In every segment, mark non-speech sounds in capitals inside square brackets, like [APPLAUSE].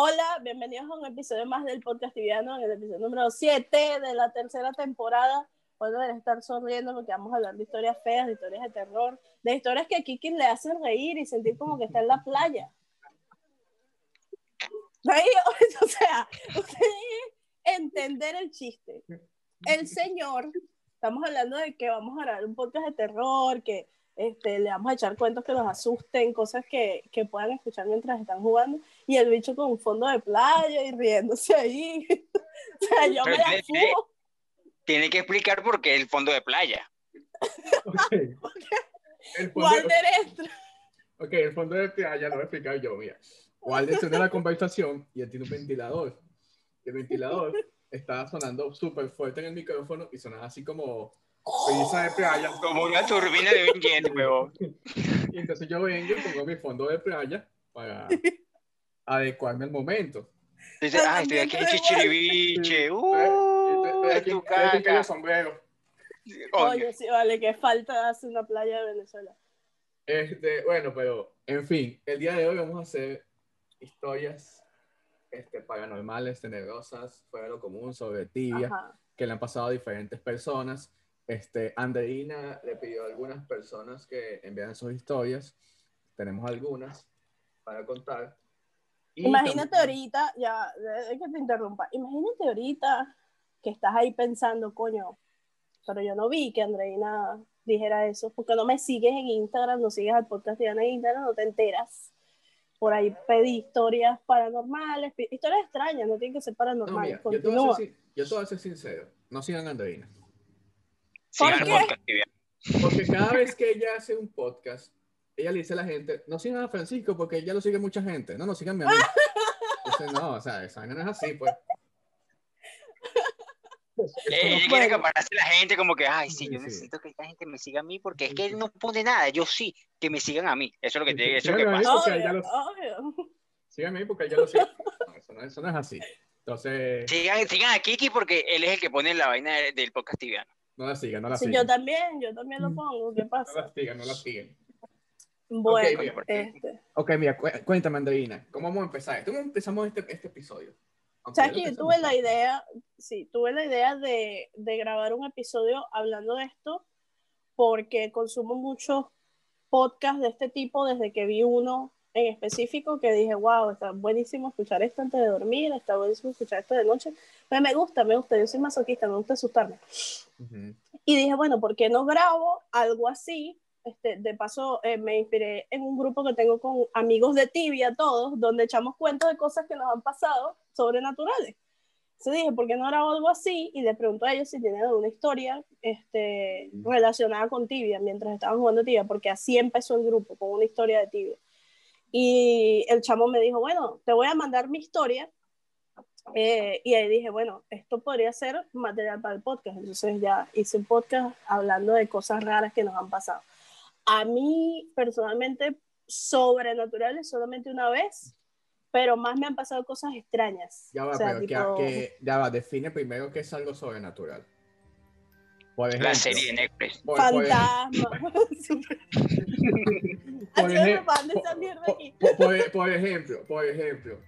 Hola, bienvenidos a un episodio más del podcast tibiano, en el episodio número 7 de la tercera temporada. Pueden estar sonriendo porque vamos a hablar de historias feas, de historias de terror, de historias que a Kiki le hacen reír y sentir como que está en la playa. [LAUGHS] O sea, entender el chiste. El señor, estamos hablando de que vamos a grabar un podcast de terror, que este, le vamos a echar cuentos que nos asusten, cosas que, que, puedan escuchar mientras están jugando, y el bicho con un fondo de playa y riéndose ahí. [LAUGHS] o sea, yo me la tiene, tiene que explicar por qué el fondo de playa. Okay. [LAUGHS] El fondo, [LAUGHS] Walder entra. Ok, el fondo de playa lo voy a explicar yo, mira. Walder tiene la conversación y él tiene un ventilador. El ventilador está sonando súper fuerte en el micrófono y suena así como brisa de playa. Como una turbina de un jet, huevón. [LAUGHS] Y entonces yo vengo y pongo mi fondo de playa para adecuarme al momento. Dice, ah, estoy aquí en Chichiribiche. Sí. Uh, Estoy aquí- tu estoy aquí en el sombrero. Oye, sí, vale, que falta hacer una playa de Venezuela. Este, bueno, pero en fin, el día de hoy vamos a hacer historias este, paranormales, tenebrosas, fuera de lo común, sobre tibia, Ajá. que le han pasado a diferentes personas. Este, Andreina le pidió a algunas personas que enviaran sus historias. Tenemos algunas para contar. Y Imagínate tam- ahorita, ya, es que te interrumpa, imagínate ahorita que estás ahí pensando, coño, pero yo no vi que Andreina dijera eso, porque no me sigues en Instagram, no sigues al podcast de Diana en Instagram, no te enteras. Por ahí pedí historias paranormales, historias extrañas, no tienen que ser No, paranormales. mira, yo te, voy a ser, yo te voy a ser sincero. No sigan a Andreina. Sigan ¿Por qué? Porque cada vez que ella hace un podcast, ella le dice a la gente, no sigan a Francisco porque ya lo sigue mucha gente. No, no, síganme a mí. [LAUGHS] Entonces, no, o sea, esa vaina no es así, pues. Eh, Ella quiere acapararse la gente como que, ay, sí, Sí, yo sí. necesito que esta gente me siga a mí porque es que él no pone nada, yo sí, que me sigan a mí. Eso es lo que, te- eso es lo que Síganme a mí pasa. porque Obvio, ya lo- obvio. síganme a mí porque ya lo sigo. No, eso, no, eso no es así. Entonces, Sigan, sigan a Kiki porque él es el que pone la vaina de- del podcast tibiano. No la sigan, no la Sí, sigan. yo también, yo también lo Mm. pongo, ¿qué No pasa? la sigan, no la sigan. Bueno, Ok, este, Ok, mira, cu- cuéntame, Andreina, ¿cómo vamos a empezar? ¿Cómo empezamos este, este episodio? ¿Sabes que yo tuve la idea, sí, tuve la idea de, de grabar un episodio hablando de esto porque consumo muchos podcasts de este tipo desde que vi uno en específico que dije, wow, está buenísimo escuchar esto antes de dormir, está buenísimo escuchar esto de noche. Pero me gusta, me gusta, yo soy masoquista, me gusta asustarme. Ujú. Y dije, bueno, ¿por qué no grabo algo así? Este, de paso, eh, me inspiré en un grupo que tengo con amigos de tibia, todos, donde echamos cuentos de cosas que nos han pasado sobrenaturales. Entonces dije, ¿por qué no grabo algo así? Y le pregunto a ellos si tienen alguna historia este, relacionada con tibia mientras estaban jugando tibia, porque así empezó el grupo, con una historia de tibia. Y el chamo me dijo, bueno, te voy a mandar mi historia. Eh, y ahí dije, bueno, esto podría ser material para el podcast. Entonces ya hice un podcast hablando de cosas raras que nos han pasado. A mí, personalmente, sobrenaturales solamente una vez, pero más me han pasado cosas extrañas. Ya va, O sea, pero que- tipo- que, ya va, define primero qué es algo sobrenatural. Por ejemplo, La serie de Netflix. Fantasma. [LAUGHS] [LAUGHS] [LAUGHS] por ejemplo, por ejemplo,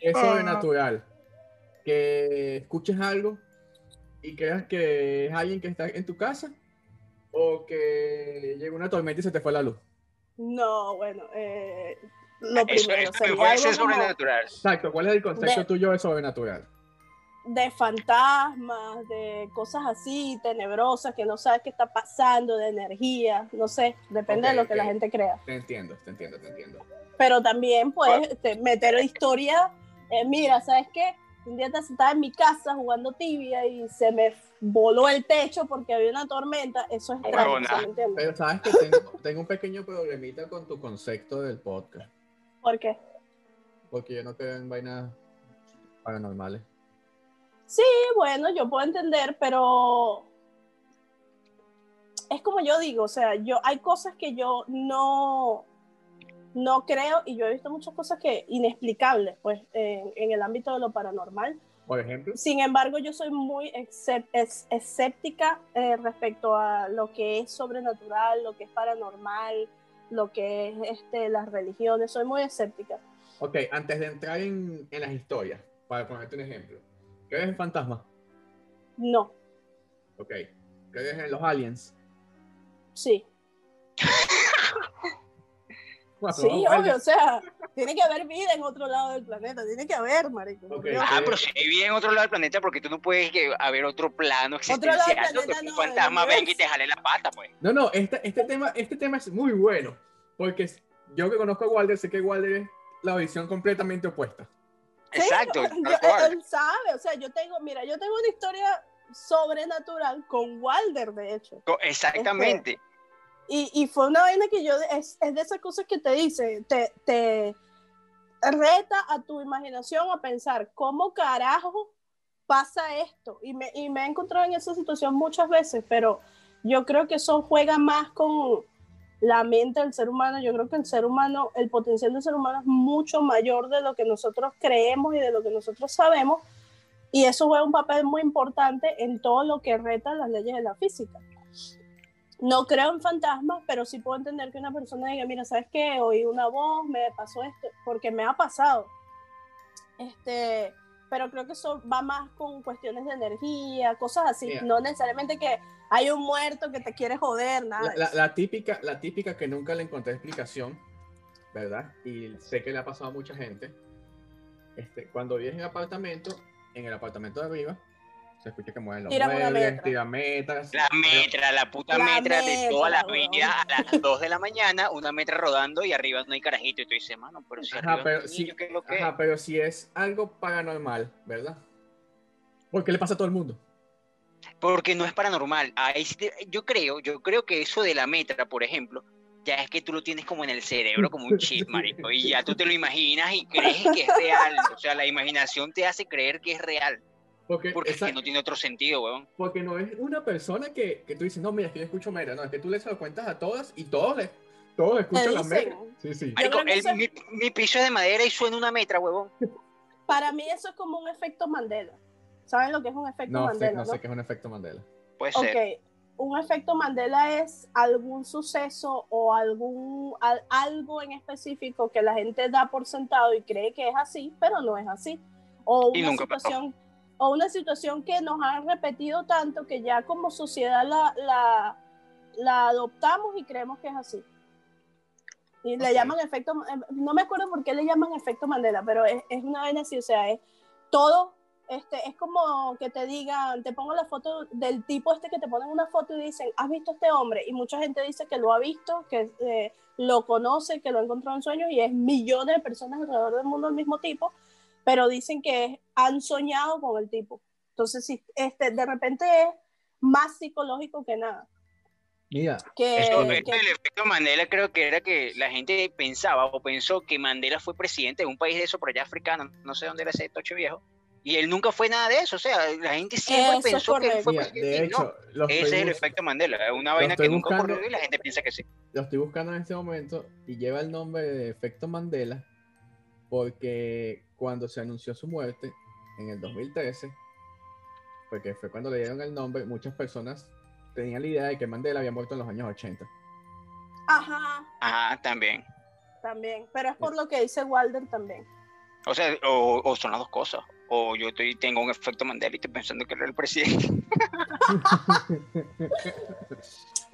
es Ah. sobrenatural que escuches algo y creas que es alguien que está en tu casa o que llegó una tormenta y se te fue la luz. No, bueno, eh, lo Eso, primero eso sería como sobrenatural. Exacto, ¿cuál es el concepto De- tuyo de sobrenatural? De fantasmas, de cosas así tenebrosas que no sabes qué está pasando, de energía, no sé, depende de lo que la gente crea. Te entiendo, te entiendo, te entiendo. Pero también puedes este, meter historia, eh, mira, ¿sabes qué? Un día te estaba en mi casa jugando tibia y se me voló el techo porque había una tormenta, eso es extraño, Huevona. ¿sí ¿me entiendes? Pero sabes que tengo, [LAUGHS] tengo un pequeño problemita con tu concepto del podcast, ¿Por qué? porque yo no creo en vainas paranormales. Sí, bueno, yo puedo entender, pero es como yo digo, o sea, yo hay cosas que yo no no creo y yo he visto muchas cosas que inexplicables, pues, en, en el ámbito de lo paranormal. Por ejemplo, Sin embargo, yo soy muy escéptica eh, respecto a lo que es sobrenatural, lo que es paranormal, lo que es este, las religiones. Soy muy escéptica. Ok, antes de entrar en, en las historias, para ponerte un ejemplo. ¿Crees en fantasmas? No, Ok. ¿Crees en los aliens? sí. Bueno, Sí, obvio, o sea, tiene que haber vida en otro lado del planeta, tiene que haber, marico. por Ok. Dios. Ah, pero si vive en otro lado del planeta, porque tú no puedes que haber otro plano Otro lado del existencial donde planeta un no, fantasma venga y te jale la pata, pues. No, no, este, este, tema, este tema es muy bueno. Porque yo que conozco a Walder, sé que Walder es la visión completamente opuesta. Sí, Exacto. [LAUGHS] yo- él sabe, o sea, yo tengo, mira, yo tengo una historia sobrenatural con Walder, de hecho. Exactamente. Y, y fue una vaina que yo, es, es de esas cosas que te dice, te, te reta a tu imaginación a pensar, ¿cómo carajo pasa esto? Y me, y me he encontrado en esa situación muchas veces, pero yo creo que eso juega más con la mente del ser humano. Yo creo que el ser humano, el potencial del ser humano es mucho mayor de lo que nosotros creemos y de lo que nosotros sabemos. Y eso juega un papel muy importante en todo lo que reta las leyes de la física. No creo en fantasmas, pero sí puedo entender que una persona diga, mira, ¿sabes qué? Oí una voz, me pasó esto, porque me ha pasado. Este, pero creo que eso va más con cuestiones de energía, cosas así. Mira. No necesariamente que hay un muerto que te quiere joder, nada. La típica, la típica que nunca le encontré explicación, ¿verdad? Y sé que le ha pasado a mucha gente. Este, cuando vives en apartamento, en el apartamento de arriba, se escucha que mueven los una muebles, metra. tiran metras. La metra, la puta La metra de toda la vida a las 2 de la mañana, una metra rodando y arriba no hay carajito. Y tú dices, mano, pero si Ajá, pero niño, ¿qué es lo que? Ajá, pero si es algo paranormal, ¿verdad? Porque le pasa a todo el mundo. Porque no es paranormal. Yo creo, yo creo que eso de la metra, por ejemplo, ya es que tú lo tienes como en el cerebro, como un chip, marico, y ya tú te lo imaginas y crees que es real. O sea, la imaginación te hace creer que es real, Porque, porque esa- es que no tiene otro sentido, weón. porque no es una persona que, que tú dices, no, mira, es que yo escucho mera, no, es que tú le se lo cuentas a todas y todos, le- todos escuchan la dicen. mera. Sí, sí. Marico, mi, mi piso es de madera y suena una metra, huevón. [LAUGHS] Para mí eso es como un efecto Mandela. ¿Saben lo que es un efecto No, sé, Mandela? no no? sé qué es un efecto Mandela. Puede ser. Ok, un efecto Mandela es algún suceso o algún al- algo en específico que la gente da por sentado y cree que es así, pero no es así. O Y una nunca pasó. O una situación que nos han repetido tanto que ya como sociedad la, la, la adoptamos y creemos que es así. Y le llaman efecto, eh, no me acuerdo por qué le llaman efecto Mandela, pero es, es una vaina así, o sea, es todo este, es como que te digan, te pongo la foto del tipo este que te ponen una foto y dicen, ¿has visto a este hombre? Y mucha gente dice que lo ha visto, que eh, lo conoce, que lo ha encontrado en sueños y es millones de personas alrededor del mundo el mismo tipo, pero dicen que han soñado con el tipo. Entonces, sí, este, de repente es más psicológico que nada. Mira, Que, Eso, que- esto del efecto Mandela creo que era que la gente pensaba o pensó que Mandela fue presidente de un país de eso por allá africano, no sé dónde era ese tocho viejo, y él nunca fue nada de eso, o sea, la gente siempre Eso es pensó que él fue mira, presidente. de no, hecho, lo ese estoy, es el efecto Mandela, es una vaina que nunca buscando. ocurrió y la gente piensa que sí. lo estoy buscando en este momento y lleva el nombre de efecto Mandela porque cuando se anunció su muerte en el 2013, porque fue cuando le dieron el nombre, muchas personas tenían la idea de que Mandela había muerto en los años 80. Ajá, Ajá, también. también. Pero es por lo que dice Walder también. O sea, o, o son las dos cosas. O yo estoy, tengo un efecto Mandela y estoy pensando que él era el presidente. [LAUGHS]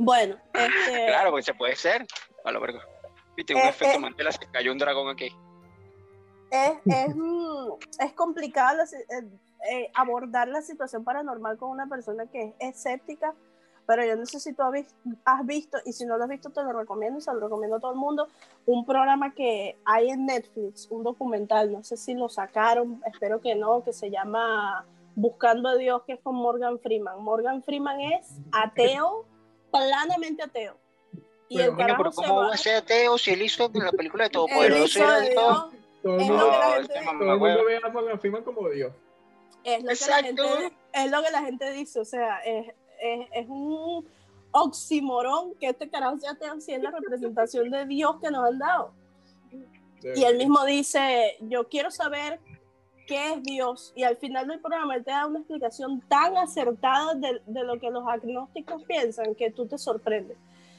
Bueno, este, claro, porque se puede ser. A la verga. Viste, un Eh, efecto eh. Mandela, se cayó un dragón aquí. Es, es, mm, es complicado eh, eh, abordar la situación paranormal con una persona que es escéptica, pero yo no sé si tú has vis- has visto, y si no lo has visto te lo recomiendo, y se lo recomiendo a todo el mundo, un programa que hay en Netflix, un documental, no sé si lo sacaron, espero que no, que se llama Buscando a Dios, que es con Morgan Freeman. Morgan Freeman es ateo, planamente ateo. Y Pero, el pero ¿cómo va- a ser ateo si él hizo la película de [LAUGHS] él hizo de? Dios, Todo el Es mundo, ve a Morgan Freeman como Dios. es lo, que la gente, es lo que la gente dice, o sea, es, es, es un oximorón que este carajo sea ateo si es la representación de Dios que nos han dado. Y él mismo dice, yo quiero saber qué es Dios. Y al final del programa él te da una explicación tan acertada de, de lo que los agnósticos piensan que tú te sorprendes.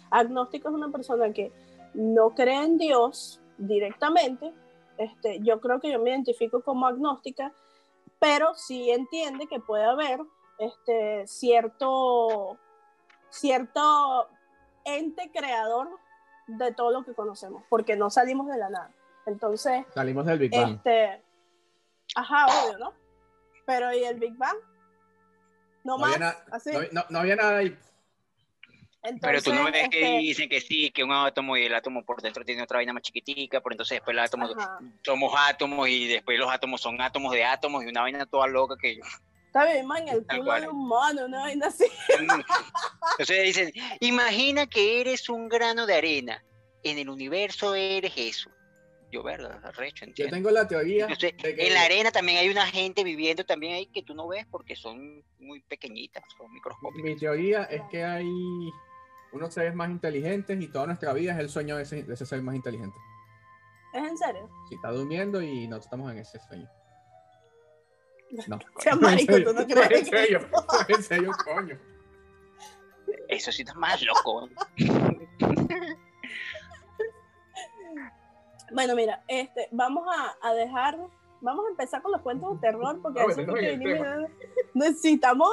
Agnóstico es una persona que no cree en Dios directamente, Este, yo creo que yo me identifico como agnóstica, pero sí entiende que puede haber este, cierto, cierto ente creador de todo lo que conocemos, porque no salimos de la nada. Entonces, Salimos del Big Bang. este, ajá, obvio, ¿no? Pero ¿y el Big Bang? No, más, así. no, no- no había nada ahí. Pero tú no ves que este, dicen que sí, que un átomo y el átomo por dentro tiene otra vaina más chiquitica, pero entonces después el átomo Ajá. somos átomos y después los átomos son átomos de átomos y una vaina toda loca que yo. Está bien, man, el culo cual. de un mono, una vaina así. Entonces dicen, imagina que eres un grano de arena, en el universo eres eso. Yo, verga, arrecho, Yo entiendo. tengo la teoría Entonces, de que en la arena también hay una gente viviendo también ahí que tú no ves porque son muy pequeñitas, son microscópicas. mi teoría es que hay unos seres más inteligentes y toda nuestra vida es el sueño de ese, de ese ser más inteligente. ¿Es en serio? Si está durmiendo y nosotros estamos en ese sueño. No. [LAUGHS] Sea marico, tú no [LAUGHS] crees En serio, [LAUGHS] eso. en serio, coño. Eso sí está más loco. Bueno, mira, este, vamos a, a dejar, vamos a empezar con los cuentos de terror, porque Ah, eso no, que vinimos- necesitamos,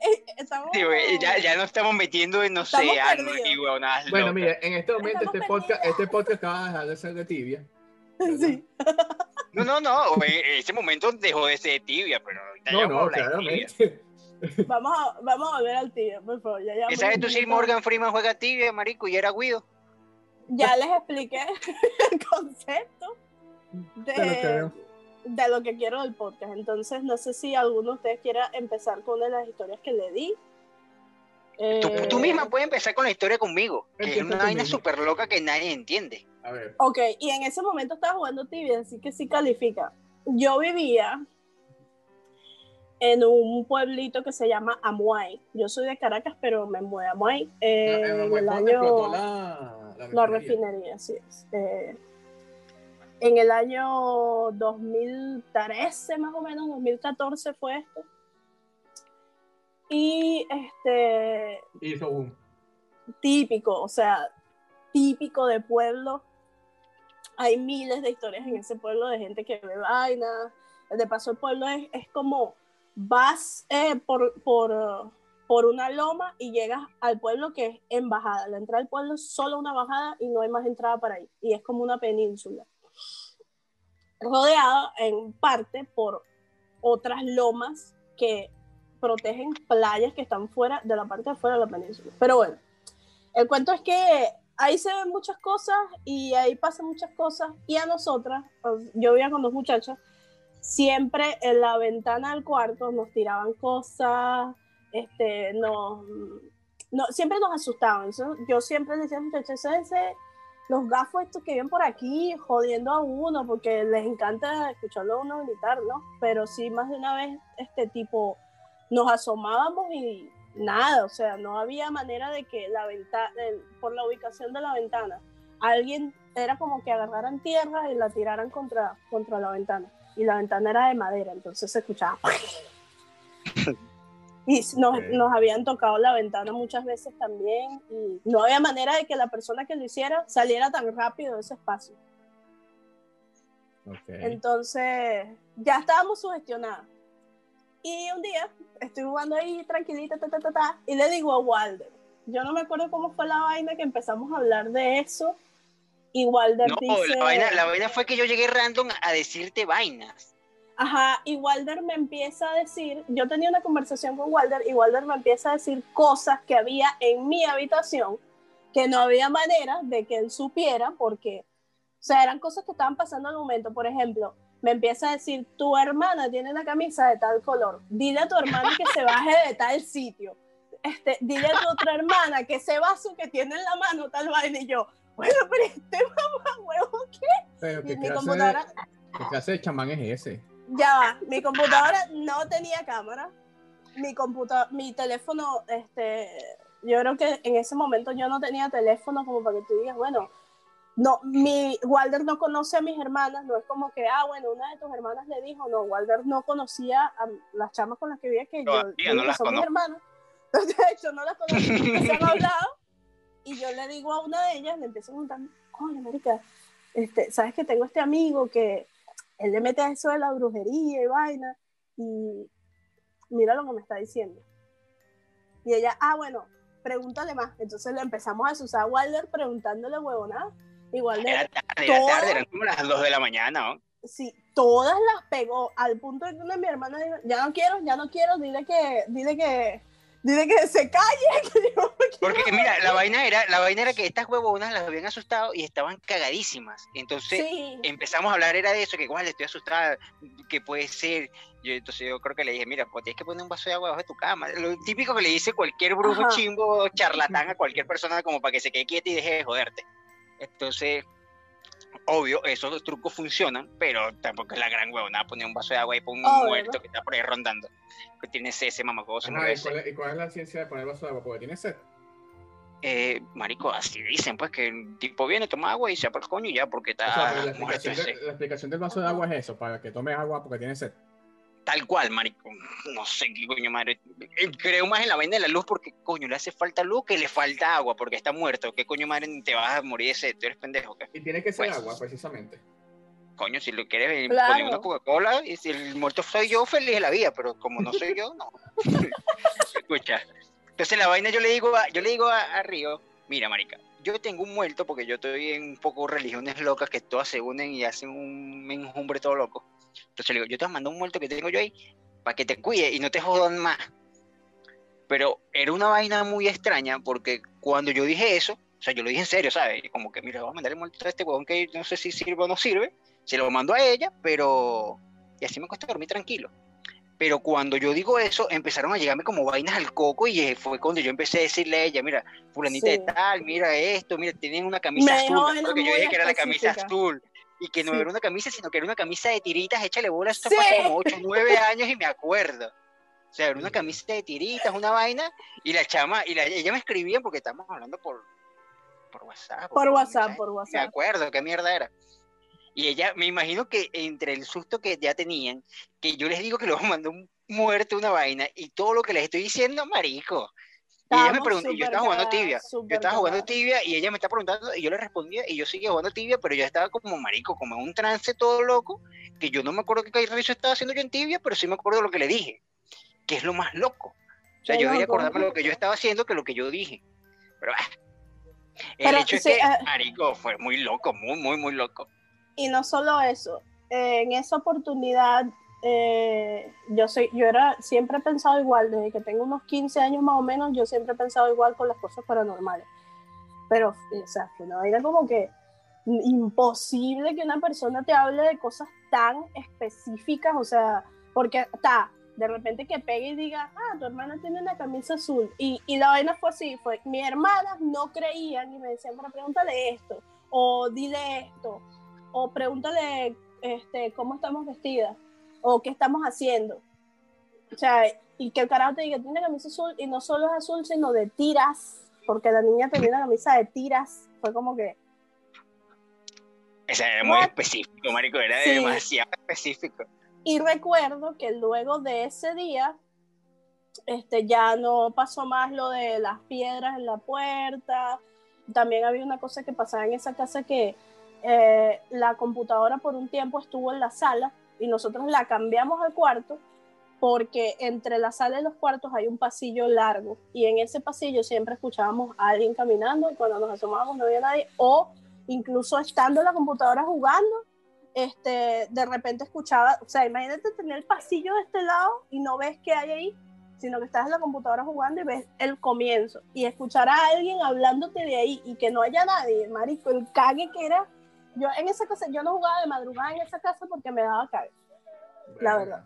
estamos, [LAUGHS] estamos- Sí, güey, ya, ya nos estamos metiendo en Estamos océanos perdidos. y huevonadas Bueno, locas. mire, en este momento este podcast, este podcast acaba de dejar de ser de tibia. [LAUGHS] Sí. No, no, no, güey, en ese momento dejó de ser tibia, pero ahorita ya No, vamos a no, hablar de tibia. claramente. Vamos a, vamos a volver al tío, por favor. Ya, ¿Qué llevamos sabes tú si. Morgan Freeman juega tibia, marico, y era Guido? Ya les expliqué [LAUGHS] el concepto de. De lo que quiero del podcast. Entonces, no sé si alguno de ustedes quiera empezar con una de las historias que le di. Tú, Eh, tú misma puedes empezar con la historia conmigo, que es una vaina súper loca que nadie entiende. A ver, Ok, y en ese momento estaba jugando tibia, así que sí califica. Yo vivía en un pueblito que se llama Amuay. Yo soy de Caracas, pero me mudé a Amuay eh, en Amuay el año... la, la La refinería. refinería, así es. Eh, en el año 2013, más o menos, 2014 fue esto. Y este, Hizo un. típico, o sea, típico de pueblo. Hay miles de historias en ese pueblo de gente que ve vainas. De paso, el pueblo es, es como vas eh, por, por, por una loma y llegas al pueblo que es en bajada. La entrada al pueblo es solo una bajada y no hay más entrada para ahí. Y es como una península. Rodeada en parte por otras lomas que protegen playas que están fuera de la parte de fuera de la península. Pero bueno, el cuento es que ahí se ven muchas cosas y ahí pasan muchas cosas y a nosotras, pues, yo vivía con dos muchachas, siempre en la ventana del cuarto nos tiraban cosas, este, nos, no, siempre nos asustaban. Yo siempre decía a los muchachos, "Ese- ese- los gafos estos que viven por aquí jodiendo a uno porque les encanta escucharlo a uno gritar, ¿no? Pero sí, más de una vez, este tipo, nos asomábamos y nada, o sea, no había manera de que la ventana, por la ubicación de la ventana, alguien era como que agarraran tierra y la tiraran contra, contra la ventana. Y la ventana era de madera, entonces se escuchaba. [LAUGHS] Y nos, Ok. nos habían tocado la ventana muchas veces también y no había manera de que la persona que lo hiciera saliera tan rápido de ese espacio. Ok. Entonces, ya estábamos sugestionadas. Y un día estoy jugando ahí tranquilita, ta, ta, ta, ta, y le digo a Walder, yo no me acuerdo cómo fue la vaina que empezamos a hablar de eso. Y Walder No, dice, la vaina, la vaina fue que yo llegué random a decirte vainas. Ajá, y Walder me empieza a decir, yo tenía una conversación con Walder y Walder me empieza a decir cosas que había en mi habitación que no había manera de que él supiera porque, o sea, eran cosas que estaban pasando al momento. Por ejemplo, me empieza a decir, tu hermana tiene una camisa de tal color, dile a tu hermana que se baje de tal sitio. Este, dile a tu otra hermana que ese vaso que tiene en la mano tal vaina y yo, bueno, pero este mamá huevo, ¿qué? Pero Y ¿qué mi clase, computadora, de, ¿qué clase de chamán es ese? Ya va, mi computadora no tenía cámara. Mi computa mi teléfono, este, yo creo que en ese momento yo no tenía teléfono como para que tú digas, bueno, no, mi Walder no conoce a mis hermanas, no es como que, ah, bueno, una de tus hermanas le dijo, no, Walder no conocía a las chamas con las que vivía, que yo, Todavía yo no las son mis hermanas. [LAUGHS] De hecho, no las conozco, [LAUGHS] se han hablado. Y yo le digo a una de ellas, le empiezo a preguntar, coño, marica, este, ¿sabes que tengo este amigo que él le mete eso de la brujería y vaina? Y mira lo que me está diciendo. Y ella, ah, bueno, pregúntale más. Entonces le empezamos a usar a Walder preguntándole huevonada. Walder, Era tarde, era tarde, eran como las 2 de la mañana, ¿no? sí, todas las pegó al punto de que mi hermana dijo, ya no quiero, ya no quiero, dile que, dile que, dile que se calle. [LAUGHS] que yo no quiero". Porque mira, la vaina era, la vaina era que estas huevonas las habían asustado y estaban cagadísimas. Entonces Sí, empezamos a hablar era de eso, que igual estoy asustada, que puede ser. Yo, entonces yo creo que le dije, mira, pues tienes que poner un vaso de agua debajo de tu cama. Lo típico que le dice cualquier brujo Ajá. chimbo, charlatán a cualquier persona como para que se quede quieta y deje de joderte. Entonces, obvio, esos trucos funcionan, pero tampoco es la gran huevona poner un vaso de agua y por un Obvio, muerto ¿no? que está por ahí rondando. Que tiene ese mamacoso, no ¿y, cuál es, y cuál es la ciencia de poner vaso de agua? Porque tiene sed. Eh, marico, así dicen, pues que el tipo viene, toma agua y se por el coño y ya, porque O sea, está pero la, explicación ese. de- la explicación del vaso de agua es eso, para que tomes agua porque tiene sed. Tal cual, marico. No sé qué coño madre. Eh, Creo más en la vaina de la luz porque, coño, le hace falta luz que le falta agua porque está muerto. ¿Qué coño madre te vas a morir de sed? ¿Tú eres pendejo? ¿qué? Y tiene que ser Pues. agua, precisamente. Coño, si lo quieres eh, Claro. poner una Coca-Cola y si el muerto soy yo, feliz de la vida, pero como no soy yo, no. [LAUGHS] Escucha. Entonces la vaina yo le digo a, yo le digo a, a Río, mira, marica, yo tengo un muerto porque yo estoy en un poco religiones locas que todas se unen y hacen un enjumbre todo loco. Entonces le digo, yo te mando un muerto que tengo yo ahí para que te cuide y no te jodan más. Pero era una vaina muy extraña porque cuando yo dije eso, o sea, yo lo dije en serio, ¿sabes? Como que, mira, vamos a mandar el muerto a este huevón que no sé si sirve o no sirve. Se lo mando a ella, pero... Y así me cuesta dormir tranquilo. Pero cuando yo digo eso, empezaron a llegarme como vainas al coco y eh, fue cuando yo empecé a decirle a ella, mira, fulanita Sí. de tal, mira esto, mira, tienen una camisa Me azul. dijo me acuerdo que yo dije que era la camisa azul. Y que no Sí. era una camisa, sino que era una camisa de tiritas, échale bola, esto Sí. fue como 8, 9 años y me acuerdo. O sea, era una camisa de tiritas, una vaina, y la chama, y la, ella me escribía porque estábamos hablando por, por WhatsApp. por WhatsApp, mensaje. por Me WhatsApp. acuerdo, qué mierda era. Y ella, me imagino que entre el susto que ya tenían, que yo les digo que los [LAUGHS] mandó un muerto una vaina, y todo lo que les estoy diciendo, marico. Y ella me preguntó, y yo estaba jugando tibia. Yo estaba jugando tibia y ella me está preguntando y yo le respondía y yo seguía jugando tibia, pero yo estaba como marico, como en un trance todo loco, que yo no me acuerdo qué ejercicio estaba haciendo yo en tibia, pero sí me acuerdo lo que le dije, que es lo más loco. O sea, yo debería acordarme lo que yo estaba haciendo que lo que yo dije. Pero ah, el Pero, hecho es sí, que, ah. marico, fue muy loco, muy, muy, muy loco. Y no solo eso, en esa oportunidad, eh, yo soy, yo era, siempre he pensado igual, desde que tengo unos 15 años más o menos, yo siempre he pensado igual con las cosas paranormales. Pero, o sea, fue una vaina como que imposible que una persona te hable de cosas tan específicas, o sea, porque está, de repente que pegue y diga, ah, tu hermana tiene una camisa azul. Y, y la vaina fue así, fue, mis hermanas no creían y me decían, pero pregúntale esto, o dile esto, o pregúntale este, cómo estamos vestidas, o qué estamos haciendo. O sea, y que el carajo te diga, tiene una camisa azul, y no solo es azul, sino de tiras, porque la niña tenía una camisa de tiras, fue como que, O sea, era muy What? específico, marico, era Sí. demasiado específico. Y recuerdo que luego de ese día, este, ya no pasó más lo de las piedras en la puerta. También había una cosa que pasaba en esa casa que eh, la computadora por un tiempo estuvo en la sala y nosotros la cambiamos al cuarto porque entre la sala y los cuartos hay un pasillo largo y en ese pasillo siempre escuchábamos a alguien caminando y cuando nos asomábamos no había nadie o incluso estando en la computadora jugando este, de repente escuchaba, o sea, imagínate tener el pasillo de este lado y no ves qué hay ahí, sino que estás en la computadora jugando y ves el comienzo y escuchar a alguien hablándote de ahí y que no haya nadie, marico, el cague que era. Yo en esa casa, yo no jugaba de madrugada en esa casa porque me daba cague. La verdad.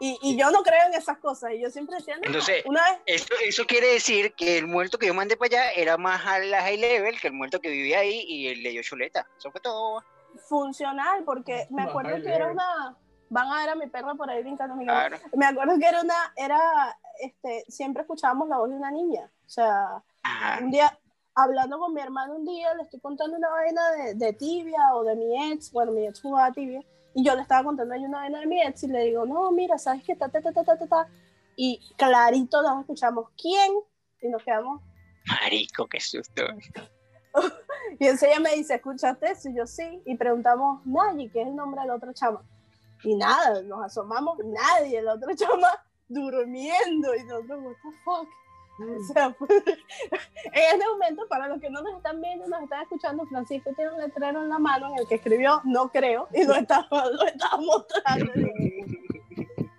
Y, y yo no creo en esas cosas. Y yo siempre decía, no, Entonces, una vez, Eso, eso quiere decir que el muerto que yo mandé para allá era más a la high level que el muerto que vivía ahí y el de Yoshuleta. Eso fue todo. funcional, porque me acuerdo que era Leo. una. Van a ver a mi perra por ahí brincando mi. Claro. Me acuerdo que era una. Era. Este, siempre escuchábamos la voz de una niña. O sea, Ajá. un día, hablando con mi hermano un día, le estoy contando una vaina de, de tibia o de mi ex. Bueno, mi ex jugaba tibia. Y yo le estaba contando ahí una vaina de mi ex y le digo, no, mira, ¿sabes qué? Ta, ta, ta, ta, ta, ta, ta. Y clarito nos escuchamos, ¿quién? Y nos quedamos, Marico, qué susto. [LAUGHS] y entonces ella me dice, ¿escuchaste eso? Y yo sí. Y preguntamos, Nayi, ¿qué es el nombre del otro chama? Y nada, nos asomamos, nadie, el otro [LAUGHS] chama durmiendo. Y nosotros, what the fuck. [LAUGHS] O sea, [LAUGHS] en este momento, para los que no nos están viendo, nos están escuchando, Francisco tiene un letrero en la mano en el que escribió no creo y lo estaba, [LAUGHS] lo estaba mostrando.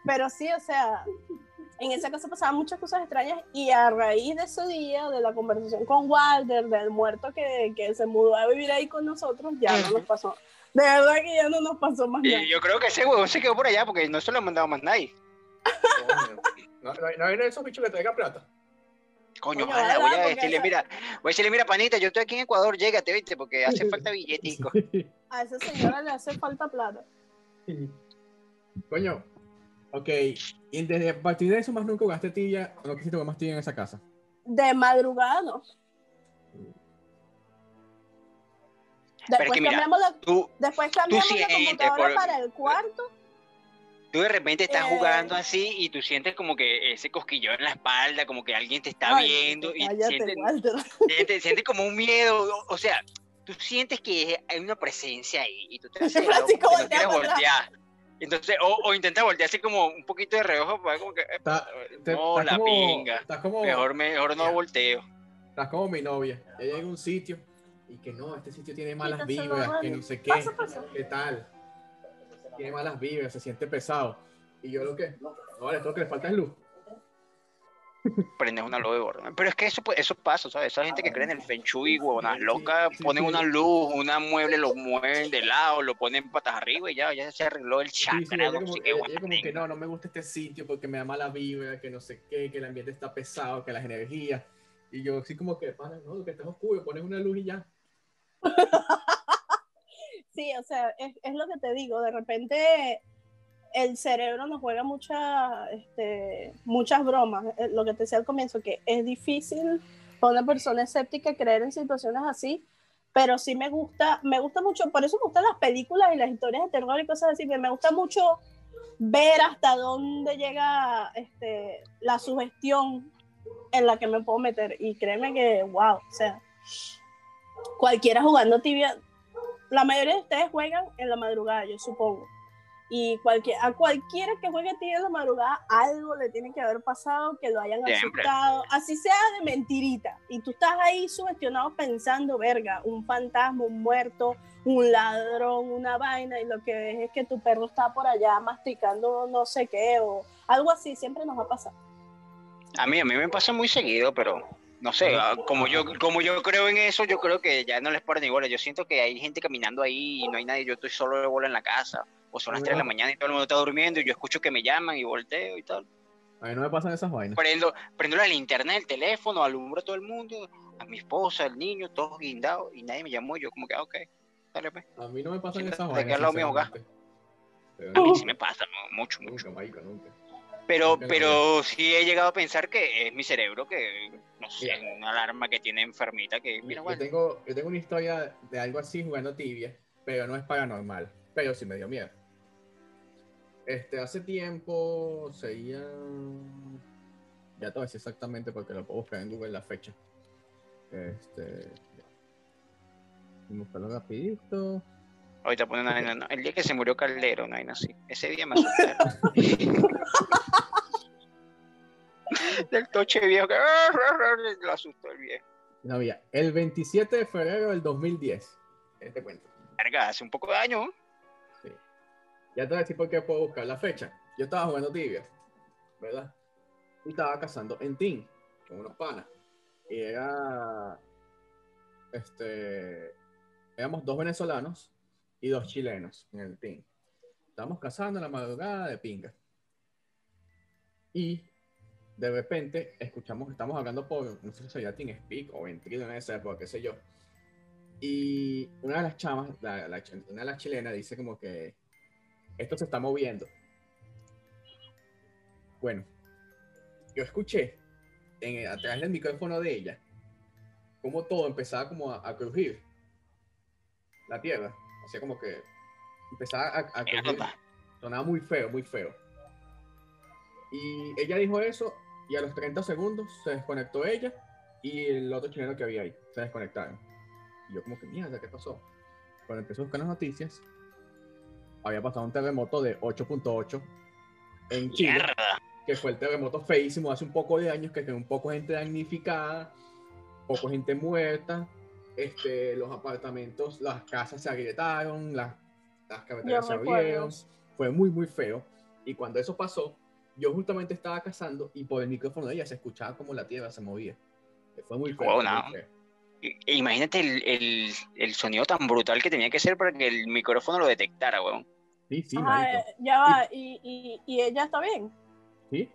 Pero sí, o sea, en esa casa pasaban muchas cosas extrañas y a raíz de ese día, de la conversación con Walter, del muerto que, que se mudó a vivir ahí con nosotros, ya no nos pasó. De verdad que ya no nos pasó más nada. Y yo creo que ese huevón se quedó por allá porque no se lo han mandado más nadie. No, no, hay- no hay esos bichos que traigan plata. Coño, ojalá, voy a decirle, mira, voy a decirle, mira, panita, yo estoy aquí en Ecuador, llégate, viste, porque hace [LAUGHS] falta billetico. A esa señora le hace falta plata. Coño, ok. Y desde a partir de eso más nunca jugaste tilla, no quisiste jugar más tilla en esa casa. De madrugada no. Es Después que mira, cambiamos la, Tú, después cambiamos la sientes computadora por- para el cuarto. Tú de repente estás Eh. jugando así y tú sientes como que ese cosquillón en la espalda, como que alguien te está Ay, viendo y sientes, [LAUGHS] sientes, sientes como un miedo, o, sea, tú sientes que hay una presencia ahí y tú te haces loco, Francisco no quieres voltear. Entonces, o, o intenta voltear así como un poquito de reojo, para como que, Está- te- no, la como- pinga. Como, Mejor, mejor no volteo. estás como mi novia. Ella llega a un sitio y que no, este sitio tiene malas vibras, que no sé qué, Pasa, pasa. qué tal. Tiene malas vibras, se siente pesado. Y yo lo que, no, vale, todo lo que le falta es luz. prendes una luz de gordo. Pero es que eso, pues, eso pasa, ¿sabes? Esa gente que cree en el Feng Shui, huevonas Sí, locas, sí, ponen sí. una luz, una mueble, lo mueven de lado, lo ponen patas arriba y ya, ya se arregló el Sí, chakra. sí, ella no como, ella- ella como que no, no me gusta este sitio porque me da mala vibra, que no sé qué, que el ambiente está pesado, que las energías. Y yo así como que, pana, no, que está oscuro, pones una luz y ya. [LAUGHS] Sí, o sea, es, es lo que te digo, de repente el cerebro nos juega muchas, este, muchas bromas. Eh, Lo que te decía al comienzo, que es difícil para una persona escéptica creer en situaciones así, pero sí me gusta, me gusta mucho, por eso me gustan las películas y las historias de terror y cosas así, me gusta mucho ver hasta dónde llega este, la sugestión en la que me puedo meter. Y créeme que, wow, o sea, cualquiera jugando tibia, la mayoría de ustedes juegan en la madrugada, yo supongo. Y cualquier, a cualquiera que juegue tibia en la madrugada, algo le tiene que haber pasado, que lo hayan Siempre. asustado, así sea de mentirita. Y tú estás ahí sugestionado pensando, verga, un fantasma, un muerto, un ladrón, una vaina, y lo que ves es que tu perro está por allá masticando no sé qué, o algo así, siempre nos va a pasar. A mí, a mí me pasa muy seguido, pero no sé, ah, como yo, como yo creo en eso, yo creo que ya no les paro ni bola. Yo siento que hay gente caminando ahí y no hay nadie, yo estoy solo de bola en la casa, o son las 3 de la mañana y todo el mundo está durmiendo y yo escucho que me llaman y volteo y tal. A mí no me pasan esas vainas. Prendo, prendo la linterna del teléfono, alumbro a todo el mundo, a mi esposa, al niño, todos guindados y nadie me llamó. Yo como que, ah, ok, dale pues. A mí no me pasan esas vainas. lado mío, acá. A mí sí me pasa, ¿no? mucho, mucho. nunca, nunca. Pero, Nunca pero sí he llegado a pensar que es mi cerebro que, no sé, Mira. una alarma que tiene enfermita que, mira, Yo bueno, tengo, yo tengo una historia de algo así jugando tibia, pero no es paranormal, pero sí me dio miedo. Este, hace tiempo seguía. Ya te voy a decir exactamente porque lo puedo buscar en Google la fecha. Este. Voy a buscarlo rapidito. ahorita pone una no, el día que se murió Caldero, una vaina así, ese día me [LAUGHS] asustaron. [LAUGHS] Del toche viejo que [LAUGHS] lo asustó el viejo. No había. El 27 de febrero del 2010. Este cuento. Verga, hace un poco de años, ¿no? Sí. Ya te voy a decir por qué puedo buscar la fecha. Yo estaba jugando tibia, ¿verdad? Y estaba cazando en team con unos panas. Y era. Este. Éramos dos venezolanos y dos chilenos en el team. Estábamos cazando en la madrugada de pinga. Y de repente escuchamos que estamos hablando por, no sé si sería Team Speak o Ventrilo en esa época, qué sé yo. Y una de las chamas, la, la una de las chilenas, dice como que esto se está moviendo. Bueno, yo escuché en, atrás del micrófono de ella como todo empezaba como a, a crujir. La tierra, hacía como que empezaba a, a crujir. Sonaba muy feo, muy feo. Y ella dijo eso y a los 30 segundos se desconectó ella y el otro chileno que había ahí. Se desconectaron. Y yo como que, mierda, ¿qué pasó? Cuando empecé a buscar las noticias, había pasado un terremoto de 8.8 en Chile, Mierda. que fue el terremoto feísimo hace un poco de años, que quedó un poco gente damnificada, poco gente muerta, este, los apartamentos, las casas se agrietaron, las, las carreteras se abrieron, fue muy, muy feo. Y cuando eso pasó, yo justamente estaba cazando y por el micrófono de ella se escuchaba como la tierra se movía. Fue muy feo. Wow, muy Imagínate el, el, el sonido tan brutal que tenía que ser para que el micrófono lo detectara, weón. Sí, sí, Ajá, eh, ya va, y, y, y ella está bien. Sí.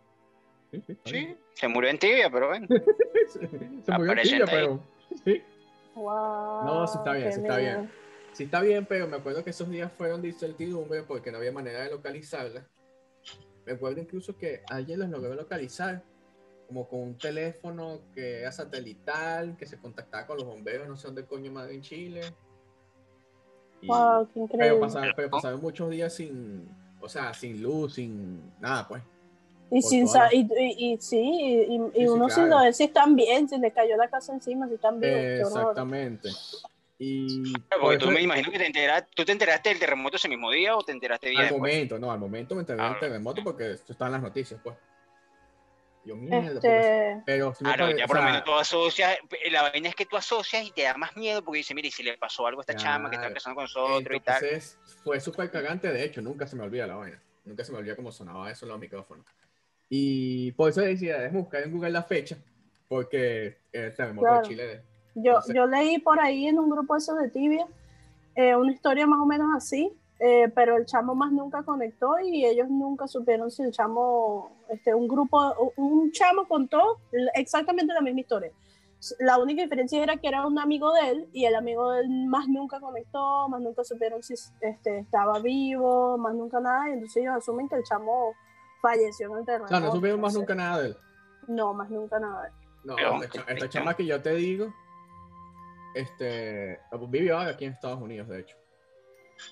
Sí, sí, está Sí, bien. se murió en tibia, pero ven. [LAUGHS] Se murió en tibia, pero. Sí. Wow, No, sí está bien, sí está miedo. bien. Sí está bien, pero me acuerdo que esos días fueron de incertidumbre porque no había manera de localizarla. Me acuerdo incluso que alguien los logró localizar como con un teléfono que era satelital, que se contactaba con los bomberos, no sé dónde coño madre en Chile. Y- Wow, qué pero, increíble. pasaron, pero pasaron muchos días sin, o sea, sin luz, sin nada, pues. Y, sin sa- y, y, y sí, y, Sí, sí, uno sin claro. saber si están bien, si les cayó la casa encima, si están qué horror. Y Claro, por Porque tú me imagino que te enteraste, ¿tú te enteraste del terremoto ese mismo día o te enteraste días Al después? momento, no, al momento me enteré Ah, del terremoto porque esto está en las noticias, pues. Yo mierda, Este, pero me Claro, pare- ya o por lo sea, menos tú asocias, la vaina es que tú asocias y te da más miedo porque dices, mire, si le pasó algo a esta chama que está Claro. empezando con nosotros y tal. entonces, fue súper cagante, de hecho, nunca se me olvida la vaina. Nunca se me olvida cómo sonaba eso en los micrófonos. Y por eso decía, déjame buscar en Google la fecha, porque el terremoto Claro. de Chile. Yo, no sé. yo leí por ahí en un grupo eso de tibia eh, una historia más o menos así, eh, pero el chamo más nunca conectó y ellos nunca supieron si el chamo, este, un grupo, un chamo contó exactamente la misma historia. La única diferencia era que era un amigo de él y el amigo de él más nunca conectó, más nunca supieron si este, estaba vivo, más nunca nada, y entonces ellos asumen que el chamo falleció en el terremoto. O sea, no supieron más nunca nada de él. No, más nunca nada. No, Pero, esta, cha- qué esta triste. chama que yo te digo, este, vivió aquí en Estados Unidos, de hecho.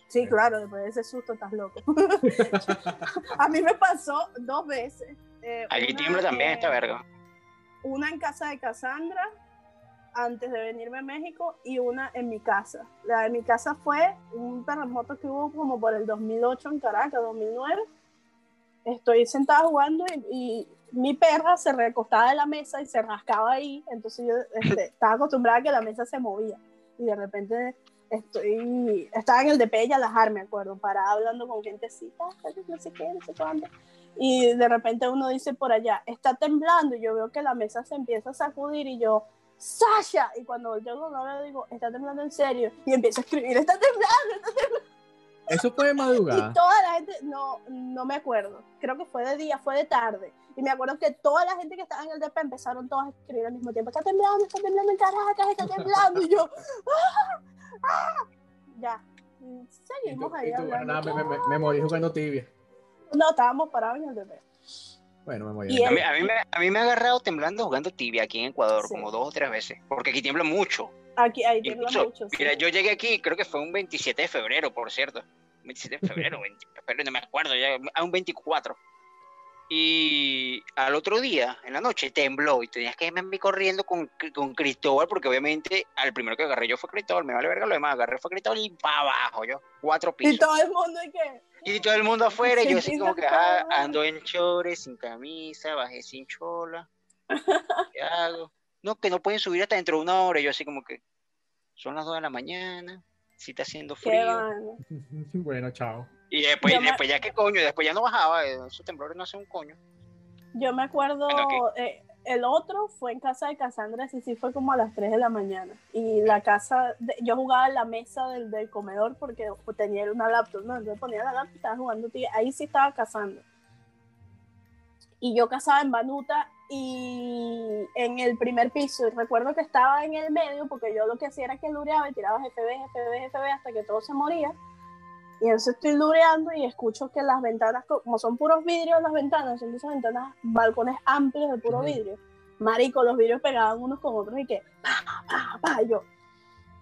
Sí, Sí. claro, después de ese susto estás loco. [LAUGHS] a mí me pasó dos veces. eh, Aquí tiembla también esta verga. Una en casa de Cassandra antes de venirme a México y una en mi casa. La de mi casa fue un terremoto que hubo como por el 2008 en Caracas, 2009. Estoy sentada jugando y, y mi perra se recostaba de la mesa y se rascaba ahí. Entonces yo este, [LAUGHS] estaba acostumbrada a que la mesa se movía. Y de repente estoy, estaba en el de Pella Lajar, me acuerdo, parada hablando con gentecita, no sé qué, no sé cuánto. Y de repente uno dice por allá, está temblando, y yo veo que la mesa se empieza a sacudir y yo, Sasha, y cuando volteo con la digo, está temblando en serio, y empiezo a escribir, está temblando, está temblando. Eso fue de [LAUGHS] madrugada. Y toda la gente, no, no me acuerdo, creo que fue de día, fue de tarde. Y me acuerdo que toda la gente que estaba en el DP empezaron todos a escribir al mismo tiempo, está temblando, está temblando en Caracas, está temblando. Y yo, ¡ah! ¡ah! Ya, y Y tú- seguimos ahí y tú, hablando. nada, me, me- me morí jugando tibia. No, estábamos parados en el DP. Bueno, me morí. A mí, a, mí me, a mí me ha agarrado temblando jugando tibia aquí en Ecuador, Sí. como dos o tres veces, porque aquí tiembla mucho. Aquí, ahí Incluso, mucho. sí. mira, yo llegué aquí, creo que fue un 27 de febrero, por cierto. 27 de febrero, [LAUGHS] 20 de febrero, no me acuerdo, ya, a un 24. Y al otro día, en la noche, tembló y tenías que irme corriendo con, con Cristóbal, porque obviamente al primero que agarré yo fue Cristóbal, me vale verga lo demás, agarré fue Cristóbal y para abajo yo, cuatro Y pisos. todo el mundo, ¿y qué? Y todo el mundo afuera, y yo así Sí, como que ah, ando en chores, sin camisa, bajé sin chola. [LAUGHS] ¿Qué hago? No, que no pueden subir hasta dentro de una hora. Y yo así como que son las 2 de la mañana, si está haciendo frío. [LAUGHS] bueno, chao. Y después, Yo me- ya qué coño, después ya no bajaba, eh, esos temblores no hacen un coño. Yo me acuerdo, Bueno, eh, el otro fue en casa de Cassandra, sí, sí, fue como a las 3 de la mañana. Y la casa, de- yo jugaba en la mesa del, del comedor porque tenía una laptop, ¿no? Entonces ponía la laptop y estaba jugando, tía. ahí sí estaba cazando. Y yo cazaba en Banuta y en el primer piso. Y recuerdo que estaba en el medio porque yo lo que hacía era que lureaba y tiraba GFB, GFB, GFB hasta que todo se moría. Y entonces estoy lureando y escucho que las ventanas, como son puros vidrios las ventanas, son esas ventanas, balcones amplios de puro vidrio. Marico, los vidrios pegaban unos con otros y que, pa, pa, pa, yo,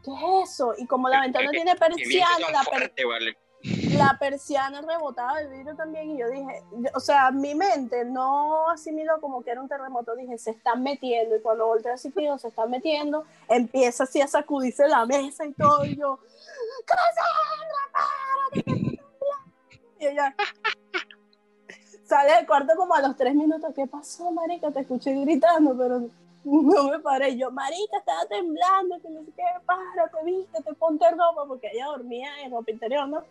¿qué es eso? Y como la ventana tiene persiana, la per- vale. La persiana rebotaba el vidrio también y yo dije, o sea, mi mente no asimiló como que era un terremoto, dije, se están metiendo y cuando volteé así, digo, se están metiendo, empieza así a sacudirse la mesa y todo y yo, ¡Cassandra, Y ella sale del cuarto como a los tres minutos, ¿qué pasó, marica? Te escuché gritando, pero no me paré. Yo, marica, estaba temblando, que no sé qué, párate, te ponte ropa, porque ella dormía en ropa interior, ¿no?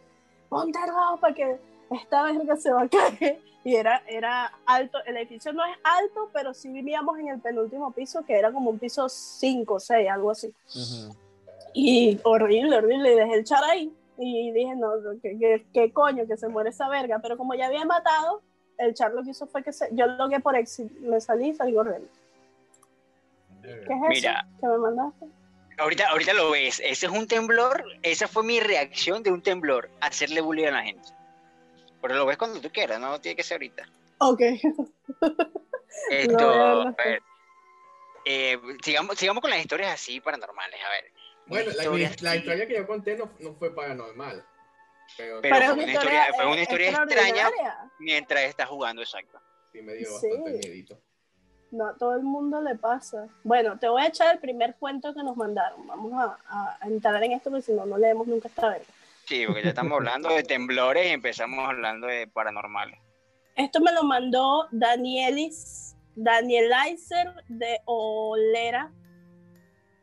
Ponte ropa, que esta verga se va a caer. Y era, era alto, el edificio no es alto, pero sí vivíamos en el penúltimo piso, que era como un piso 5 o 6, algo así. Y horrible, horrible, y dejé el char ahí. Y dije, no, ¿qué, qué, coño, que se muere esa verga. Pero como ya había matado, el char lo que hizo fue que se, yo logué por éxito, me salí y salí corriendo. ¿Qué es Mira, eso que me mandaste? Ahorita, ahorita lo ves, ese es un temblor, esa fue mi reacción de un temblor, hacerle bullying a la gente. Pero lo ves cuando tú quieras, no tiene que ser ahorita. Ok. [LAUGHS] Esto, a ver, eh, sigamos, sigamos con las historias así paranormales, a ver. Bueno, la, historia que yo conté no, no fue paranormal. Pero, pero, fue, una historia, fue una historia extraña mientras estás jugando, exacto. Sí, me dio bastante miedito. No, a todo el mundo le pasa. Bueno, te voy a echar el primer cuento que nos mandaron. Vamos a, entrar en esto porque si no, no leemos nunca esta vez. Sí, porque ya estamos hablando de temblores y empezamos hablando de paranormales. Esto me lo mandó Danielis, Danielizer de Olera.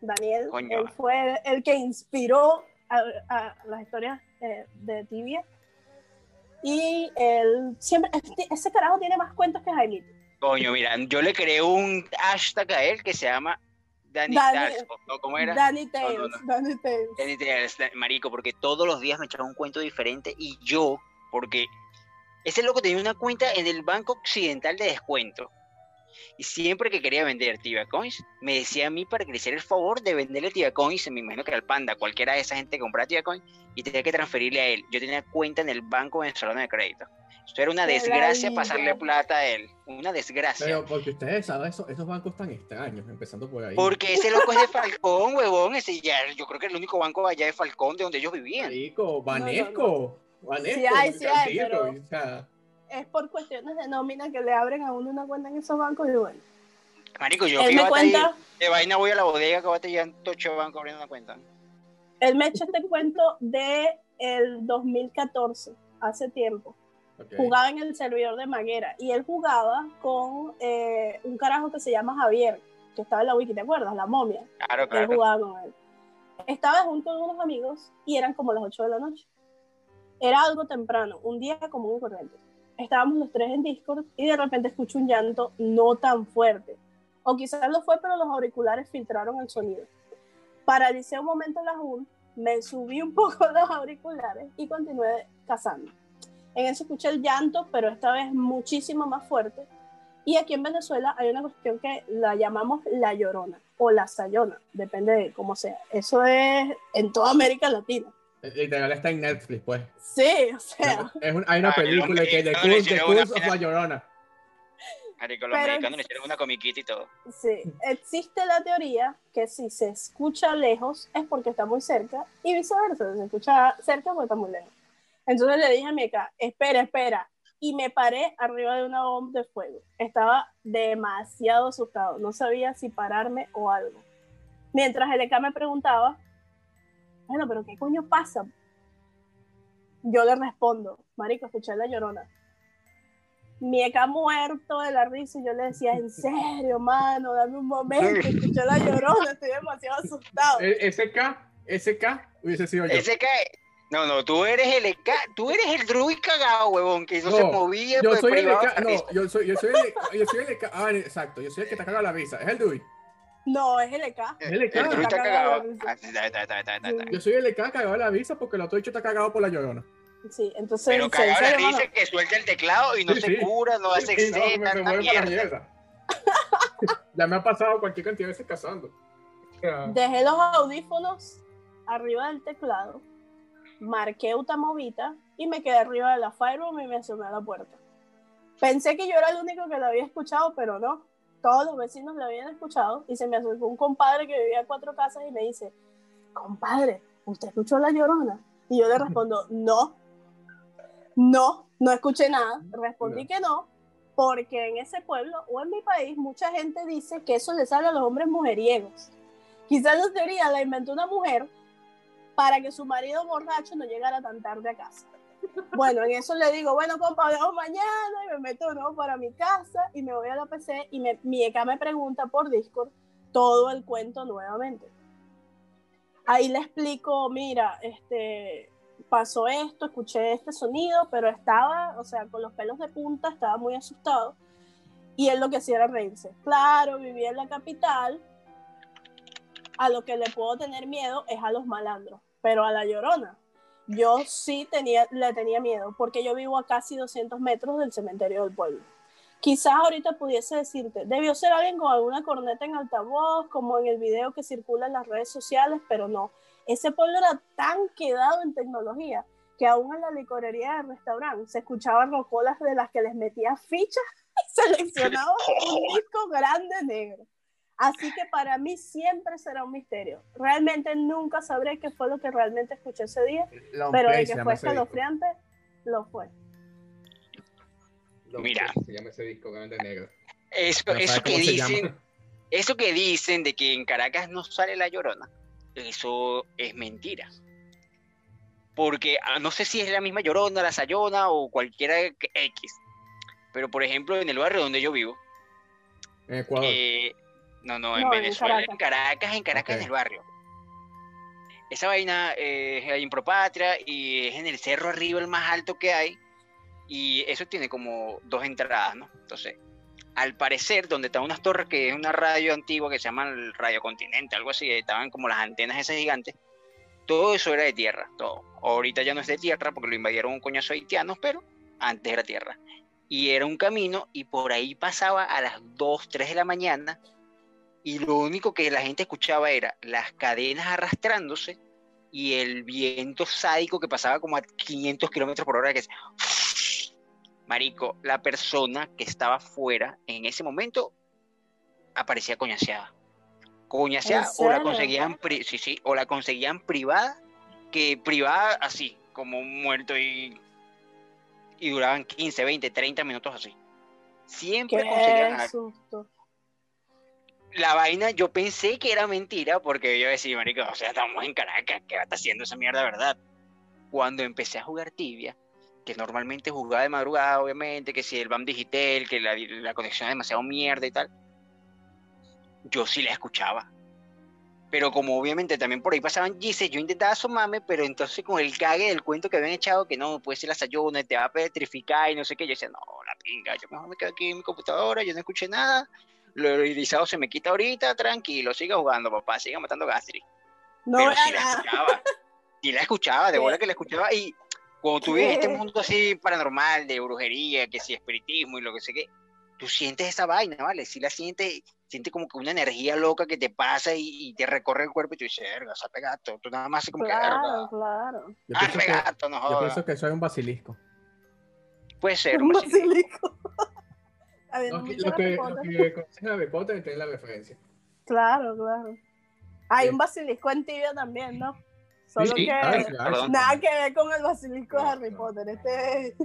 Daniel, él fue el que inspiró a, las historias de, Tibia. Y él siempre, ese carajo tiene más cuentos que Jaime. Coño, mira, yo le creé un hashtag a él que se llama Danny, Tales, ¿cómo era? Danny Tales, Danny Tales. Danny Tales, marico, porque todos los días me echaba un cuento diferente y yo, porque ese loco tenía una cuenta en el Banco Occidental de descuento. Y siempre que quería vender Tibia Coins, me decía a mí para que le hiciera el favor de venderle Tibia Coins, me imagino que era el Panda, cualquiera de esa gente que compraba Tibia Coins, y tenía que transferirle a él. Yo tenía cuenta en el Banco Venezolano de Crédito. Era una desgracia pasarle plata a él. Una desgracia. Pero porque ustedes saben, esos, esos bancos tan extraños, empezando por ahí. Porque ese loco es de Falcón, huevón. Ese ya, yo creo que el único banco allá de Falcón, de donde ellos vivían. Rico, Banesco. Banesco. Sí hay, sí hay, pero es por cuestiones de nómina que le abren a uno una cuenta en esos bancos y bueno. Marico, yo él me cuenta, de vaina voy a la bodega que va a tener tocho banco abriendo una cuenta. Él me echa este cuento de el 2014, hace tiempo. Jugaba en el servidor de Maguera y él jugaba con eh, un carajo que se llama Javier, que estaba en la wiki, ¿te acuerdas? La momia. Claro, claro. Él jugaba con él. Estaba junto con unos amigos y eran como las 8 de la noche. Era algo temprano, un día común y corriente. Estábamos los tres en Discord y de repente escucho un llanto no tan fuerte. O quizás lo fue, pero los auriculares filtraron el sonido. Paralicé un momento la JUN, me subí un poco [LAUGHS] los auriculares y continué cazando. En eso escuché el llanto, pero esta vez muchísimo más fuerte. Y aquí en Venezuela hay una cuestión que la llamamos la llorona o la sayona, depende de cómo sea. Eso es en toda América Latina. Literal está en Netflix, pues. Sí, o sea. Es hay una película que de Curse of la Llorona. Marico, los mexicanos le hicieron una comiquita y todo. Sí, existe la teoría que si se escucha lejos es porque está muy cerca y viceversa, si se escucha cerca porque está muy lejos. Entonces le dije a Mica, espera, espera. Y me paré arriba de una bomba de fuego. Estaba demasiado asustado. No sabía si pararme o algo. Mientras el EK me preguntaba, bueno, pero ¿qué coño pasa? Yo le respondo, marico, escuché la llorona. Mi EK muerto de la risa y yo le decía, en serio, mano, dame un momento, escuché la llorona, estoy demasiado asustado. E-, ese K, ese K hubiese sido yo. Ese K, no, no, tú eres el EK, tú eres el druid cagado, huevón, que eso se movía. Yo soy el EK, no, yo soy, yo soy el, yo soy el EK, ah, exacto, yo soy el que está cagado la visa, es el druid. No, es el EK. Es el EK. El druid está cagado. Yo soy el EK cagado la visa porque el otro hecho está cagado por la llorona. Sí, entonces. Pero cagado la risa que suelta el teclado y no se cura, no hace sí, no, me, mierda. mierda. [LAUGHS] ya me ha pasado cualquier cantidad de veces cazando. Dejé los audífonos arriba del teclado marqué Utamovita y me quedé arriba de la Fireroom y me asomé a la puerta. Pensé que yo era el único que lo había escuchado, pero no. Todos los vecinos lo habían escuchado y se me acercó un compadre que vivía en cuatro casas y me dice, compadre, ¿usted escuchó la llorona? Y yo le [LAUGHS] respondo, no. No, no escuché nada. Respondí que no, porque en ese pueblo o en mi país mucha gente dice que eso le sale a los hombres mujeriegos. Quizás la teoría la inventó una mujer para que su marido borracho no llegara tan tarde a casa. Bueno, en eso le digo, bueno, compa, vemos mañana y me meto ¿no? para mi casa y me voy a la PC y me, mi EK me pregunta por Discord todo el cuento nuevamente. Ahí le explico, mira, este, pasó esto, escuché este sonido, pero estaba, o sea, con los pelos de punta, estaba muy asustado. Y él lo que hacía era reírse. Claro, vivía en la capital. A lo que le puedo tener miedo es a los malandros, pero a la llorona. Yo sí tenía, le tenía miedo, porque yo vivo a casi 200 metros del cementerio del pueblo. Quizás ahorita pudiese decirte, debió ser alguien con alguna corneta en altavoz, como en el video que circula en las redes sociales, pero no ese pueblo era tan quedado en tecnología que aún en la licorería del restaurante se escuchaban rocolas de las que les metía fichas [LAUGHS] y seleccionaba [LAUGHS] un disco grande negro. Así que para mí siempre será un misterio. Realmente nunca sabré qué fue lo que realmente escuché ese día, pero de que fue escalofriante, lo fue. Mira, se llama ese disco grande negro. Eso, eso que dicen, eso que dicen de que en Caracas no sale la llorona eso es mentira. Porque ah, no sé si es la misma Llorona, la Sayona o cualquiera X. Pero por ejemplo, en el barrio donde yo vivo. En Ecuador. Eh, no, no, en Venezuela, en Caracas, en Caracas, en el barrio. Esa vaina es en Propatria y es en el cerro arriba, el más alto que hay. Y eso tiene como dos entradas, ¿no? Entonces, al parecer, donde están unas torres, que es una radio antigua que se llama el Radio Continente, algo así, estaban como las antenas esas gigantes, todo eso era de tierra, todo. Ahorita ya no es de tierra porque lo invadieron un coñazo haitianos, pero antes era tierra. Y era un camino y por ahí pasaba a las 2, 3 de la mañana y lo único que la gente escuchaba era las cadenas arrastrándose y el viento sádico que pasaba como a 500 kilómetros por hora que es Marico, la persona que estaba fuera en ese momento aparecía coñaseada. Coñaseada o la conseguían, sí, sí, o la conseguían privada, que privada así, como muerto y, y duraban 15, 20, 30 minutos así. Siempre conseguían susto. La vaina, yo pensé que era mentira porque yo decía, marico, o sea, estamos en Caracas, ¿qué va a estar haciendo esa mierda, verdad? Cuando empecé a jugar tibia, que normalmente jugaba de madrugada, obviamente, que si el BAM Digital, que la, conexión es demasiado mierda y tal, yo sí la escuchaba. Pero como obviamente también por ahí pasaban gises, yo intentaba asomarme, pero entonces con el cague del cuento que habían echado, que no, puede ser la sayona, te va a petrificar y no sé qué, yo decía, no, la pinga, yo mejor me quedo aquí en mi computadora, yo no escuché nada, lo irisado se me quita ahorita, tranquilo, siga jugando, papá, siga matando Gastri. No, pero sí la escuchaba, sí la escuchaba, de bola que la escuchaba, y cuando tú vives en este mundo así paranormal, de brujería, que si espiritismo y lo que sé qué, tú sientes esa vaina, ¿vale? Si la sientes, sientes como que una energía loca que te pasa y, te recorre el cuerpo y tú dices, verga, sape gato. Tú nada más así como claro, que, claro. Yo que, gato, no jodas. yo pienso que soy un basilisco. Puede ser un, un basilisco. A ver, lo, que, lo que, lo que conoces a Harry Potter tiene la referencia. Claro, claro. Hay un basilisco en tibia también, ¿no? Solo que nada que ver con el basilisco de Harry Potter. Este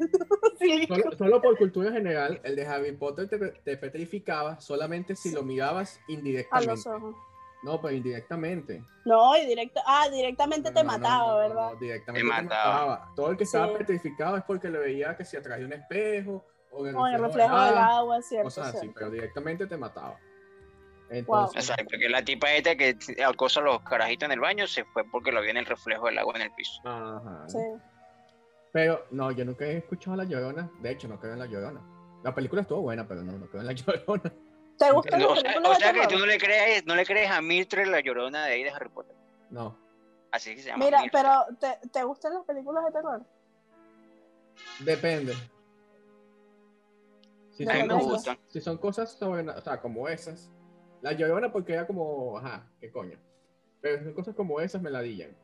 solo, por cultura general, el de Harry Potter te, petrificaba solamente si lo mirabas indirectamente. A los ojos. No, pero indirectamente. No, y directo, ah, directamente te mataba, ¿verdad? No, directamente te, mataba. Todo el que estaba petrificado es porque le veía que se atraía un espejo o el reflejo, del agua, cierto. Cosas así, pero directamente te mataba. Exacto, que la tipa esta que acosa a los carajitos en el baño se fue porque lo vio en el reflejo del agua en el piso. Ajá. Sí. Pero no, yo nunca he escuchado a La Llorona. De hecho, no creo en La Llorona. La película estuvo buena, pero no, no creo en La [LAUGHS] Llorona. ¿Te gusta o, sea, o sea que tú no le crees, no le crees a Mildred La Llorona de ahí de Harry Potter. No. Así que se llama. Mira, pero ¿te, ¿te gustan las películas de terror? Depende. Si, son, si son cosas sobre, o sea, como esas, la Llorona porque era como, ajá, qué coño. Pero cosas como esas me ladillan.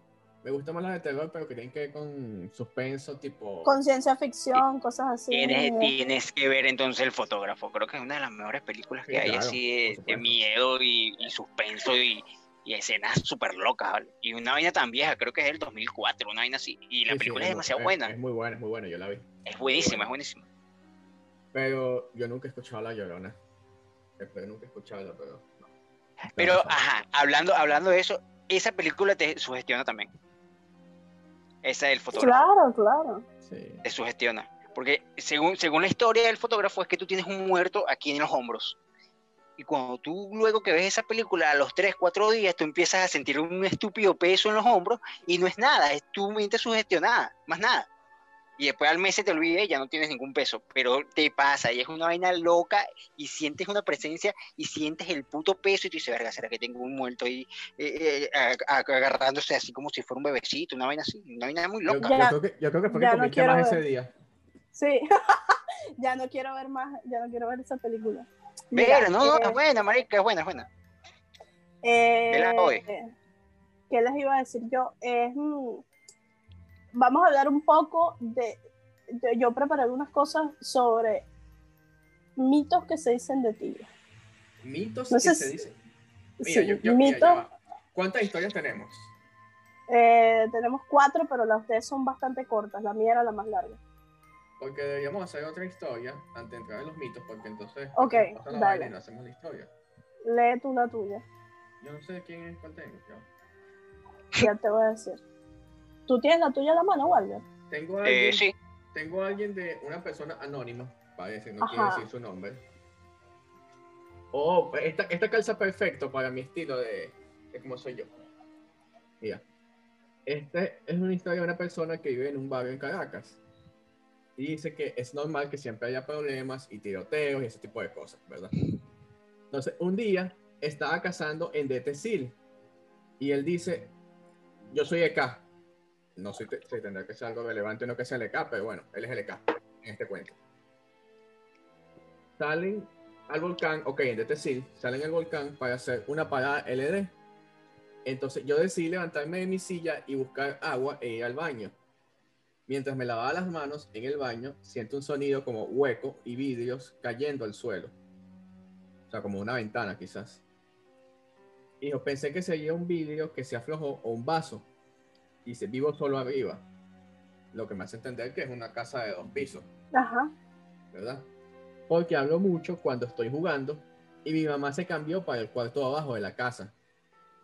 Me gustan más las de terror, pero que tienen que ver con suspenso, tipo... Con ciencia ficción, cosas así. Tienes, que ver entonces El Fotógrafo. Creo que es una de las mejores películas que hay así de, miedo y, suspenso y, Y escenas súper locas, ¿vale? Y una vaina tan vieja, creo que es del 2004, una vaina así. Y la Sí, sí, película es mu- demasiado es- buena. Es muy buena, es muy buena, yo la vi. Es buenísima, es buenísima. Pero yo nunca he escuchado a La Llorona. Espero nunca escucharla, pero no. Pero, No, no. ajá, hablando, hablando de eso, esa película te sugestiona también. Esa del fotógrafo. Claro, claro. Sí. te sugestiona. Porque según, según la historia del fotógrafo es que tú tienes un muerto aquí en los hombros. Y cuando tú luego que ves esa película a los 3, 4 días, tú empiezas a sentir un estúpido peso en los hombros y no es nada, es tu mente sugestionada, más nada. Y después al mes se te olvida y ya no tienes ningún peso, pero te pasa y es una vaina loca y sientes una presencia y sientes el puto peso y tú dices, verga, ¿será que tengo un muerto ahí eh, eh, agarrándose así como si fuera un bebecito, una vaina así, una vaina muy loca? yo Ya- creo que, yo creo que fue que no más ese día. Sí. [LAUGHS] ya no quiero ver más, ya no quiero ver esa película. Mira, no, no, eh, es buena, marica, es buena, es buena. Eh. ¿Qué les iba a decir yo? Es, mm, vamos a hablar un poco de, de- Yo preparé algunas cosas sobre mitos que se dicen de ti. Mitos No que sé se si- dicen. Mira, Sí, yo, yo- mira, mito. ya va. ¿Cuántas historias tenemos? Eh, tenemos cuatro, pero las de ustedes son bastante cortas. La mía era la más larga. Porque deberíamos hacer otra historia antes de entrar en los mitos, porque entonces Ok, la dale. no hacemos la historia. Lee tú la tuya. Yo no sé quién es cuál tengo. Ya te voy a decir. ¿Tú tienes la tuya a la mano, Walter? Tengo a alguien, Eh, sí, tengo a alguien de una persona anónima, parece, no Ajá. quiero decir su nombre. Oh, esta, esta calza perfecto para mi estilo de, de cómo soy yo. Mira, esta es una historia de una persona que vive en un barrio en Caracas. Y dice que es normal que siempre haya problemas y tiroteos y ese tipo de cosas, ¿verdad? Entonces, un día estaba cazando en Detecil y él dice, yo soy EK. No sé si tendrá que ser algo relevante o no que sea el EK, pero bueno, él es el EK en este cuento. Salen al volcán, ok, en Detecil, salen al volcán para hacer una parada LD. Entonces yo decidí levantarme de mi silla y buscar agua e ir al baño. Mientras me lavaba las manos en el baño, siento un sonido como hueco y vidrios cayendo al suelo. O sea, como una ventana quizás. Y yo pensé que sería un vidrio que se aflojó o un vaso. Dice, vivo solo arriba. Lo que me hace entender que es una casa de dos pisos, Ajá. ¿verdad? Porque hablo mucho cuando estoy jugando y mi mamá se cambió para el cuarto de abajo de la casa.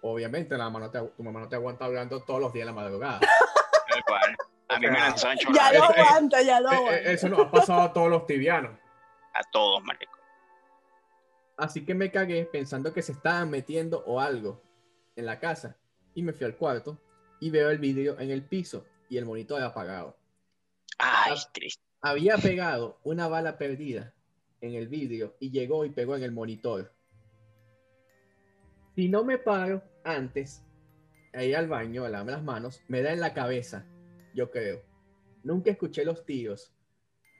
Obviamente la mamá no te, tu mamá no te aguanta hablando todos los días en la madrugada. [LAUGHS] tal cual. A mí me lanzó Ya lo aguanta, ya lo Eh, eh, aguanta. Eso nos ha pasado a todos los tibianos. a todos, marico. Así que me cagué pensando que se estaban metiendo o algo en la casa. Y me fui al cuarto y veo el vídeo en el piso y el monitor apagado. Ay, triste. Había pegado una bala perdida en el vídeo y llegó y pegó en el monitor. Si no me paro antes, a ir al baño, a lavarme las manos, me da en la cabeza, yo creo. Nunca escuché los tiros.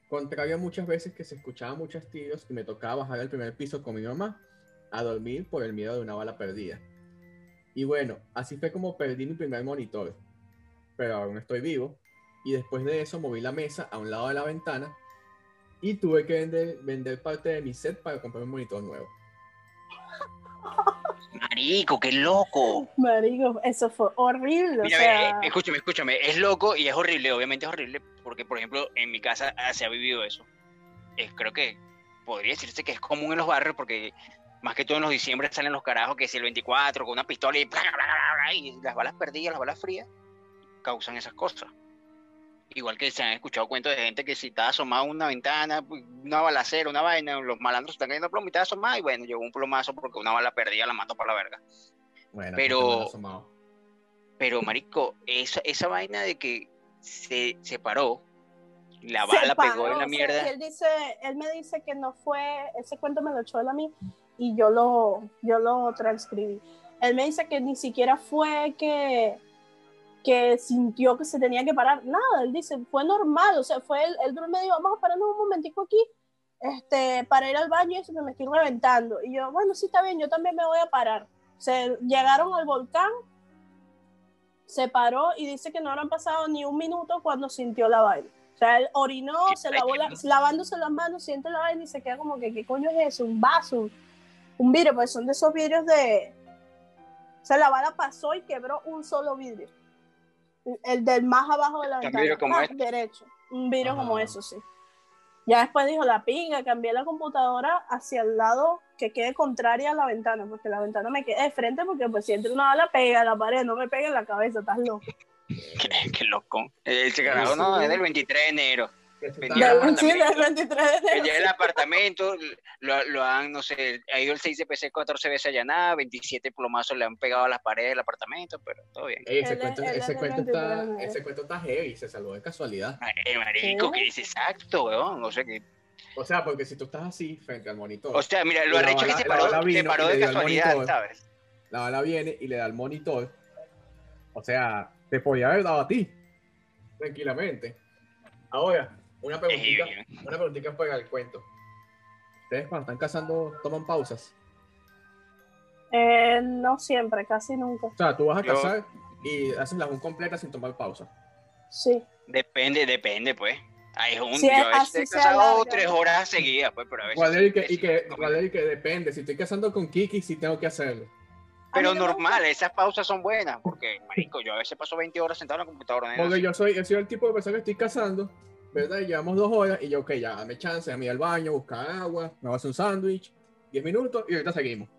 Contrario a muchas veces que se escuchaban muchos tiros y me tocaba bajar al primer piso con mi mamá a dormir por el miedo de una bala perdida. Y bueno, así fue como perdí mi primer monitor. Pero aún estoy vivo. Y después de eso moví la mesa a un lado de la ventana y tuve que vender, vender parte de mi set para comprar un monitor nuevo. Marico, qué loco. Marico, eso fue horrible. Mira, o sea, ve, eh, escúchame, escúchame, es loco y es horrible, obviamente es horrible, porque por ejemplo en mi casa ah, se ha vivido eso. Es, creo que podría decirse que es común en los barrios, porque más que todo en los diciembre salen los carajos que si el 24 con una pistola y, bla, bla, bla, bla, y las balas perdidas, las balas frías, causan esas cosas. Igual que se han escuchado cuentos de gente que si está asomado a una ventana, pues, una balacera, una vaina, los malandros están cayendo plomo y está asomado y bueno, llegó un plomazo porque una bala perdida la mató para la verga. Bueno, Pero-. Pero, marico, esa, esa vaina de que se separó, la se bala paró, pegó en o la sea, mierda. que él dice, él me dice que no fue, ese cuento me lo echó él a mí y yo lo, yo lo transcribí. Él me dice que ni siquiera fue que, que sintió que se tenía que parar, nada, él dice, fue normal, o sea, fue él, él me dijo, vamos a pararnos un momentico aquí, este, para ir al baño y eso me estoy reventando. Y yo, bueno, sí está bien, yo también me voy a parar. Se llegaron al volcán, se paró y dice que no habrán pasado ni un minuto cuando sintió la vaina. O sea, él orinó, se lavó la- lavándose las manos, siente la vaina y se queda como que, ¿qué coño es eso? Un vaso, un, vidrio, pues son de esos vidrios de... sea, la bala pasó y quebró un solo vidrio. El del más abajo de la Un ventana. vidrio como ah, este. derecho. Un vidrio Ajá. como eso, sí. Ya después dijo la pinga, cambié la computadora hacia el lado que quede contraria a la ventana, porque la ventana me queda de frente, porque pues si entra una bala pega a la pared, no me pega en la cabeza, estás loco. [LAUGHS] Qué, qué loco. Ese carajo no, es del 23 de enero. Venía está- el apartamento. del 23 de Que enero. ya el apartamento lo, lo han, no sé, ha ido el 6 de PC 14 veces allanada, 27 plomazos le han pegado a las paredes del apartamento, pero todo bien. Ey, ese cuento, ese, cuento 23 de está, ese cuento está heavy, se salvó de casualidad. Eh, marico, ¿Qué? que dice exacto, weón. O sea, que, O sea, porque si tú estás así frente al monitor, o sea, mira, lo arrecho es que se la paró, se de casualidad, monitor. ¿sabes? la bala viene y le da al monitor. O sea, te podía haber dado a ti, tranquilamente. Ahora, una preguntita, Eh, una preguntita fuera del cuento. ¿Ustedes cuando están cazando toman pausas? Eh, no siempre, casi nunca. O sea, tú vas a Yo- cazar y haces la un completa sin tomar pausa. Sí. Depende, depende, pues. Hay un, Sí, yo a veces así he se cazado alarga. tres horas seguidas, pues, pero a veces. Y que, y que, depende. Si estoy cazando con Kiki, sí tengo que hacerlo. A mí Pero no me normal, esas pausas son buenas, porque, marico, yo a veces paso 20 horas sentado en la computadora. nena, Porque así. yo soy, yo soy el tipo de persona que estoy cazando, llevamos dos horas y yo, ok, ya dame chance, a mí al baño, buscar agua, me voy a hacer un sándwich, 10 minutos y ahorita seguimos.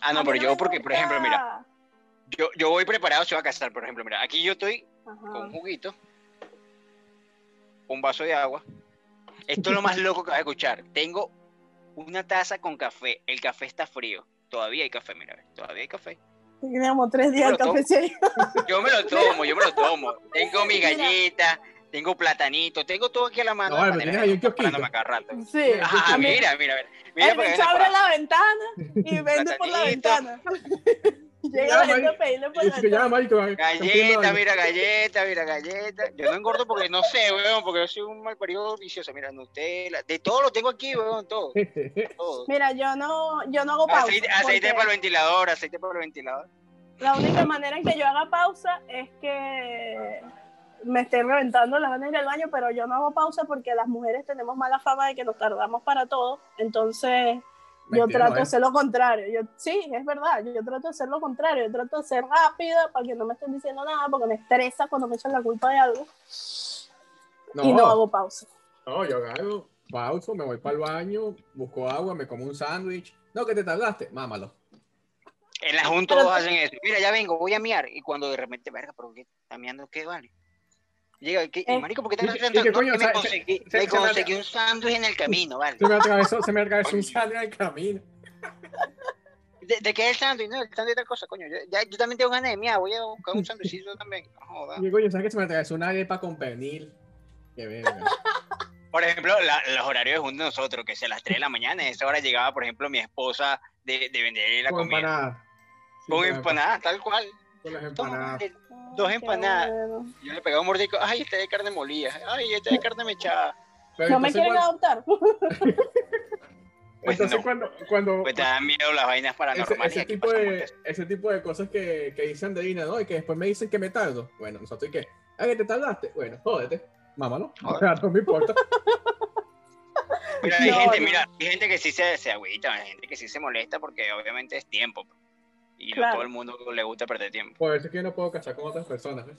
Ah, no, a mí pero yo, porque, por ejemplo, mira, yo, yo voy preparado si voy a cazar, por ejemplo, mira, aquí yo estoy Ajá. con un juguito, un vaso de agua. Esto es lo más [LAUGHS] loco que vas a escuchar. Tengo una taza con café. El café está frío. Todavía hay café, mira, todavía hay café. Teníamos tres días el Pero café. Yo me lo tomo, yo me lo tomo. [LAUGHS] Tengo mi Mira. galleta, tengo platanito, tengo todo aquí a la mano. No, pero ahí un kiosquito. Sí. Ajá, A mí- mira, mira, mira. Mira el porque bicho viene abre la ventana y vende por la ventana. [LAUGHS] Llega la gente a pedirle por la ventana. pidiendo Galleta, mira, galleta, mira, galleta. Yo no engordo porque no sé, weón, porque yo soy un mal periodo vicioso. Mira, Nutella, de todo lo tengo aquí, weón, todo. [LAUGHS] todo. Mira, yo no, yo no hago pausa. Aceite, aceite porque para el ventilador, aceite para el ventilador. La única manera en que yo haga pausa es que me esté reventando la ganas de ir al baño, pero yo no hago pausa porque las mujeres tenemos mala fama de que nos tardamos para todo. Entonces, yo Mentira, trato ¿no de es? hacer lo contrario. Yo, sí, es verdad. Yo, yo trato de hacer lo contrario. Yo trato de ser rápida para que no me estén diciendo nada, porque me estresa cuando me echan la culpa de algo. No, Y no hago pausa. no, yo hago pausa, me voy para el baño, busco agua, me como un sándwich. No, que te tardaste, mámalo. En la junta todos hacen eso. Mira, ya vengo, voy a miar. Y cuando de repente, verga, pero ¿qué está miando qué vale? Llega, ¿qué? Eh, marico, ¿por qué te estás? No, coño, que o sea, me conseguí, se- me se- se conseguí un sándwich en el camino, vale. Se me atravesó, se me atravesó un sándwich en el camino. ¿De, de qué es el sándwich? No, el sándwich de tal cosa, coño. Yo, ya, yo también tengo ganas de miar, voy a buscar un sándwichito también. No joda. Coño, ¿sabes que se me atravesó una arepa con pernil? Qué verga. [LAUGHS] Por ejemplo, la- los horarios de de nosotros, que es a las 3 de la mañana, a esa hora llegaba, por ejemplo, mi esposa de, de vender la con comida. empanadas. Sí, Con empanadas, tal cual. Con las Toma, empanadas. vale. Dos empanadas. bueno. Yo le pegaba un mordico, ay, este de carne molida, ay, este de carne mechada. Pero ¿No me quieren cuando, adoptar? Pues [LAUGHS] entonces no. cuando, cuando Pues te dan miedo las vainas ese, paranormales. ese y aquí tipo de, ese tipo de cosas que, que dicen de Dina, ¿no? Y que después me dicen que me tardo. Bueno, nosotros, ¿y qué? ¿Ah, que te tardaste? Bueno, jódete. Mámalo. O sea, no me importa. [LAUGHS] Mira, hay No, gente, no. mira, hay gente que sí se, se agüita, hay gente que sí se molesta porque obviamente es tiempo. Y no Claro. todo el mundo le gusta perder tiempo. Por eso es que yo no puedo casar con otras personas. ¿ves?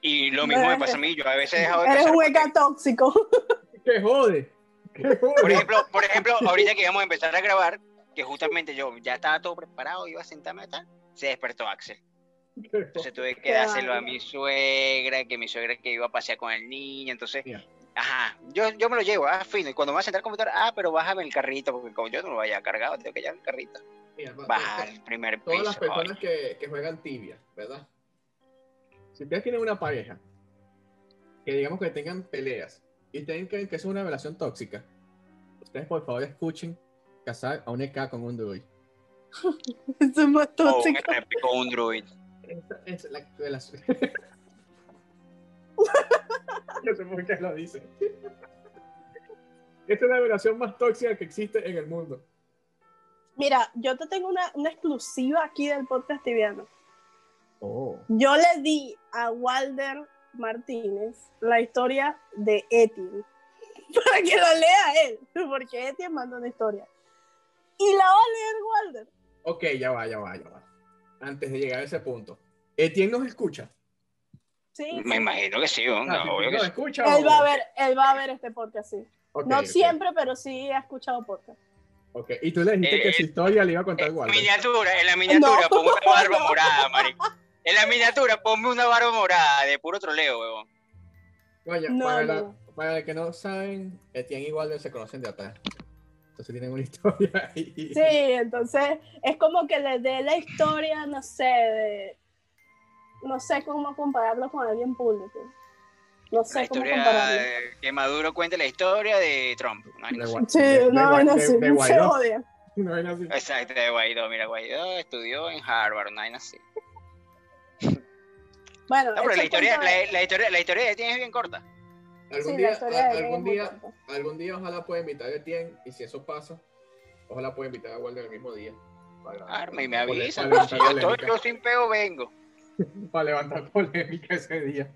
Y lo mismo me pasa a mí, yo a veces he dejado de Eres casar un porque- hueca tóxico. [LAUGHS] ¡Qué jode! ¡Qué jode! Por ejemplo, por ejemplo, ahorita que íbamos a empezar a grabar, que justamente yo ya estaba todo preparado, iba a sentarme a tal, se despertó Axel. Entonces tuve que dárselo a mi suegra, que mi suegra que iba a pasear con el niño, entonces, ajá, yo, yo me lo llevo, ah, fino, y cuando me voy a sentar a computadora, ah, pero bájame el carrito, porque como yo no lo vaya cargado, tengo que llevar el carrito, Mira, el primer todas piso. las personas que, que juegan tibia, ¿verdad? Si ustedes tienen una pareja que digamos que tengan peleas y ustedes creen que es una relación tóxica, ustedes por favor escuchen casar a un EK con un druid. [LAUGHS] Eso es más O un tóxico. RP con un druid. Esa es la relación. [LAUGHS] Yo sé por qué lo dicen. Esta es la relación más tóxica que existe en el mundo. Mira, yo te tengo una, una exclusiva aquí del podcast tibiano. Oh. Yo le di a Walder Martínez la historia de Etienne [LAUGHS] para que la lea él, porque Etienne mandó una historia. Y la va a leer Walder. Ok, ya va, ya va, ya va. antes de llegar a ese punto. Etienne nos escucha. Sí, Me imagino que sí, ¿no? Ah, obvio que ¿Nos sí. escucha? Él va a ver, él va a ver este podcast, sí. No siempre, pero sí ha escuchado podcast. Ok. Y tú le dijiste Eh, que su eh, historia le iba a contar En Walter. miniatura, en la miniatura, No, ponme una barba no. morada, marico. En la miniatura, ponme una barba morada de puro troleo, huevón. Oye, No, para, no, la- para los que no saben, Etienne y Walter se conocen de atrás. Entonces tienen una [LAUGHS] historia ahí. Sí, entonces es como que le dé la historia, no sé, de, no sé cómo compararlo con alguien público. No La sé cómo historia compararlo. de- que Maduro cuente la historia de Trump. ¿no? De Gua- Sí, de- una vaina así, se Guaidó. odia. [LAUGHS] Una vaina así. Exacto, de Guaidó. Mira, Guaidó estudió en Harvard, una vaina así. [LAUGHS] Bueno, No, pero la historia, la, la historia, la historia de Etienne es bien corta. Algún sí, día, a- algún día, corta. algún día ojalá pueda invitar a Etienne y si eso pasa, ojalá pueda invitar a Walter el mismo día. Para, Ah, me, me avisan. Yo yo sin peo vengo. [LAUGHS] para levantar polémica ese día.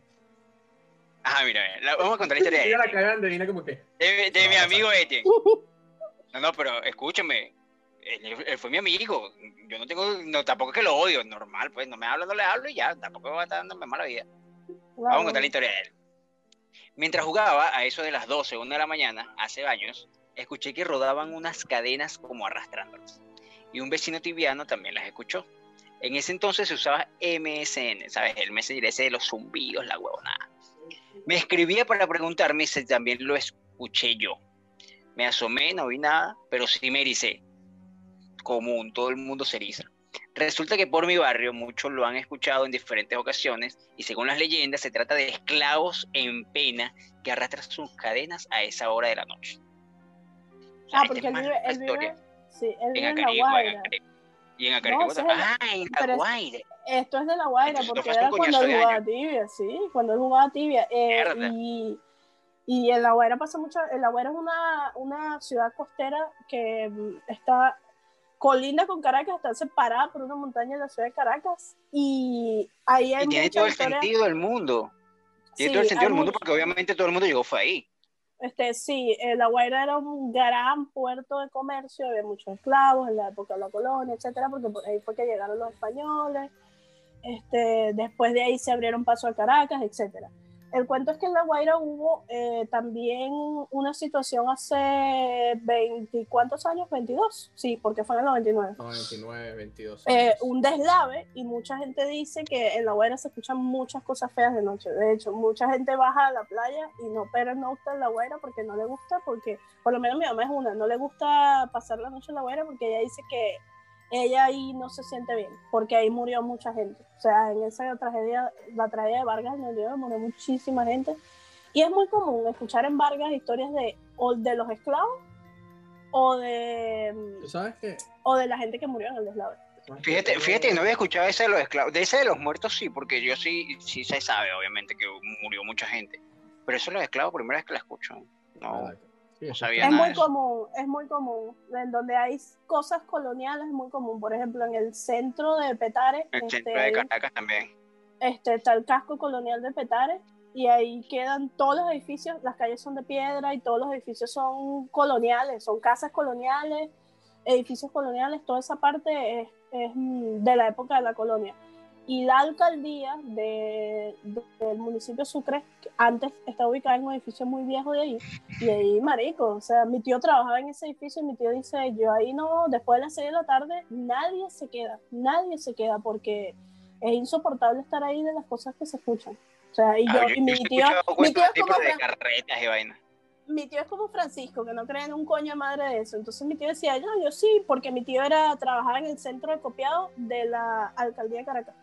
Ajá, mira, la- vamos a contar la historia de la Etienne. de Dina como que. De, de No, mi amigo Etienne. [LAUGHS] No, no, pero escúchame. Él, él fue mi amigo. Yo no tengo, no, tampoco es que lo odio, normal, pues no me hablo, no le hablo y ya, tampoco va a estar dándome mala vida. Vamos a contar la historia de él. Mientras jugaba a eso de las 12, 1 de la mañana, hace años, escuché que rodaban unas cadenas como arrastrándolas. Y un vecino tibiano también las escuchó. En ese entonces se usaba MSN, ¿sabes? El messenger ese de los zumbidos, la huevonada. Me escribía para preguntarme si también lo escuché yo. Me asomé, no vi nada, pero sí me ericé. Común, todo el mundo se eriza. Resulta que por mi barrio muchos lo han escuchado en diferentes ocasiones y según las leyendas se trata de esclavos en pena que arrastran sus cadenas a esa hora de la noche. O sea, Ah, esta porque él vive, él historia vive, sí, él vive en en La Guaira. Y en Acarigua también. Ah, en La Guaira. Esto es de La Guaira, Entonces, porque era cuando él jugaba tibia, sí, cuando él jugaba tibia. eh, y, y en La Guaira pasa mucho, en La Guaira es una, una ciudad costera que mm, está colinda con Caracas, está separada por una montaña de la ciudad de Caracas, y ahí hay Y tiene todo el sentido del mundo. Tiene Sí, todo el sentido del mundo porque obviamente todo el mundo llegó fue ahí. Este, sí, eh, La Guaira era un gran puerto de comercio, había muchos esclavos en la época de la colonia, etcétera, porque por ahí fue que llegaron los españoles. Este, después de ahí se abrieron paso a Caracas, etcétera. El cuento es que en La Guaira hubo eh, también una situación hace 20, ¿cuántos años? 22, sí, porque fue en el 99. 99, 22. Eh, años. un deslave y mucha gente dice que en La Guaira se escuchan muchas cosas feas de noche. De hecho, mucha gente baja a la playa y no pero no gusta en La Guaira porque no le gusta, porque por lo menos mi mamá es una, no le gusta pasar la noche en La Guaira porque ella dice que ella ahí no se siente bien, porque ahí murió mucha gente. O sea, en esa tragedia, la tragedia de Vargas en el 99 murió muchísima gente. Y es muy común escuchar en Vargas historias de, o de los esclavos o de, ¿Tú sabes qué? o de la gente que murió en el deslave. Fíjate, fíjate, no había escuchado ese de los esclavos. De ese de los muertos sí, porque yo sí, sí se sabe, obviamente, que murió mucha gente. Pero eso de los esclavos, primera vez que la escucho. No, sí, no Es muy común, es muy común. En donde hay cosas coloniales es muy común. Por ejemplo, en el centro de Petare El este, centro de hay- Caracas también. este, está el casco colonial de Petare y ahí quedan todos los edificios, las calles son de piedra y todos los edificios son coloniales, son casas coloniales, edificios coloniales, toda esa parte es, es, de la época de la colonia. Y la alcaldía de, de- del municipio Sucre, que antes estaba ubicada en un edificio muy viejo de ahí, y ahí, marico, o sea, mi tío trabajaba en ese edificio y mi tío dice, yo ahí no, después de las 6 de la tarde, nadie se queda, nadie se queda porque es insoportable estar ahí de las cosas que se escuchan. O sea, y, Ah, yo, yo- y yo mi he tío, mi tío es como de Fran- carretas y vaina. mi tío es como Francisco, que no cree en un coño madre de eso. Entonces mi tío decía, no, yo sí, porque mi tío era trabajaba en el centro de copiado de la alcaldía de Caracas,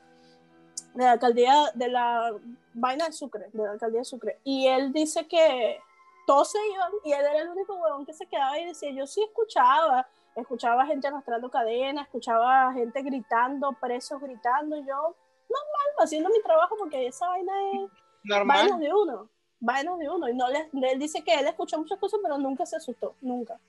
de la alcaldía de la vaina de Sucre, de la alcaldía de Sucre. Y él dice que todos se iban y él era el único huevón que se quedaba y decía, yo sí escuchaba, escuchaba gente arrastrando cadenas, escuchaba gente gritando, presos gritando, y yo normal, haciendo mi trabajo porque esa vaina es vainas Normal. de uno, vainas de uno. Y no le, él dice que él escuchó muchas cosas, pero nunca se asustó, nunca.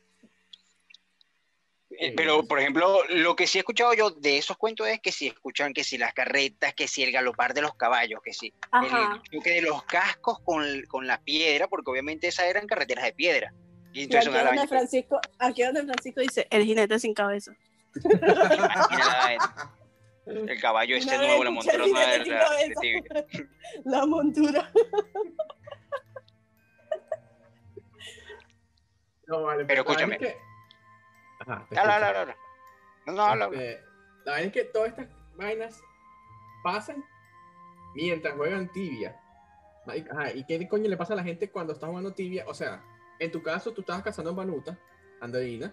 Eh, Pero, por ejemplo, lo que sí he escuchado yo de esos cuentos es que si escuchan que si las carretas, que si el galopar de los caballos, que si Ajá. el choque de los cascos con, con la piedra, porque obviamente esas eran carreteras de piedra. Y Y entonces aquí donde Francisco, aquí donde Francisco dice, el jinete sin cabeza. El caballo este nuevo, la montura nueva de, [LAUGHS] la- montura. No, vale, Pero vaina escúchame. es que- Ajá, te Habla, escucho. habla, habla. No, no, habla, habla. La vaina es que todas estas vainas pasan mientras juegan tibia. Ajá, ¿y qué coño le pasa a la gente cuando está jugando tibia? O sea, en tu caso tú estabas cazando en Banuta, Andreina,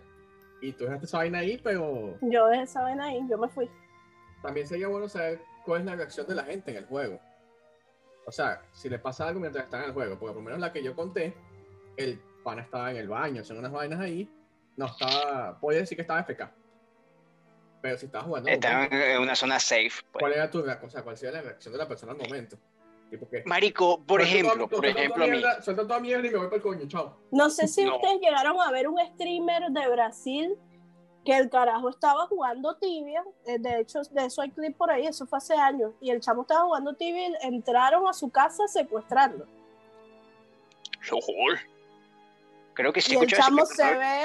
y tú dejaste esa vaina ahí, pero Yo dejé esa vaina ahí, yo me fui. también sería bueno saber cuál es la reacción de la gente en el juego. O sea, si le pasa algo mientras están en el juego, porque por lo menos la que yo conté, el pana estaba en el baño, son unas vainas ahí, no estaba, podía decir que estaba FK. Pero si estaba jugando, Estaba en en una zona safe. pues. ¿cuál era tu reacción? O sea, ¿cuál sería la reacción de la persona al momento? Tipo que, Marico, por ejemplo, toda- por ejemplo toda a mí. mierda- Suelto toda mierda y me voy para el coño, chao. No sé si No. ustedes llegaron a ver un streamer de Brasil que el carajo estaba jugando tibia. eh, De hecho, de eso hay clip por ahí, eso fue hace años. Y el chamo estaba jugando tibia y entraron a su casa a secuestrarlo. Creo que sí y el chamo se ve,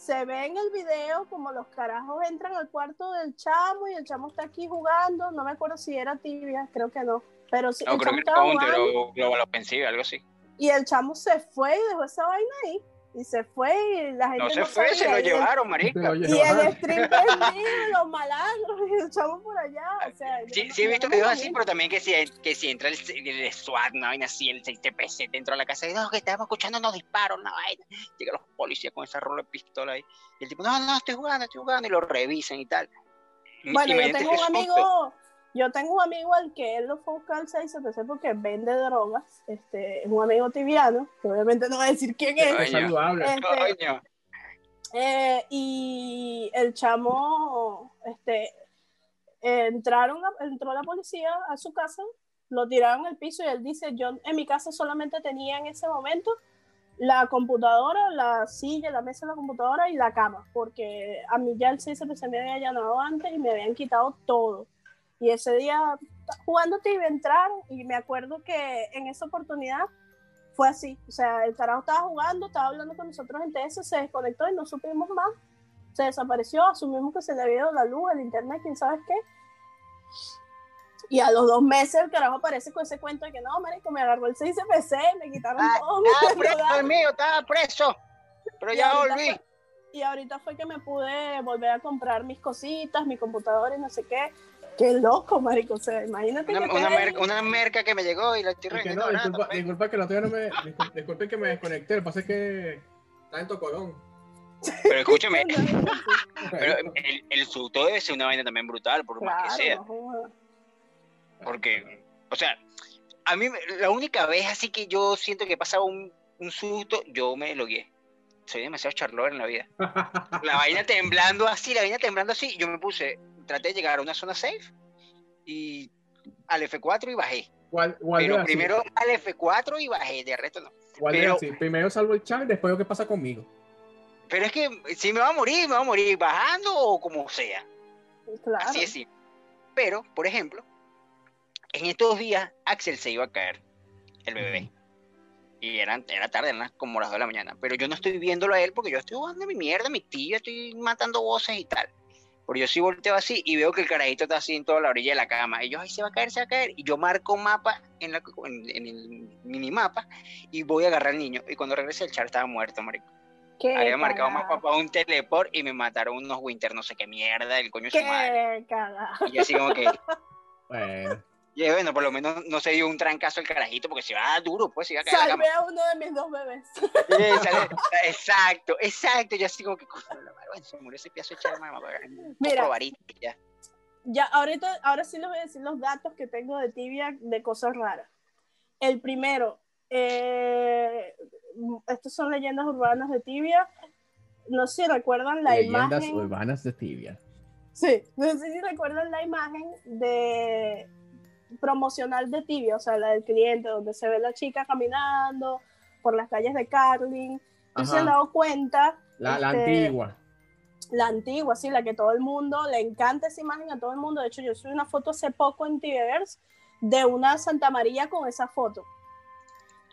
se ve en el video como los carajos entran al cuarto del chamo y el chamo está aquí jugando. No me acuerdo si era tibia, creo que no. Pero sí, No, el creo chamo que estaba jugando Global Offensive, algo así. y el chamo se fue y dejó esa vaina ahí. Y se fue y la gente No se no fue, se lo Y llevaron, marica. lo Y el stream perdido, los malandros, y el chamo por allá. O sea, yo Sí, no- sí he visto me videos así, pero también que si, que si entra el, el SWAT, una vaina así, el 6TPC dentro de la casa, y no, que estábamos escuchando unos disparos, una vaina. Llegan los policías con esa rola de pistola ahí. Y el tipo, no, no, estoy jugando, estoy jugando, y lo revisan y tal. Bueno, yo tengo un amigo, yo tengo un amigo al que él lo fue a buscar al 6CPC porque vende drogas. Este, es un amigo tibiano, que obviamente no va a decir quién es. Es saludable. Este, Coño. Eh, y el chamo, este, eh, entraron, a- entró la policía a su casa, lo tiraron al piso y él dice, yo en mi casa solamente tenía en ese momento la computadora, la silla, la mesa de la computadora y la cama, porque a mí ya el 6 se me había allanado antes y me habían quitado todo. Y ese día jugando tibia entraron y me acuerdo que en esa oportunidad fue así. O sea, el carajo estaba jugando, estaba hablando con nosotros en TS, se desconectó y no supimos más. Se desapareció, asumimos que se le había ido la luz, el internet, quién sabe qué. Y a los dos meses el carajo aparece con ese cuento de que no, marico, me agarró el 6CPC, me quitaron Ah, todo. Estaba preso, el mío, estaba preso. Pero Y ya volví. fue- y ahorita fue que me pude volver a comprar mis cositas, mi computadora y no sé qué. Qué loco, marico. O sea, imagínate Una, que una, ahí. merca, una merca que me llegó y la estoy no, barata, disculpa, disculpa que día no me. discul- Disculpe que me desconecté. Lo que pasa es que está en Tocorón. Pero escúchame, [LAUGHS] pero el, el susto debe ser una vaina también brutal, por más que sea. no. Porque, o sea, a mí la única vez así que yo siento que pasaba un, un susto, yo me logué. Soy demasiado charlover en la vida. La vaina temblando así, la vaina temblando así, yo me puse, traté de llegar a una zona safe y al F4 y bajé. Pero así, primero al F4 y bajé, de resto no. Pero- así, Primero salvo el chat, después lo que pasa conmigo. Pero es que si me va a morir, me va a morir bajando o como sea. Claro. Así es, sí. Pero, por ejemplo, en estos días Axel se iba a caer, el bebé. Y era, era tarde, eran como las 2 de la mañana. Pero yo no estoy viéndolo a él porque yo estoy jugando mi mierda, mi tía, estoy matando voces y tal. Pero yo sí volteo así y veo que el carajito está así en toda la orilla de la cama. Y yo, ay, se va a caer, se va a caer. Y yo marco un mapa en, la, en, en el minimapa y voy a agarrar al niño. Y cuando regrese el char estaba muerto, marico. Qué Había marcado mapa para un teleport y me mataron unos winter, no sé qué mierda, el coño de su madre. Y yo así como que, [LAUGHS] Bueno, y bueno, por lo menos no se dio un trancazo el carajito porque se iba a dar duro, pues se iba a caer. Salvé a uno de mis dos bebés. Sí, sale- [LAUGHS] exacto, exacto. Yo así como que, bueno, se murió ese pedazo de charma, Mira. poco varita, ya. Ya, ahorita, ahora sí les voy a decir los datos que tengo de tibia de cosas raras. El primero, eh, estos son leyendas urbanas de tibia. No sé si recuerdan la leyendas imagen. urbanas de tibia. Sí, no sé si recuerdan la imagen de promocional de Tibia, o sea, la del cliente, donde se ve la chica caminando por las calles de Carlin. ¿Tú se han dado cuenta? La, la Este, antigua. La antigua, sí, la que todo el mundo, le encanta esa imagen a todo el mundo. De hecho, yo subí una foto hace poco en Tibiaverse de una Santa María con esa foto.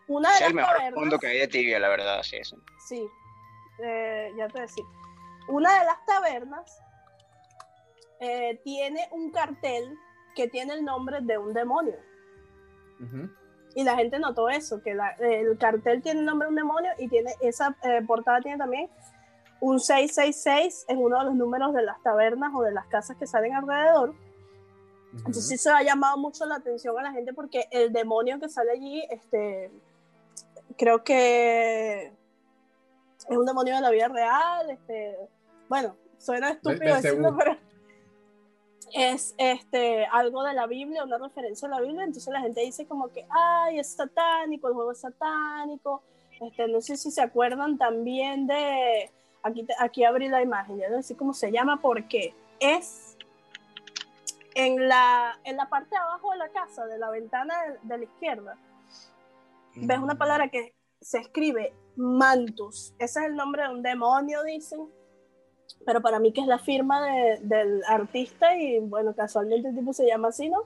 Una de Es las el mejor fondo que hay de tibia, la verdad, sí, eso. Sí, eh, ya te decía. Una de las tabernas eh, tiene un cartel que tiene el nombre de un demonio. Ujú. Y la gente notó eso, que la- el cartel tiene el nombre de un demonio y tiene esa eh, portada tiene también un 666 en uno de los números de las tabernas o de las casas que salen alrededor. Entonces sí se ha llamado mucho la atención a la gente porque el demonio que sale allí, este, creo que es un demonio de la vida real, este, bueno, suena estúpido de decirlo, pero es este, algo de la Biblia, una referencia a la Biblia, entonces la gente dice como que, ay, es satánico, el juego es satánico, este, no sé si se acuerdan también de, aquí, aquí abrí la imagen, ya no sé cómo se llama, porque es en la, en la parte de abajo de la casa, de la ventana de, de la izquierda, ves una palabra que se escribe mantus. Ese es el nombre de un demonio, dicen. Pero para mí que es la firma de- del artista y bueno, casualmente el tipo se llama así, ¿no?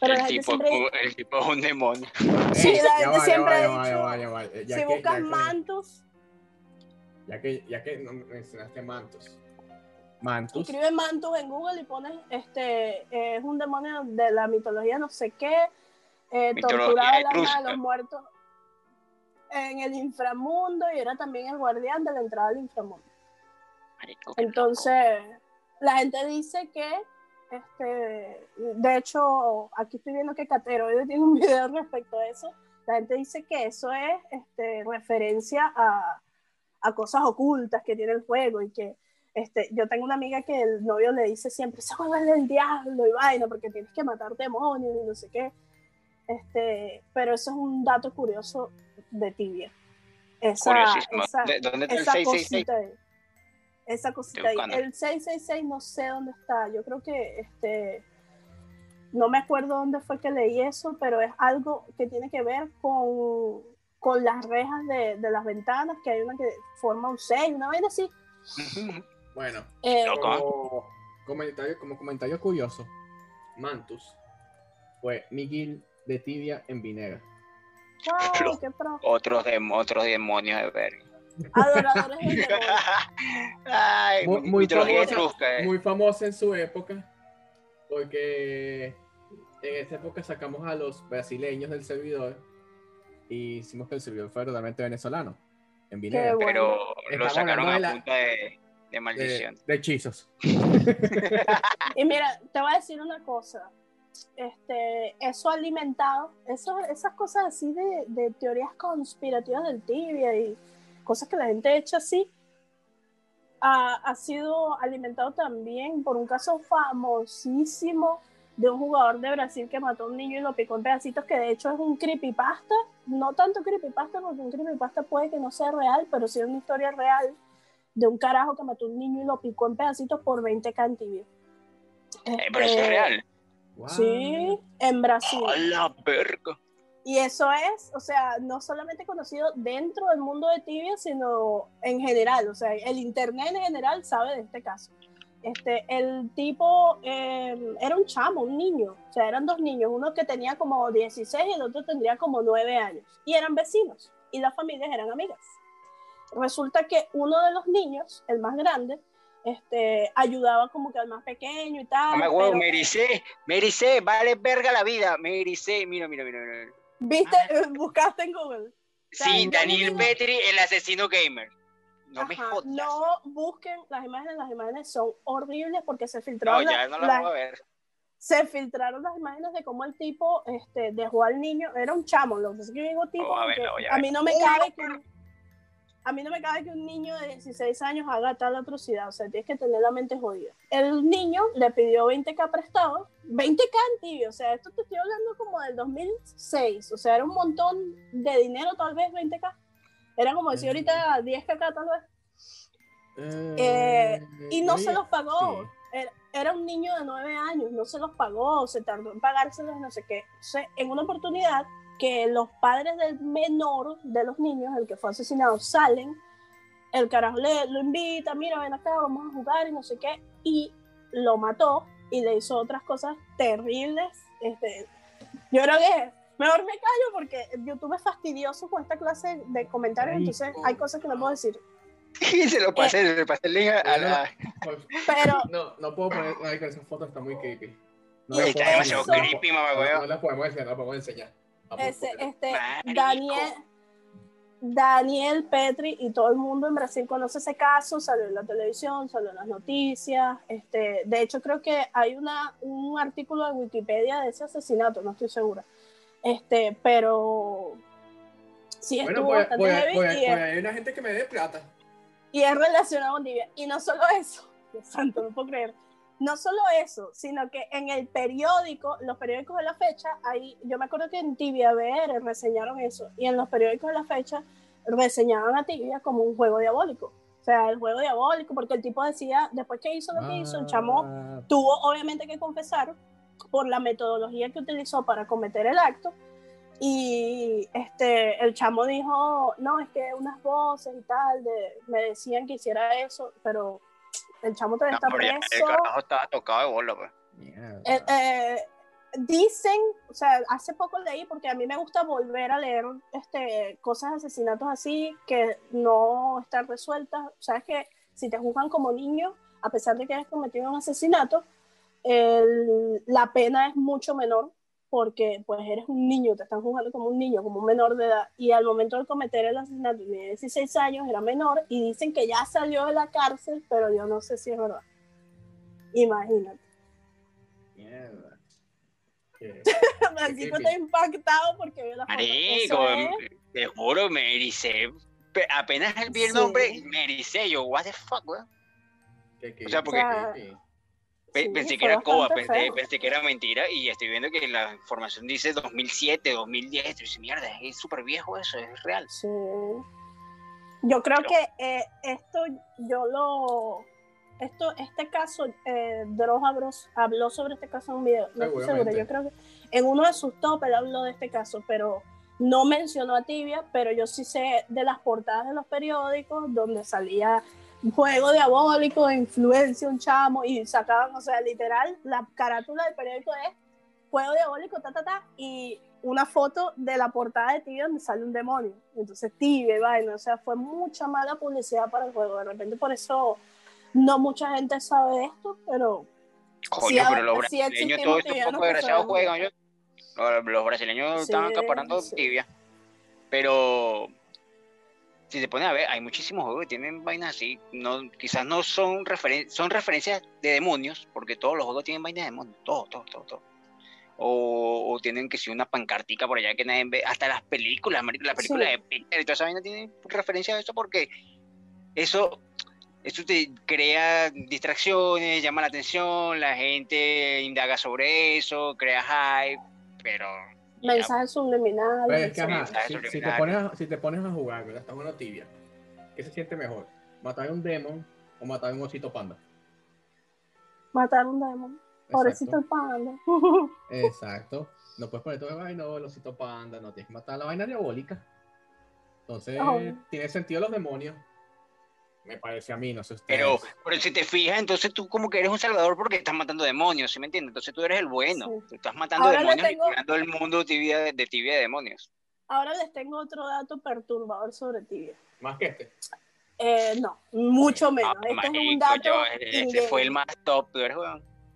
Pero el, tipo, siempre... el tipo es un demonio. [LAUGHS] Sí, Ey, la gente siempre va, ha ya va, dicho, ya va, ya va. Eh, ya si que- buscas mantus, Ya que, ya que no mencionaste Mantus. Mantus. escribe mantus en Google y pones, este, eh, es un demonio de la mitología no sé qué, eh, torturaba el alma de los muertos en el inframundo y era también el guardián de la entrada al inframundo. Marico, Entonces, la gente dice que, este, de hecho, aquí estoy viendo que Cateroide tiene un [LAUGHS] video respecto a eso. La gente dice que eso es este, referencia a, a cosas ocultas que tiene el juego y que este, yo tengo una amiga que el novio le dice siempre, ese juego es del diablo y vaina porque tienes que matar demonios y no sé qué. Este, pero eso es un dato curioso de tibia. Esa, esa- ¿De- ¿Dónde está el esa 666? cosita ahí. Esa cosita ahí. El 666 no sé dónde está. Yo creo que este no me acuerdo dónde fue que leí eso, pero es algo que tiene que ver con, con las rejas de, de las ventanas, que hay una que forma un 6, una vaina así. Bueno, Eh, Loco. como comentario, como comentario curioso, Mantus fue Miguel de Tibia en qué pro. Otros, dem- otros demonios de verga. Adoradores del [LAUGHS] demonio. Ay, Muy- mi- muy mitología famosa, eh. Muy famosa en su época, porque en esa época sacamos a los brasileños del servidor y hicimos que el servidor fuera totalmente venezolano, en Vinera, bueno. Pero lo sacaron a de la- punta de, de de, maldición. de hechizos. Y mira, te voy a decir una cosa. Este, eso ha alimentado, eso, esas cosas así de, de teorías conspirativas del tibia y cosas que la gente echa así, ha, ha sido alimentado también por un caso famosísimo de un jugador de Brasil que mató a un niño y lo picó en pedacitos, que de hecho es un creepypasta, no tanto creepypasta porque un creepypasta puede que no sea real, pero sí es una historia real de un carajo que mató a un niño y lo picó en pedacitos por 20 cantibios. Eh, pero eso es Este, real. Wow. Sí, en Brasil. ¡A la verga! Y eso es, o sea, no solamente conocido dentro del mundo de Tibia, sino en general. O sea, el Internet en general sabe de este caso. Este, el tipo eh, era un chamo, un niño. O sea, eran dos niños, uno que tenía como 16 y el otro tendría como 9 años. Y eran vecinos. Y las familias eran amigas. Resulta que uno de los niños, el más grande, este, ayudaba como que al más pequeño y tal. Me pero- me ericé, me ericé, vale verga la vida, me ericé, mira, mira, mira, mira. ¿Viste? [LAUGHS] Buscaste en Google. Sí, no Daniel Petri, el asesino gamer. No me jodas. No busquen las imágenes, las imágenes son horribles porque se No, filtraron, la- ya no la la- voy a ver. se filtraron las imágenes de cómo el tipo este, dejó al niño, era un chamo, lo que digo tipo, a ver, a mí no me cabe que a mí no me cabe que un niño de 16 años haga tal atrocidad, o sea, tienes que tener la mente jodida. El niño le pidió 20k prestado, 20k en tibio, o sea, esto te estoy hablando como del 2006, o sea, era un montón de dinero, tal vez 20k. Era como decir ahorita 10k tal vez. Eh, y no se los pagó. sí. Era, era un niño de nueve años, no se los pagó, se tardó en pagárselos, no sé qué. Entonces, en una oportunidad que los padres del menor de los niños, el que fue asesinado, salen, el carajo le, lo invita, mira, ven acá, vamos a jugar y no sé qué, y lo mató y le hizo otras cosas terribles. Este, yo creo que mejor me callo porque YouTube es fastidioso con esta clase de comentarios, Ay, entonces hay cosas que no puedo decir. Y se lo pasé, se lo pasé el link a la... Pues, Pero [LAUGHS] No, no puedo poner, ay, que esa foto está muy creepy. No Está demasiado creepy, mamá, No, no la podemos enseñar, no la podemos enseñar. Ese, este. Daniel, Daniel Petri y todo el mundo en Brasil conoce ese caso, salió en la televisión, salió en las noticias. Este, de hecho, creo que hay una, un artículo de Wikipedia de ese asesinato, no estoy segura. Este, pero sí Bueno, estuvo pues, bastante pues, heavy pues, y, es, hay una gente que me dé plata. y es relacionado con Tibia. Y no solo eso, [LAUGHS] santo, no puedo creer. No solo eso, sino que en el periódico, los periódicos de la fecha, ahí, yo me acuerdo que en Tibia BR reseñaron eso, y en los periódicos de la fecha reseñaban a Tibia como un juego diabólico. O sea, el juego diabólico, porque el tipo decía, después que hizo lo que hizo, el chamo Ah, tuvo obviamente que confesar por la metodología que utilizó para cometer el acto. Y este, el chamo dijo, no, es que unas voces y tal de, me decían que hiciera eso, pero el chamo todavía No, está pero ya, el preso. carajo estaba tocado de bola, pues. Eh, eh, dicen, o sea, hace poco leí, porque a mí me gusta volver a leer este, cosas de asesinatos así que no están resueltas. Sabes que si te juzgan como niño, a pesar de que hayas cometido un asesinato, el- la pena es mucho menor porque pues eres un niño, te están juzgando como un niño, como un menor de edad, y al momento de cometer el asesinato de 16 años era menor y dicen que ya salió de la cárcel, pero yo no sé si es verdad. Imagínate. Mierda. [LAUGHS] Francisco está impactado porque vio la foto. Marico, Eso es- te juro, me ericé. Apenas vi el Sí. nombre, me ericé. Yo, what the fuck, weón. O sea, porque- qué creepy. Pe- pensé que era coba, pensé, pensé que era mentira y estoy viendo que la información dice 2007, 2010. Y dice, mierda, es súper viejo eso, es real. Sí. Yo creo Pero- que eh, esto yo lo. Esto, este caso, eh, Dross habló, habló sobre este caso en un video. No estoy segura. Yo creo que en uno de sus top él habló de este caso, pero no mencionó a Tibia. Pero yo sí sé de las portadas de los periódicos donde salía juego diabólico, de influencia, un chamo, y sacaban, o sea, literal, la carátula del periódico es juego diabólico, ta, ta, ta, y una foto de la portada de Tibia donde sale un demonio. Entonces, Tibia vaina, o sea, fue mucha mala publicidad para el juego. De repente, por eso no mucha gente sabe esto, pero Coño, Sí, pero los sí brasileños, todos estos pocos desgraciados juegan. Yo, los, brasileños Sí, están acaparando tibia. Pero si se pone a ver, hay muchísimos juegos que tienen vainas así. No, quizás no son, referen son referencias de demonios, porque todos los juegos tienen vainas de demonios. Todo, todo, todo, todo. O, o tienen que ser una pancartica por allá que nadie ve. Hasta las películas, marico, las películas Sí. de Pixar y toda esa vaina tienen referencia a eso porque eso, eso te crea distracciones, llama la atención, la gente indaga sobre eso, crea hype, pero mensajes subliminales. Es que, ajá, mensajes si, si te subliminales. pones a, si te pones a jugar, ¿verdad? Está bueno tibia. ¿Qué se siente mejor? ¿Matar a un demon o matar a un osito panda? Matar un demon. Pobrecito panda. [LAUGHS] Exacto. No puedes poner todo, ay, no, el osito panda, no, tienes que matar a la vaina diabólica. Entonces, Oh. tiene sentido los demonios. Me parece a mí, no sé ustedes. pero, pero si te fijas, entonces tú como que eres un salvador porque estás matando demonios, ¿sí me entiendes? Entonces tú eres el bueno, Sí. tú estás matando Ahora demonios tengo- y creando el mundo tibia de, de tibia de demonios. Ahora les tengo otro dato perturbador sobre Tibia. Más que este. Eh, no, mucho menos. Ah, este es un dato. yo- in-game. fue el más top, tú eres.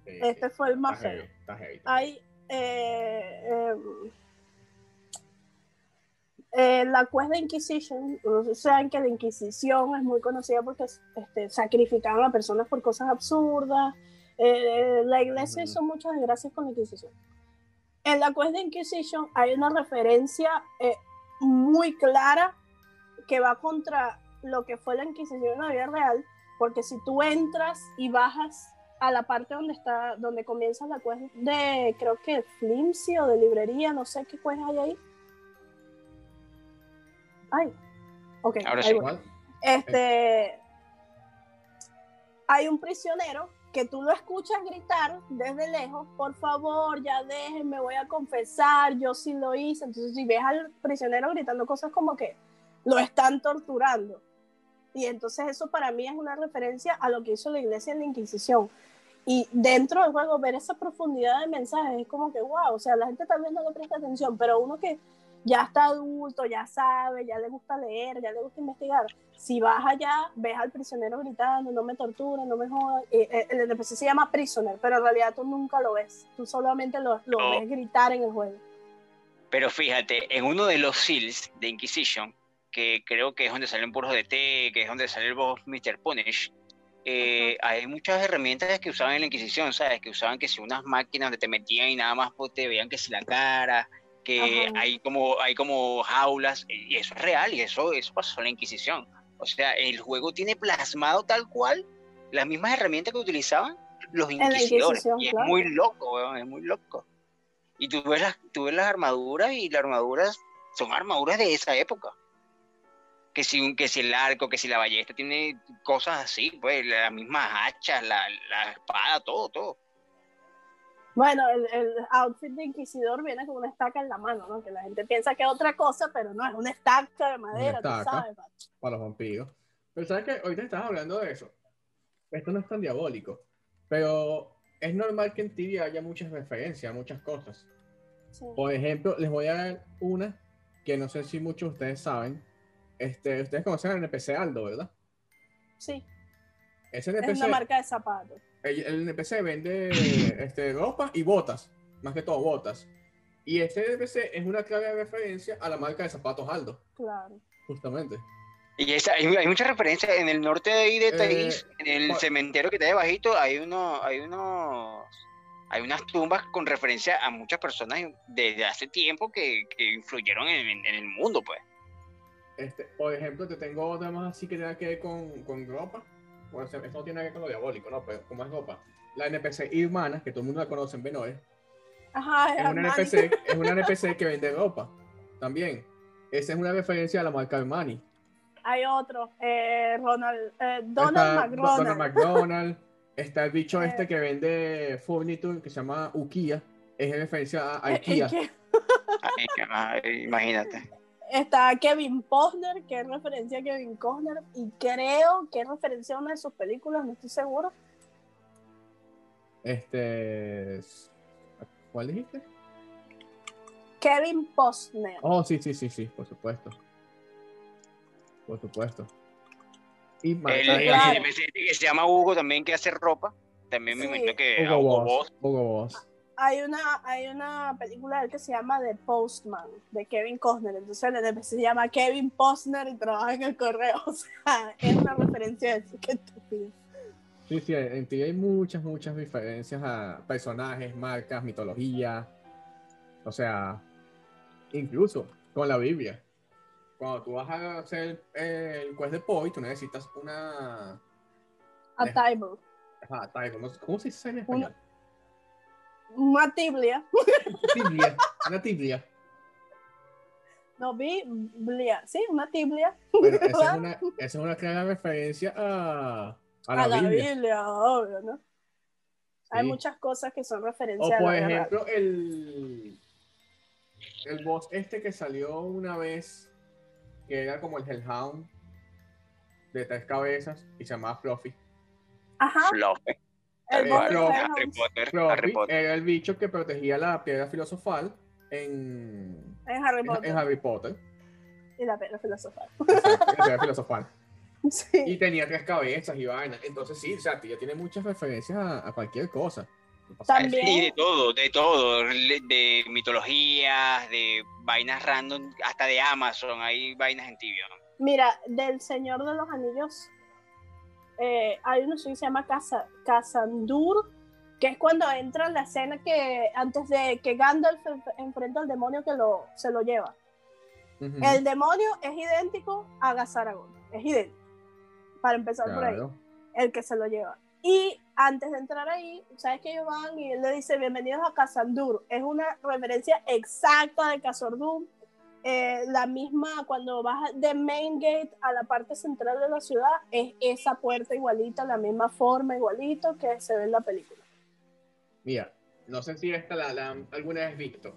Sí, Este sí. fue el más feo. heavy, está heavy, está Hay. eh, em, eh, la Cuesta Inquisition, ustedes saben que la Inquisición es muy conocida porque este, sacrificaban a personas por cosas absurdas. Eh, la iglesia hizo muchas desgracias con la Inquisición. En la Cuesta Inquisition hay una referencia eh, muy clara que va contra lo que fue la Inquisición en la vida real, porque si tú entras y bajas a la parte donde está, donde comienza la quest de, creo que Flimsy o de librería, no sé qué quest hay ahí. Ay, ok. Ahora sí. voy. Este, hay un prisionero que tú lo escuchas gritar desde lejos, por favor, ya déjenme, voy a confesar, yo sí lo hice. Entonces, si ves al prisionero gritando cosas como que lo están torturando. Y entonces eso para mí es una referencia a lo que hizo la iglesia en la Inquisición. Y dentro del juego, ver esa profundidad de mensajes es como que, wow, o sea, la gente tal vez no le presta atención, pero uno que, ya está adulto, ya sabe, ya le gusta leer, ya le gusta investigar. Si vas allá, ves al prisionero gritando, no me torturen, no me jodan. Eh, eh, el NPC se llama prisoner, pero en realidad tú nunca lo ves. Tú solamente lo, lo No. ves gritar en el juego. Pero fíjate, en uno de los seals de Inquisition, que creo que es donde salen puros de té, que es donde sale el boss Mr. Punish, eh, hay muchas herramientas que usaban en la Inquisición, ¿sabes? Que usaban que si unas máquinas donde te metían y nada más pues, te veían que si la cara, que Ajá. hay como, hay como jaulas, y eso es real, y eso, eso pasó en la Inquisición. O sea, el juego tiene plasmado tal cual las mismas herramientas que utilizaban los inquisidores. Y es claro. muy loco, weón, es muy loco. Y tú ves, las, tú ves las armaduras y las armaduras son armaduras de esa época. Que si, un- que si el arco, que si la ballesta tiene cosas así, pues las mismas hachas, la, la espada, todo, todo. Bueno, el, el outfit de Inquisidor viene con una estaca en la mano, ¿no? Que la gente piensa que es otra cosa, pero no, es una estaca de madera, tú estaca. sabes. pa. para los vampiros. Pero sabes que ahorita estás hablando de eso. Esto no es tan diabólico. Pero es normal que en Tibia haya muchas referencias muchas cosas. Sí. Por ejemplo, les voy a dar una que no sé si muchos de ustedes saben. Este, ustedes conocen al NPC Aldo, ¿verdad? Sí, Ese es una marca de zapatos. El, el NPC vende [LAUGHS] este, ropa y botas, más que todo botas. Y este NPC es una clara referencia a la marca de zapatos Aldo, Claro. justamente. Y esa, hay, hay muchas referencias en el norte de ahí de Eh, Taís, en el cementerio que está debajito, hay uno, hay unos, hay unas tumbas con referencia a muchas personas desde hace tiempo que, que influyeron en, en- en el mundo, pues. Este, por ejemplo, te tengo otra más así que tenga que ver con, con ropa. Bueno, esto no tiene que ver con lo diabólico, ¿no? Pero como es ropa. La NPC Irmana, que todo el mundo la conoce en Benoit, Ajá, es una. NPC, es una NPC que vende ropa. También. Esa es una referencia a la marca Armani. Hay otro, eh, Ronald, eh, Donald Está McDonald. Donald McDonald. Está el bicho [LAUGHS] Eh. este que vende furniture que se llama Ukia. Es referencia a Eh, IKEA. Ay, imagínate. Está Kevin Posner, que es referencia a Kevin Costner, y creo que es referencia a una de sus películas, no estoy seguro. Este. ¿Cuál dijiste? Kevin Posner. Oh, sí, sí, sí, sí, por supuesto. Por supuesto. Y El, el Claro. Que se llama Hugo también que hace ropa, también me imagino que Hugo a Hugo Boss. Boss. Hugo Boss. Hay una, hay una película de él que se llama The Postman, de Kevin Costner. Entonces el NPC se llama Kevin Posner y trabaja en el correo. [LAUGHS] O sea, es una referencia a eso. Qué estúpido. Sí, sí, en ti hay muchas, muchas referencias a personajes, marcas, mitología. O sea, incluso con la Biblia. Cuando tú vas a hacer el quest de Poi, tú necesitas una. A Eh. Tybur. Ajá, sé- ¿Cómo se dice en español? Una tiblia. Tibia. Una tibia. No, biblia. Sí, una tiblia. Bueno, esa es una, esa es una clara referencia a, a la, a la Biblia. Biblia, obvio, ¿no? Hay muchas cosas que son O referencias a por la vida real. ejemplo, el, el boss este que salió una vez, que era como el Hellhound de tres cabezas y se llamaba Fluffy. Ajá, Fluffy. El Harry Potter. Harry Potter. era el bicho que protegía la piedra filosofal en, en Harry en- Potter en Harry Potter. y la piedra filosofal. Exacto, la piedra filosofal. [LAUGHS] Y Sí. tenía tres cabezas y vainas. Entonces sí, o sea, ya tiene muchas referencias a, a cualquier cosa. También- Sí, de todo, de todo, de mitologías, de vainas random, hasta de Amazon, hay vainas en tibio. Mira, del Señor de los Anillos, eh, hay uno que se llama Casa, Casandur, que es cuando entra en la escena que antes de que Gandalf enf- enfrenta al demonio que lo, se lo lleva. El demonio es idéntico a Gazaragón, es idéntico. Para empezar por ahí. claro. el que se lo lleva. Y antes de entrar ahí, sabes que ellos van y él le dice bienvenidos a Casandur. Es una referencia exacta de Casandur. Eh, la misma, cuando vas de Main Gate a la parte central de la ciudad, es esa puerta igualita, la misma forma igualito que se ve en la película. Mira, no sé si esta la, la alguna vez visto.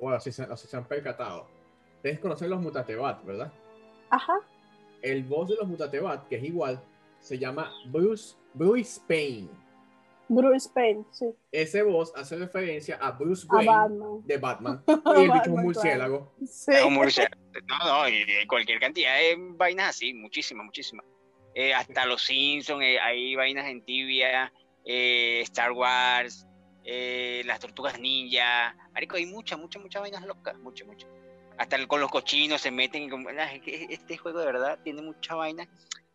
O si se, o si se han percatado. Ustedes conocen los Mutatebat, ¿verdad? Ajá. El boss de los Mutatebat, que es igual, se llama Bruce, Bruce Payne. Bruce Payne, sí. Ese voz hace referencia a Bruce A Wayne Batman. de Batman. [LAUGHS] Y el bicho es Batman, un murciélago. Sí. Es un murciélago. No, no, y cualquier cantidad de vainas así, muchísimas, muchísimas. Eh, hasta los Simpsons, eh, hay vainas en tibia, eh, Star Wars, eh, las tortugas ninja. Marico, hay muchas, muchas, muchas vainas locas, muchas, muchas. Hasta el- con los cochinos se meten. como- ah, Este juego de verdad tiene mucha vaina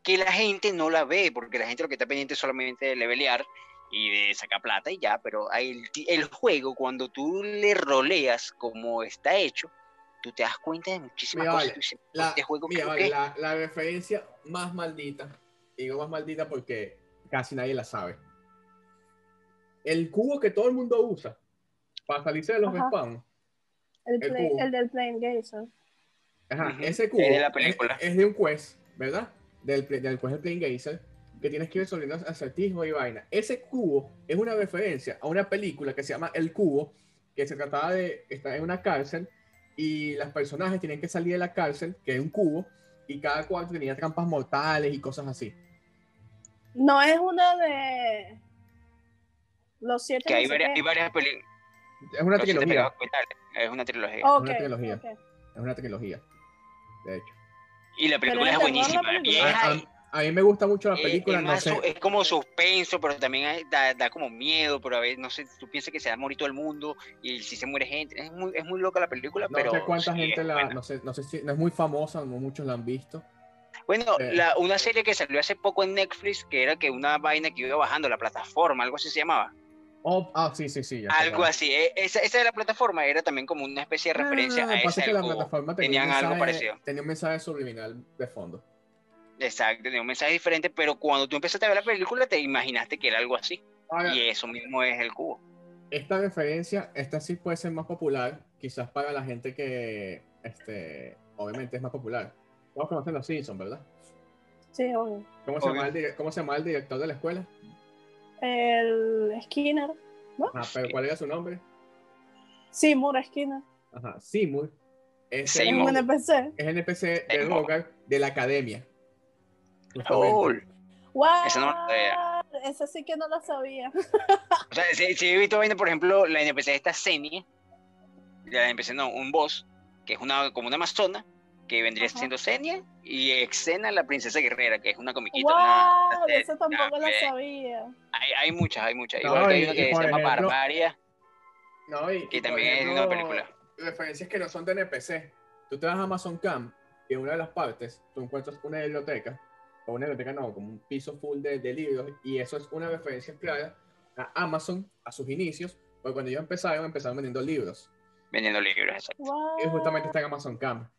que la gente no la ve, porque la gente lo que está pendiente es solamente de levelear y de sacar plata y ya, pero el, el juego, cuando tú le roleas como está hecho, tú te das cuenta de muchísimas Mira, cosas. vale, dices, La, este juego mira, vale, que- la, la referencia más maldita, digo más maldita porque casi nadie la sabe. El cubo que todo el mundo usa para salirse de los Ajá. spam, El, El play- cubo. el del Plane Gazer. Ajá, Ujú, ese cubo es de la es, película. es de un quest, ¿verdad? Del, del quest de Playing Gazer, que tienes que ir resolviendo acertijos y vaina. Ese cubo es una referencia a una película que se llama El Cubo, que se trataba de estar en una cárcel y los personajes tenían que salir de la cárcel, que es un cubo, y cada cuarto tenía trampas mortales y cosas así. No es una de los siete. que hay no sé varias, qué. hay varias películas. Es una trilogía. Es una trilogía. Ok, una trilogía. Es una trilogía, de hecho. Y la película es es la buenísima. película. y es A, ahí- a- mí me gusta mucho la Eh, película, es, no más sé. es como suspenso, pero también hay- da, da como miedo, pero a veces, no sé, tú piensas que se va a morir todo el mundo y si se muere gente. Es muy, es muy loca la película, No pero. sé cuánta sí, gente la, no sé, no sé si, no es muy famosa, no muchos la han visto. Bueno, Eh. la, una serie que salió hace poco en Netflix, que era que una vaina que iba bajando la plataforma, algo así se llamaba. Oh, ah, sí, sí, sí. Algo así. eh, Esa, esa de la plataforma era también como una especie de referencia Ah, a pasa esa que la plataforma tenía algo mensaje- parecido. Tenía un mensaje subliminal de fondo. Exacto, tenía un mensaje diferente, pero cuando tú empezaste a ver la película te imaginaste que era algo así. Ahora, Y eso mismo es el cubo. esta referencia, esta sí puede ser más popular, quizás para la gente que, este, obviamente es más popular. Todos conocen los Simpsons, ¿verdad? Sí, obvio. ¿Cómo se, Obvio. llama el, dire- ¿Cómo se llama el director de la escuela? El Skinner. Ajá, pero ¿cuál era su nombre? Seymour Skinner. Ajá, Seymour. Es un NPC. es NPC de Seymour. Rogar de la academia. Justamente. Cool. ¡Wow! Esa no la sabía. Esa sí que no la sabía. O sea, si, si he visto por ejemplo, la NPC de esta Xenia, la NPC no, un boss, que es una, como una amazona, que vendría Ajá. siendo Xenia, y Exena, la princesa guerrera, que es una comiquita. una- ¡Wow! una Esa tampoco la serie. sabía. Hay, hay muchas, hay muchas. No, Igual que hay una que se llama Barbaria, No, y, que también es una película. Referencias que no son de NPC. Tú te vas a Amazon Camp y en una de las partes tú encuentras una biblioteca, o una biblioteca no, como un piso full de, de libros, y eso es una referencia clara a Amazon, a sus inicios, porque cuando ellos empezaron, empezaron vendiendo libros. vendiendo libros, exacto. ¡Wow! Y justamente está en Amazon Camp.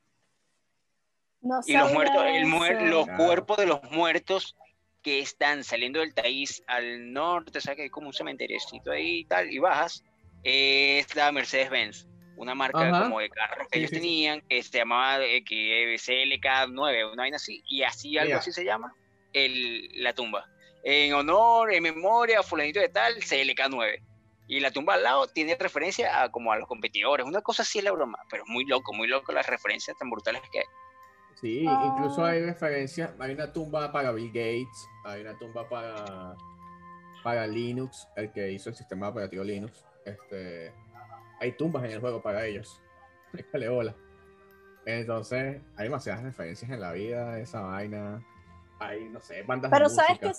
No Y los muertos, el muer- eso. los Claro. cuerpos de los muertos que están saliendo del país al norte, ¿sabes que hay como un cementeriecito ahí y tal? Y bajas, es la Mercedes-Benz, una marca Ajá. como de carro que Sí, ellos sí, tenían, que se llamaba eh, que CLK9, una vaina así, y así algo así se llama, el, la tumba. En honor, en memoria, fulanito de tal, CLK9. Y la tumba al lado tiene referencia a como a los competidores, una cosa así es la broma, pero muy loco, muy loco las referencias tan brutales que hay. Sí, Ah. incluso hay referencias, hay una tumba para Bill Gates, hay una tumba para, para Linux, el que hizo el sistema operativo Linux. Este, hay tumbas en el juego para ellos. Échale bola. Entonces, hay demasiadas referencias en la vida de esa vaina. Hay, no sé, bandas Pero de ¿sabes qué,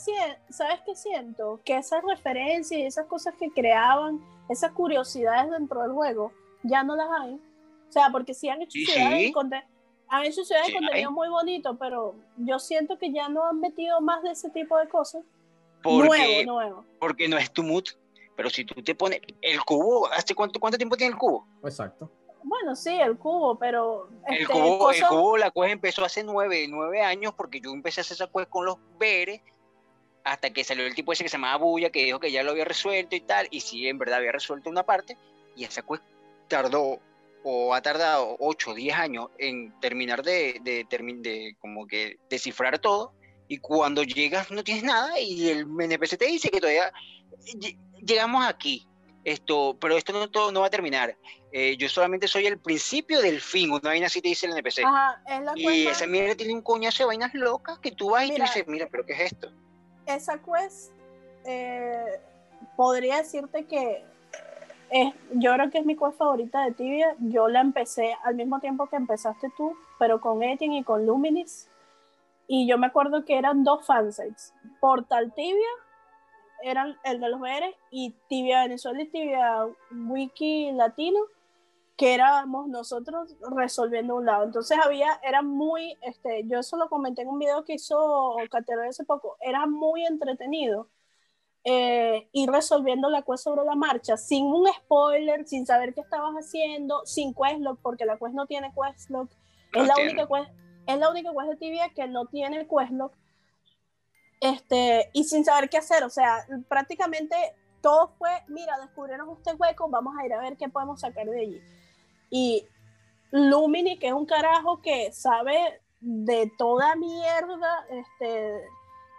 ¿sabes qué siento? Que esas referencias y esas cosas que creaban, esas curiosidades dentro del juego, ya no las hay. O sea, porque sí han hecho Sí, ciudades, sí. conte- han hecho ciudades Sí, de contenido hay. muy bonito, pero yo siento que ya no han metido más de ese tipo de cosas. Porque, Nuevo, nuevo. porque no es tu mood. Pero si tú te pones el cubo, ¿hace cuánto, cuánto tiempo tiene el cubo? Exacto. Bueno, sí, el cubo, pero El este, cubo, el cubo, la quest empezó hace nueve, nueve años porque yo empecé a hacer esa quest con los Beres hasta que salió el tipo ese que se llamaba Bulla que dijo que ya lo había resuelto y tal. Y sí, en verdad había resuelto una parte. Y esa quest tardó o ha tardado 8 o 10 años en terminar de, de, termin- de como que descifrar todo. Y cuando llegas no tienes nada y el NPC te dice que todavía llegamos aquí. Esto, pero esto no, todo, no va a terminar. Eh, yo solamente soy el principio del fin. Una vaina así te dice el NPC. Ajá, es la Y esa mierda tiene un coñazo de vainas locas que tú vas y Mira. tú dices, mira, pero ¿qué es esto? esa quest eh, podría decirte que es, yo creo que es mi quest favorita de Tibia. Yo la empecé al mismo tiempo que empezaste tú, pero con Etienne y con Luminis. Y yo me acuerdo que eran dos fansites. Portal Tibia, eran el de los BR, y Tibia Venezuela y Tibia Wiki Latino, que éramos nosotros resolviendo un lado. Entonces había, era muy, este, yo eso lo comenté en un video que hizo Catero hace poco, era muy entretenido eh, ir resolviendo la quest sobre la marcha, sin un spoiler, sin saber qué estabas haciendo, sin questlog, porque la quest no tiene questlog. es, la única quest, es la única quest de tibia que no tiene questlog. Este, y sin saber qué hacer, o sea, prácticamente todo fue, mira, descubrieron este hueco, vamos a ir a ver qué podemos sacar de allí. Y Lumini, que es un carajo que sabe de toda mierda, este,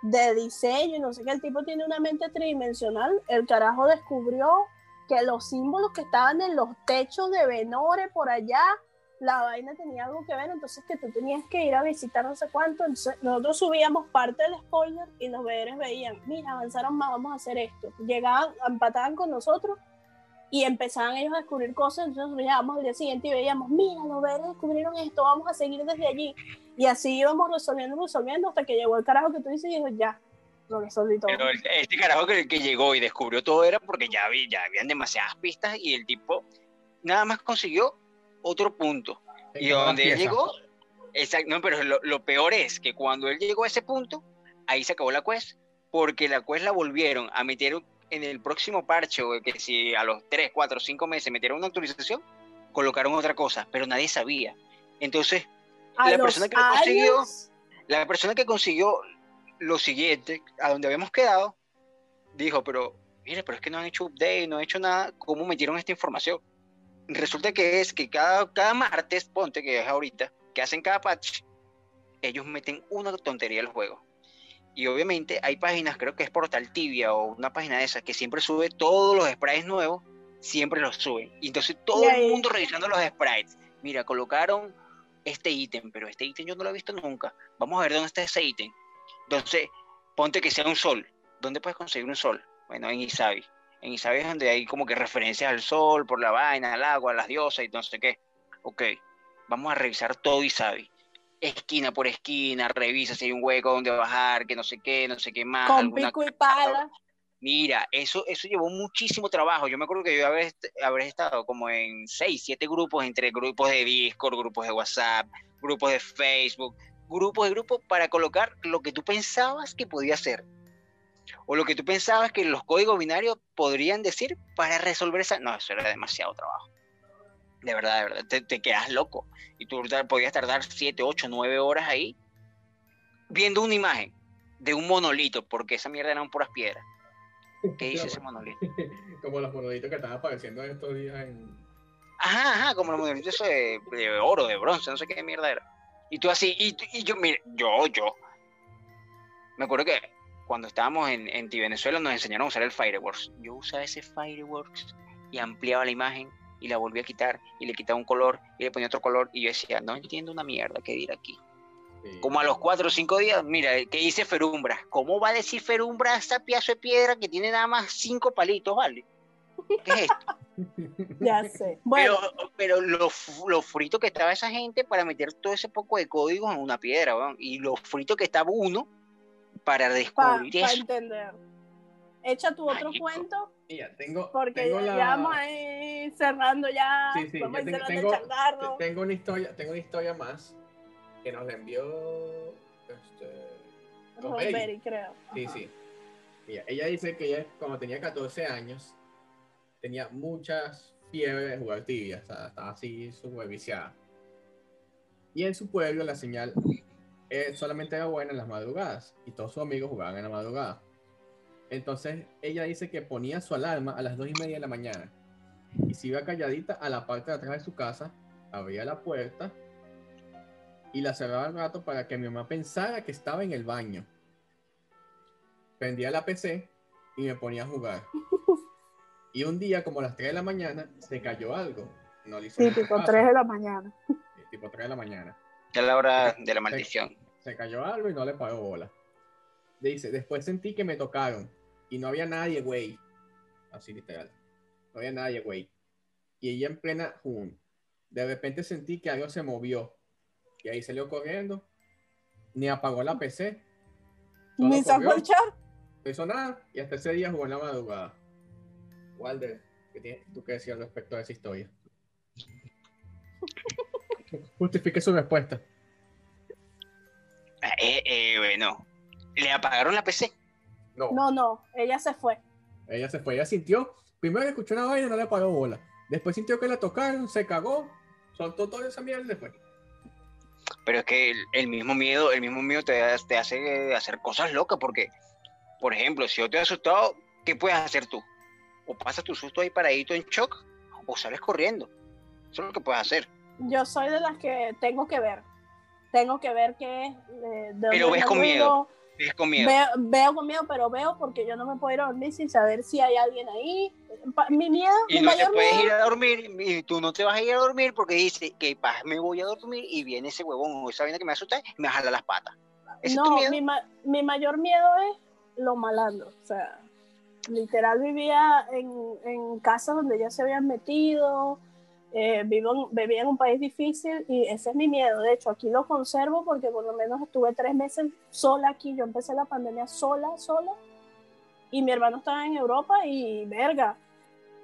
de diseño y no sé qué, el tipo tiene una mente tridimensional, el carajo descubrió que los símbolos que estaban en los techos de Venore por allá, la vaina tenía algo que ver, entonces que tú tenías que ir a visitar no sé cuánto, entonces nosotros subíamos parte del spoiler y los veedores veían, mira, avanzaron más, vamos a hacer esto, llegaban, empataban con nosotros y empezaban ellos a descubrir cosas, entonces llegábamos al día siguiente y veíamos, mira, los veedores descubrieron esto, vamos a seguir desde allí. Y así íbamos resolviendo, resolviendo, hasta que llegó el carajo que tú dices y dijo, ya. Pero este carajo que, que, llegó y descubrió todo era porque ya, vi, ya habían demasiadas pistas y el tipo nada más consiguió otro punto. Y donde él llegó, exacto, no, pero lo, lo, peor es que cuando él llegó a ese punto, ahí se acabó la quest, porque la quest la volvieron a meter en el próximo parche, que si a los 3, 4, 5 meses metieron una actualización, colocaron otra cosa, pero nadie sabía. Entonces, la persona que consiguió, la persona que consiguió lo siguiente, a donde habíamos quedado, dijo, pero mire, pero es que no han hecho update, no han hecho nada, ¿cómo metieron esta información? Resulta que es que cada, cada martes, ponte que es ahorita, que hacen cada patch, ellos meten una tontería al juego. Y obviamente hay páginas, creo que es Portal Tibia o una página de esas, que siempre sube todos los sprites nuevos, siempre los suben. Y entonces todo el mundo revisando los sprites. Mira, colocaron este ítem, pero este ítem yo no lo he visto nunca. Vamos a ver dónde está ese ítem. Entonces, ponte que sea un sol. ¿Dónde puedes conseguir un sol? Bueno, en Isabi. En Isabi es donde hay como que referencias al sol, por la vaina, al agua, las diosas y no sé qué. Ok, vamos a revisar todo Isabi. Esquina por esquina, revisa si hay un hueco donde bajar, que no sé qué, no sé qué más. Con pico y pala. Mira, eso, eso llevó muchísimo trabajo. Yo me acuerdo que yo haber, haber estado como en seis, siete grupos, entre grupos de Discord, grupos de WhatsApp, grupos de Facebook, grupos de grupos para colocar lo que tú pensabas que podía ser. O lo que tú pensabas que los códigos binarios podrían decir para resolver esa... No, eso era demasiado trabajo. De verdad, de verdad, te, te quedas loco. Y tú podías tardar siete, ocho, nueve horas ahí viendo una imagen de un monolito, porque esa mierda eran puras piedras ¿Qué dice ese monolito? [LAUGHS] como los monolitos que estaban apareciendo en estos días en. Ajá, ajá, como los monolitos de, de, oro, de bronce, no sé qué mierda era. Y tú así, y, y yo, mire, yo, yo. Me acuerdo que cuando estábamos en, en Venezuela nos enseñaron a usar el Fireworks. Yo usaba ese Fireworks y ampliaba la imagen y la volvía a quitar y le quitaba un color y le ponía otro color y yo decía, no entiendo una mierda qué dir aquí. Como a los cuatro o cinco días, mira, ¿qué dice Ferumbra? ¿Cómo va a decir Ferumbra esa pieza de piedra que tiene nada más cinco palitos, vale? ¿Qué es esto? [LAUGHS] ya sé. Bueno. Pero, pero lo, lo, frito que estaba esa gente para meter todo ese poco de códigos en una piedra, ¿no? y lo frito que estaba uno para descubrir Para entender. Echa tu otro cuento. Ya, tengo, porque tengo ya, la... vamos a ir cerrando ya. Sí, sí, vamos ya a tengo, tengo, tengo, una historia, tengo una historia más que nos la envió este, Rosemary, creo. Sí, sí. Ella, ella, dice que ella cuando tenía 14 años tenía muchas fiebres de jugar tibia, o sea, estaba así súper viciada. Y en su pueblo la señal eh, solamente era buena en las madrugadas y todos sus amigos jugaban en la madrugada. Entonces ella dice que ponía su alarma a las 2 y media de la mañana y se iba calladita a la parte de atrás de su casa, abría la puerta y la cerraba al rato para que mi mamá pensara que estaba en el baño. Prendía la PC y me ponía a jugar. [LAUGHS] Y un día, como a las 3 de la mañana, se cayó algo. No le sí, tipo 3 de la mañana. Sí, tipo 3 de la mañana. Ya la hora de la maldición. Se, cayó algo y no le pagó bola. Dice, después sentí que me tocaron y no había nadie, güey. así literal. No había nadie, güey. Y ella en plena Jun, de repente sentí que algo se movió. Y ahí salió corriendo. Ni apagó la PC. Ni sacó el chat. No hizo nada. Y hasta ese día jugó en la madrugada. Walder, ¿qué tienes tú que decir al respecto de esa historia? [LAUGHS] Justifique su respuesta. Eh, bueno, le apagaron la PC. No, No, no, ella se fue. ella se fue. Ella sintió. Primero que escuchó una vaina, no le paró bola. Después sintió que la tocaron, se cagó, soltó toda esa mierda y se fue. Pero es que el, el mismo miedo, el mismo miedo te, te hace hacer cosas locas porque, por ejemplo, si yo te he asustado, ¿qué puedes hacer tú? O pasas tu susto ahí paradito en shock o sales corriendo. Eso es lo que puedes hacer. Yo soy de las que tengo que ver. Tengo que ver qué es. eh, Pero ves es con miedo. con. Veo, veo con miedo, pero veo porque yo no me puedo ir a dormir sin saber si hay alguien ahí. Pa- Mi miedo, Y mi no te puedes miedo. ir a dormir, y tú no te vas a ir a dormir porque dice que me voy a dormir y viene ese huevón o esa vaina que me asusta y me jala las patas. Ese es tu No, miedo. mi, ma- mi mayor miedo es lo malandro. O sea, literal vivía en, en casas donde ya se habían metido. Eh, vivo vivía en un país difícil y ese es mi miedo. De hecho, aquí lo conservo porque por lo menos estuve tres meses sola aquí. Yo empecé la pandemia sola, sola. Y mi hermano estaba en Europa y, verga,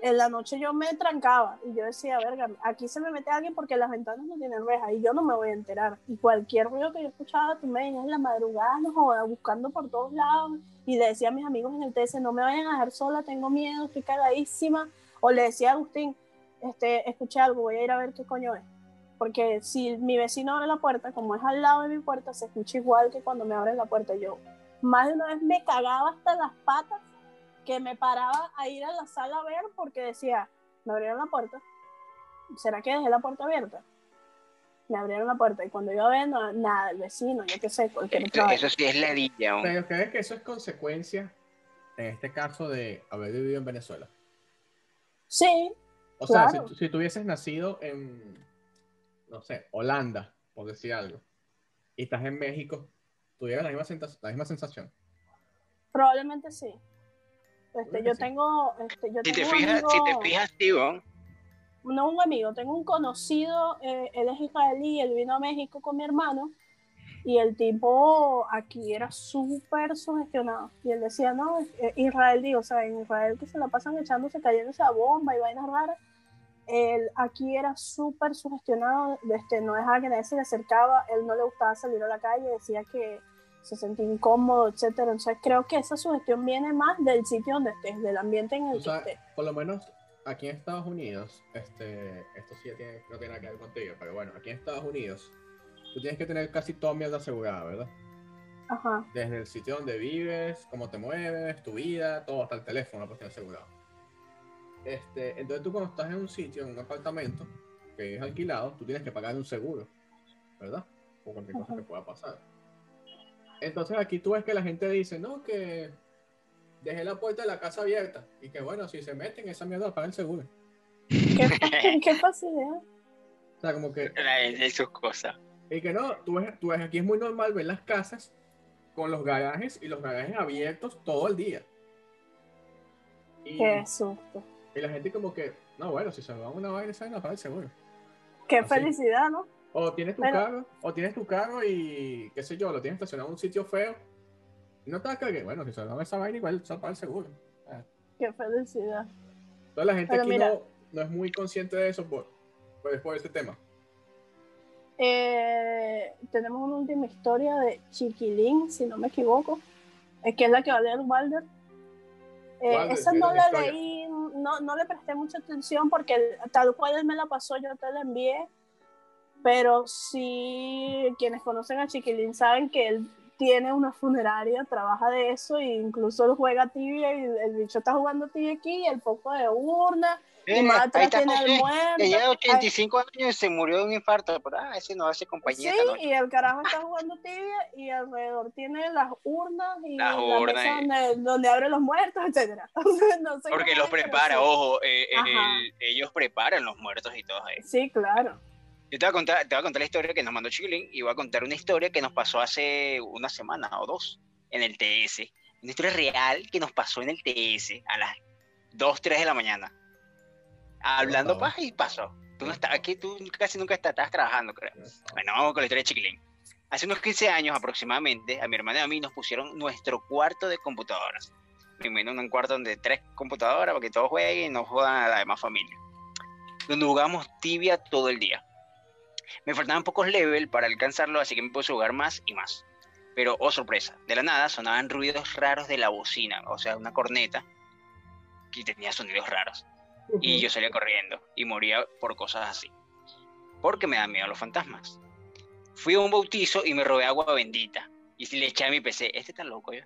en la noche yo me trancaba y yo decía, verga, aquí se me mete alguien porque las ventanas no tienen rejas y yo no me voy a enterar. Y cualquier ruido que yo escuchaba, tú me venías en la madrugada, no jodas, buscando por todos lados y le decía a mis amigos en el TS, no me vayan a dejar sola, tengo miedo, estoy cagadísima. O le decía a Agustín, este, escuché algo, voy a ir a ver qué coño es. Porque si mi vecino abre la puerta, como es al lado de mi puerta, se escucha igual que cuando me abren la puerta. Yo más de una vez me cagaba hasta las patas que me paraba a ir a la sala a ver porque decía, me abrieron la puerta. ¿Será que dejé la puerta abierta? Me abrieron la puerta y cuando yo a ver, no, nada, el vecino, yo qué sé, cualquier otra vaina. eso sí es ladilla. ¿no? ¿Pero crees que eso es consecuencia, en este caso, de haber vivido en Venezuela? Sí, O sea, si, si tú hubieses nacido en, no sé, Holanda, por decir algo, y estás en México, tuvieras la misma, senta- la misma sensación. probablemente sí. Este, yo sí. tengo, este, yo Si te tengo fijas, si te amigo- fijas, tío, no un amigo, tengo un conocido, eh, él es israelí, él vino a México con mi hermano y el tipo aquí era súper sugestionado. Y él decía, no, eh, israelí, o sea, en Israel que se la pasan echándose, cayéndose a bomba y vainas raras, él aquí era súper sugestionado, este, no dejaba que nadie se le acercaba, él no le gustaba salir a la calle, decía que se sentía incómodo, etcétera, entonces creo que esa sugestión viene más del sitio donde estés, del ambiente en el que sabes, estés. por lo menos aquí en Estados Unidos, este, esto sí ya tiene, no tiene nada que ver contigo, pero bueno, aquí en Estados Unidos, tú tienes que tener casi toda mierda asegurada, ¿verdad? Ajá. Desde el sitio donde vives, cómo te mueves, tu vida, todo, hasta el teléfono lo puedes tener asegurado. Este, entonces tú cuando estás en un sitio, en un apartamento que es alquilado, tú tienes que pagar un seguro, ¿verdad? Por cualquier cosa Ajá. que pueda pasar. Entonces aquí tú ves que la gente dice, no, que dejé la puerta de la casa abierta y que bueno, si se meten esa mierda paga el seguro. ¿Qué, qué facilidad? O sea, como que, de sus cosas. Y que no, tú ves, tú ves, aquí es muy normal ver las casas con los garajes y los garajes abiertos todo el día. Y, Qué susto. y la gente como que, no, bueno, si se va una vaina, esa vaina paga el seguro. Qué Así. felicidad, ¿no? O tienes tu Pero- carro, o tienes tu carro y qué sé yo, lo tienes estacionado en un sitio feo. Y no te vas a caer, bueno, si se va esa vaina, igual se paga el seguro. Ah. Qué felicidad. Entonces la gente Pero aquí mira. no, no es muy consciente de eso por, por, por ese tema. Eh, tenemos una última historia de Chiquilín, si no me equivoco, es que es la que va a leer Walder. Eh, Walder, esa no la historia. leí, no, no le presté mucha atención porque tal cual él me la pasó, yo te la envié. Pero sí, quienes conocen a Chiquilín saben que él tiene una funeraria, trabaja de eso, e incluso él juega tibia y el bicho está jugando tibia aquí, el poco de urna, y Eh, más ahí atrás está tiene el José, muerto. de Ay, 85 años y se murió de un infarto. Pero, ah, ese no hace compañía Sí, y el carajo está jugando tibia y alrededor tiene las urnas y Las la urnas y- donde, donde abre los muertos, etcétera. [LAUGHS] no sé Porque los prepara, sí. ojo, eh, eh, el- ellos preparan los muertos y todo eso. Sí, claro. Yo te voy, a contar, te voy a contar la historia que nos mandó Chiquilín y voy a contar una historia que nos pasó hace una semana o dos en el TS. Una historia real que nos pasó en el TS a las 2, 3 de la mañana. Hablando Wow. paja y pasó. Tú no estás aquí, tú casi nunca estás, estás trabajando, creo. Bueno, vamos con la historia de Chiquilín. Hace unos 15 años aproximadamente, a mi hermana y a mí nos pusieron nuestro cuarto de computadoras. Primero un cuarto donde tres computadoras para que todos jueguen y no jodan a la demás familia. Donde jugamos tibia todo el día. Me faltaban pocos levels para alcanzarlo, así que me puse a jugar más y más. Pero, oh sorpresa, de la nada sonaban ruidos raros de la bocina, o sea, una corneta que tenía sonidos raros. Y yo salía corriendo y moría por cosas así. Porque me dan miedo los fantasmas. Fui a un bautizo y me robé agua bendita. Y si le eché a mi PC, este está loco yo.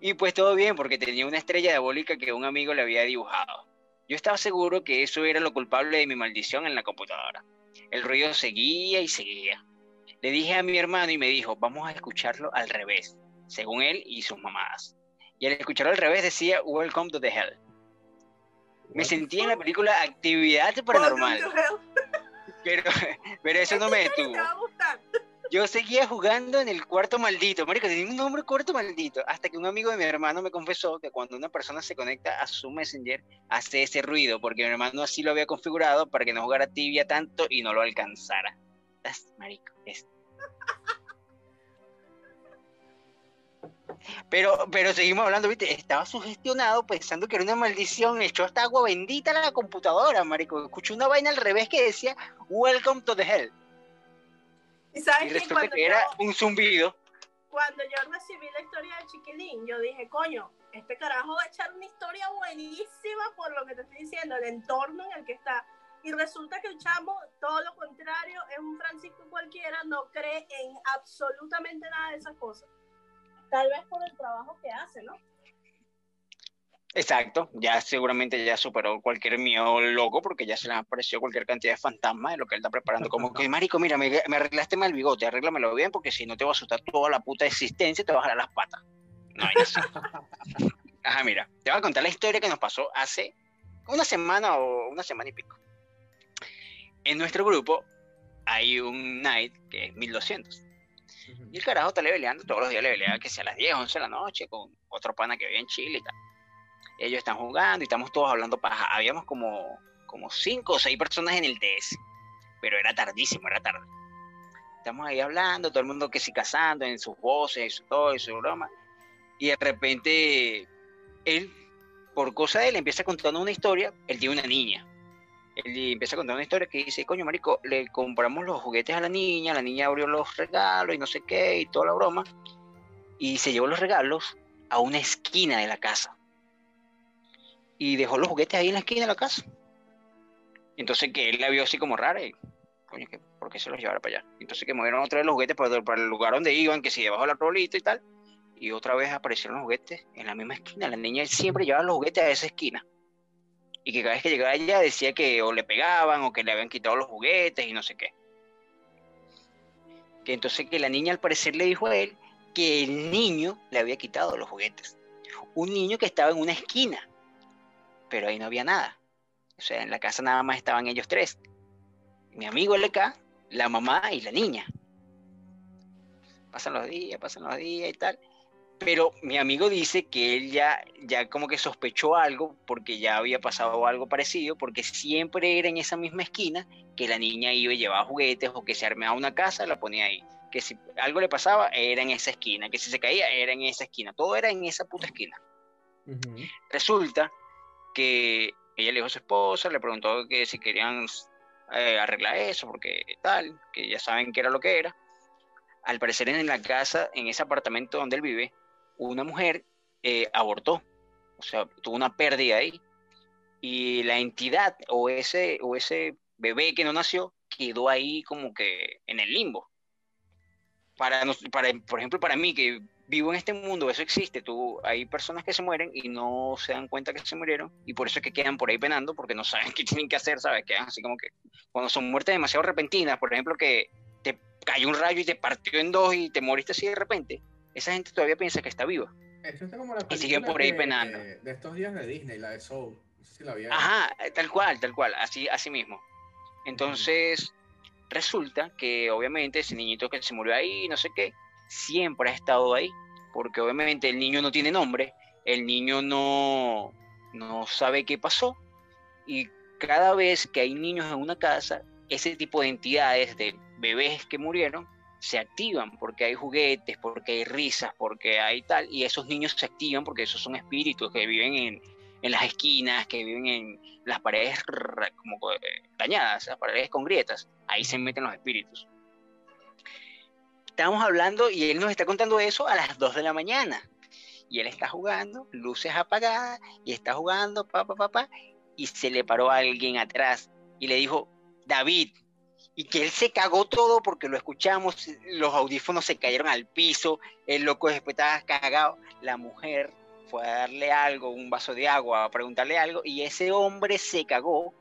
Y pues todo bien porque tenía una estrella diabólica que un amigo le había dibujado. Yo estaba seguro que eso era lo culpable de mi maldición en la computadora. El ruido seguía y seguía. Le dije a mi hermano y me dijo, vamos a escucharlo al revés, según él y sus mamadas. Y al escucharlo al revés decía, Welcome to the Hell. Me sentí en la película Actividad Paranormal, pero, [LAUGHS] pero eso no me detuvo. Yo seguía jugando en el cuarto maldito, marico, tenía un nombre cuarto maldito, hasta que un amigo de mi hermano me confesó que cuando una persona se conecta a su Messenger hace ese ruido, porque mi hermano así lo había configurado para que no jugara tibia tanto y no lo alcanzara. Marico, es- Pero, pero seguimos hablando, viste, estaba sugestionado pensando que era una maldición, echó hasta agua bendita a la computadora, marico. Escuché una vaina al revés que decía Welcome to the Hell. Y sabes que resulta cuando, que era yo, un zumbido. cuando yo recibí la historia de Chiquilín, yo dije, coño, este carajo va a echar una historia buenísima por lo que te estoy diciendo, el entorno en el que está. Y resulta que el chamo, todo lo contrario, es un Francisco cualquiera, no cree en absolutamente nada de esas cosas. Tal vez por el trabajo que hace, ¿no? Exacto, ya seguramente ya superó cualquier miedo loco porque ya se le ha aparecido cualquier cantidad de fantasmas de lo que él está preparando. Como que, marico, mira, me, me arreglaste mal el bigote, arréglamelo bien porque si no te va a asustar toda la puta existencia y te va a jalar las patas. No, hay [LAUGHS] así. Ajá, mira, te voy a contar la historia que nos pasó hace una semana o una semana y pico. En nuestro grupo hay un night que es 1200. Y el carajo está leveleando, todos los días levelea que sea a las 10, 11 de la noche con otro pana que vive en Chile y tal. Ellos están jugando y estamos todos hablando paja. Habíamos como, como 5 o 6 personas en el TS, pero era tardísimo, era tarde. Estamos ahí hablando, todo el mundo que sí cazando en sus voces, todo, y su broma. Y de repente, él, por cosa de él, empieza contando una historia. Él tiene una niña. Él empieza a contar una historia que dice, coño, marico, le compramos los juguetes a la niña, la niña abrió los regalos y no sé qué, y toda la broma, y se llevó los regalos a una esquina de la casa. Y dejó los juguetes ahí en la esquina de la casa. Entonces que él la vio así como rara y, coño, que, ¿por qué se los llevara para allá? Entonces que movieron otra vez los juguetes para, el lugar donde iban, que si debajo de la rolita y tal, y otra vez aparecieron los juguetes en la misma esquina. La niña siempre llevaba los juguetes a esa esquina y que cada vez que llegaba allá decía que o le pegaban o que le habían quitado los juguetes y no sé qué. Que entonces que la niña al parecer le dijo a él que el niño le había quitado los juguetes. Un niño que estaba en una esquina, pero ahí no había nada. O sea, en la casa nada más estaban ellos tres. Mi amigo LK, la mamá y la niña. Pasan los días, pasan los días y tal pero mi amigo dice que él ya, ya como que sospechó algo porque ya había pasado algo parecido, porque siempre era en esa misma esquina que la niña iba y llevaba juguetes o que se armaba una casa, la ponía ahí. Que si algo le pasaba, era en esa esquina, que si se caía, era en esa esquina, todo era en esa puta esquina. Ujú. Resulta que ella le dijo a su esposa, le preguntó que si querían eh, arreglar eso, porque tal, que ya saben qué era lo que era. Al parecer en la casa, en ese apartamento donde él vive, una mujer eh, abortó, o sea, tuvo una pérdida ahí. Y la entidad o ese, o ese bebé que no nació quedó ahí como que en el limbo. Para, para, por ejemplo, para mí que vivo en este mundo, eso existe. Tú, hay personas que se mueren y no se dan cuenta que se murieron y por eso es que quedan por ahí penando porque no [LAUGHS] saben qué tienen que hacer, ¿sabes? Quedan así como que cuando son muertes demasiado repentinas, por ejemplo, que te cayó un rayo y te partió en dos y te moriste así de repente, esa gente todavía piensa que está viva. Esto está como la Y siguen por ahí de- penando. De, de estos días de Disney, la de Soul. No sé si la vieron. Ajá, eh, tal cual, tal cual, así, así mismo. Entonces, resulta que obviamente ese niñito que se murió ahí, no sé qué, siempre ha estado ahí, porque obviamente el niño no tiene nombre, el niño no, no sabe qué pasó y cada vez que hay niños en una casa, ese tipo de entidades de bebés que murieron se activan porque hay juguetes, porque hay risas, porque hay tal, y esos niños se activan porque esos son espíritus que viven en, en las esquinas, que viven en las paredes como eh, dañadas, las paredes con grietas, ahí se meten los espíritus. Estamos hablando y él nos está contando eso a las 2 de la mañana. Y él está jugando, luces apagadas, y está jugando, papá, papá, y se le paró alguien atrás y le dijo, David, y que él se cagó todo porque lo escuchamos, los audífonos se cayeron al piso, el loco después estaba cagado, la mujer fue a darle algo, un vaso de agua, a preguntarle algo, y ese hombre se cagó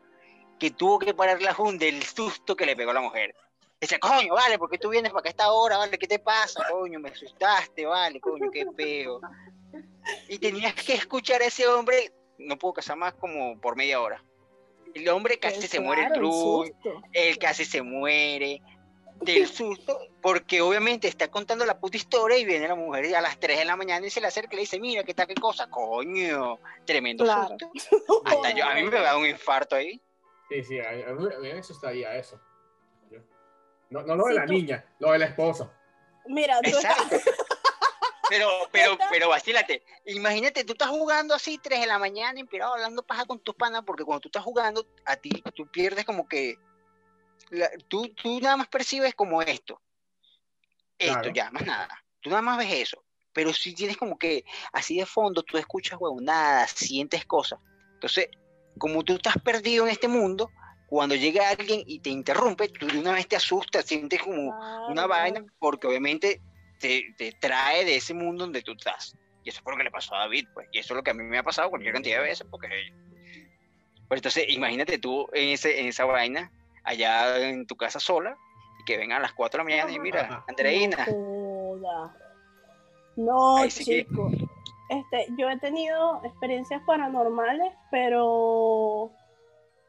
que tuvo que parar la junta del susto que le pegó a la mujer. Dice, coño, vale, porque tú vienes para acá esta hora, vale, ¿qué te pasa? Coño, me asustaste, vale, coño, qué feo. Y tenías que escuchar a ese hombre, no puedo casar más como por media hora. El hombre casi se muere el cruz, él casi se muere del susto, porque obviamente está contando la puta historia y viene la mujer a las 3 de la mañana y se le acerca y le dice, mira, ¿qué está qué cosa? Coño, tremendo susto. [LAUGHS] Hasta yo, a mí me da un infarto ahí. Sí, sí, a mí me asustaría eso. No, no lo de la niña, lo de la esposa. Mira, tú Exacto. Pero, pero, pero vacílate. Imagínate, tú estás jugando así 3 de la mañana, inspirado, hablando paja con tus panas, porque cuando tú estás jugando, a ti, tú pierdes como que. tú, tú nada más percibes como esto. Esto, ya, más nada. Tú nada más ves eso. Pero si tienes como que así de fondo, tú escuchas nada sientes cosas. Entonces, como tú estás perdido en este mundo, cuando llega alguien y te interrumpe, tú de una vez te asustas, sientes como una vaina, porque obviamente te, te, trae de ese mundo donde tú estás. Y eso fue lo que le pasó a David, pues. Y eso es lo que a mí me ha pasado cualquier cantidad de veces, porque... Pues entonces, imagínate tú en, ese, en esa vaina, allá en tu casa sola, y que vengan a las 4 de la mañana y mira, Andreina. No, no chico. Este, yo he tenido experiencias paranormales, pero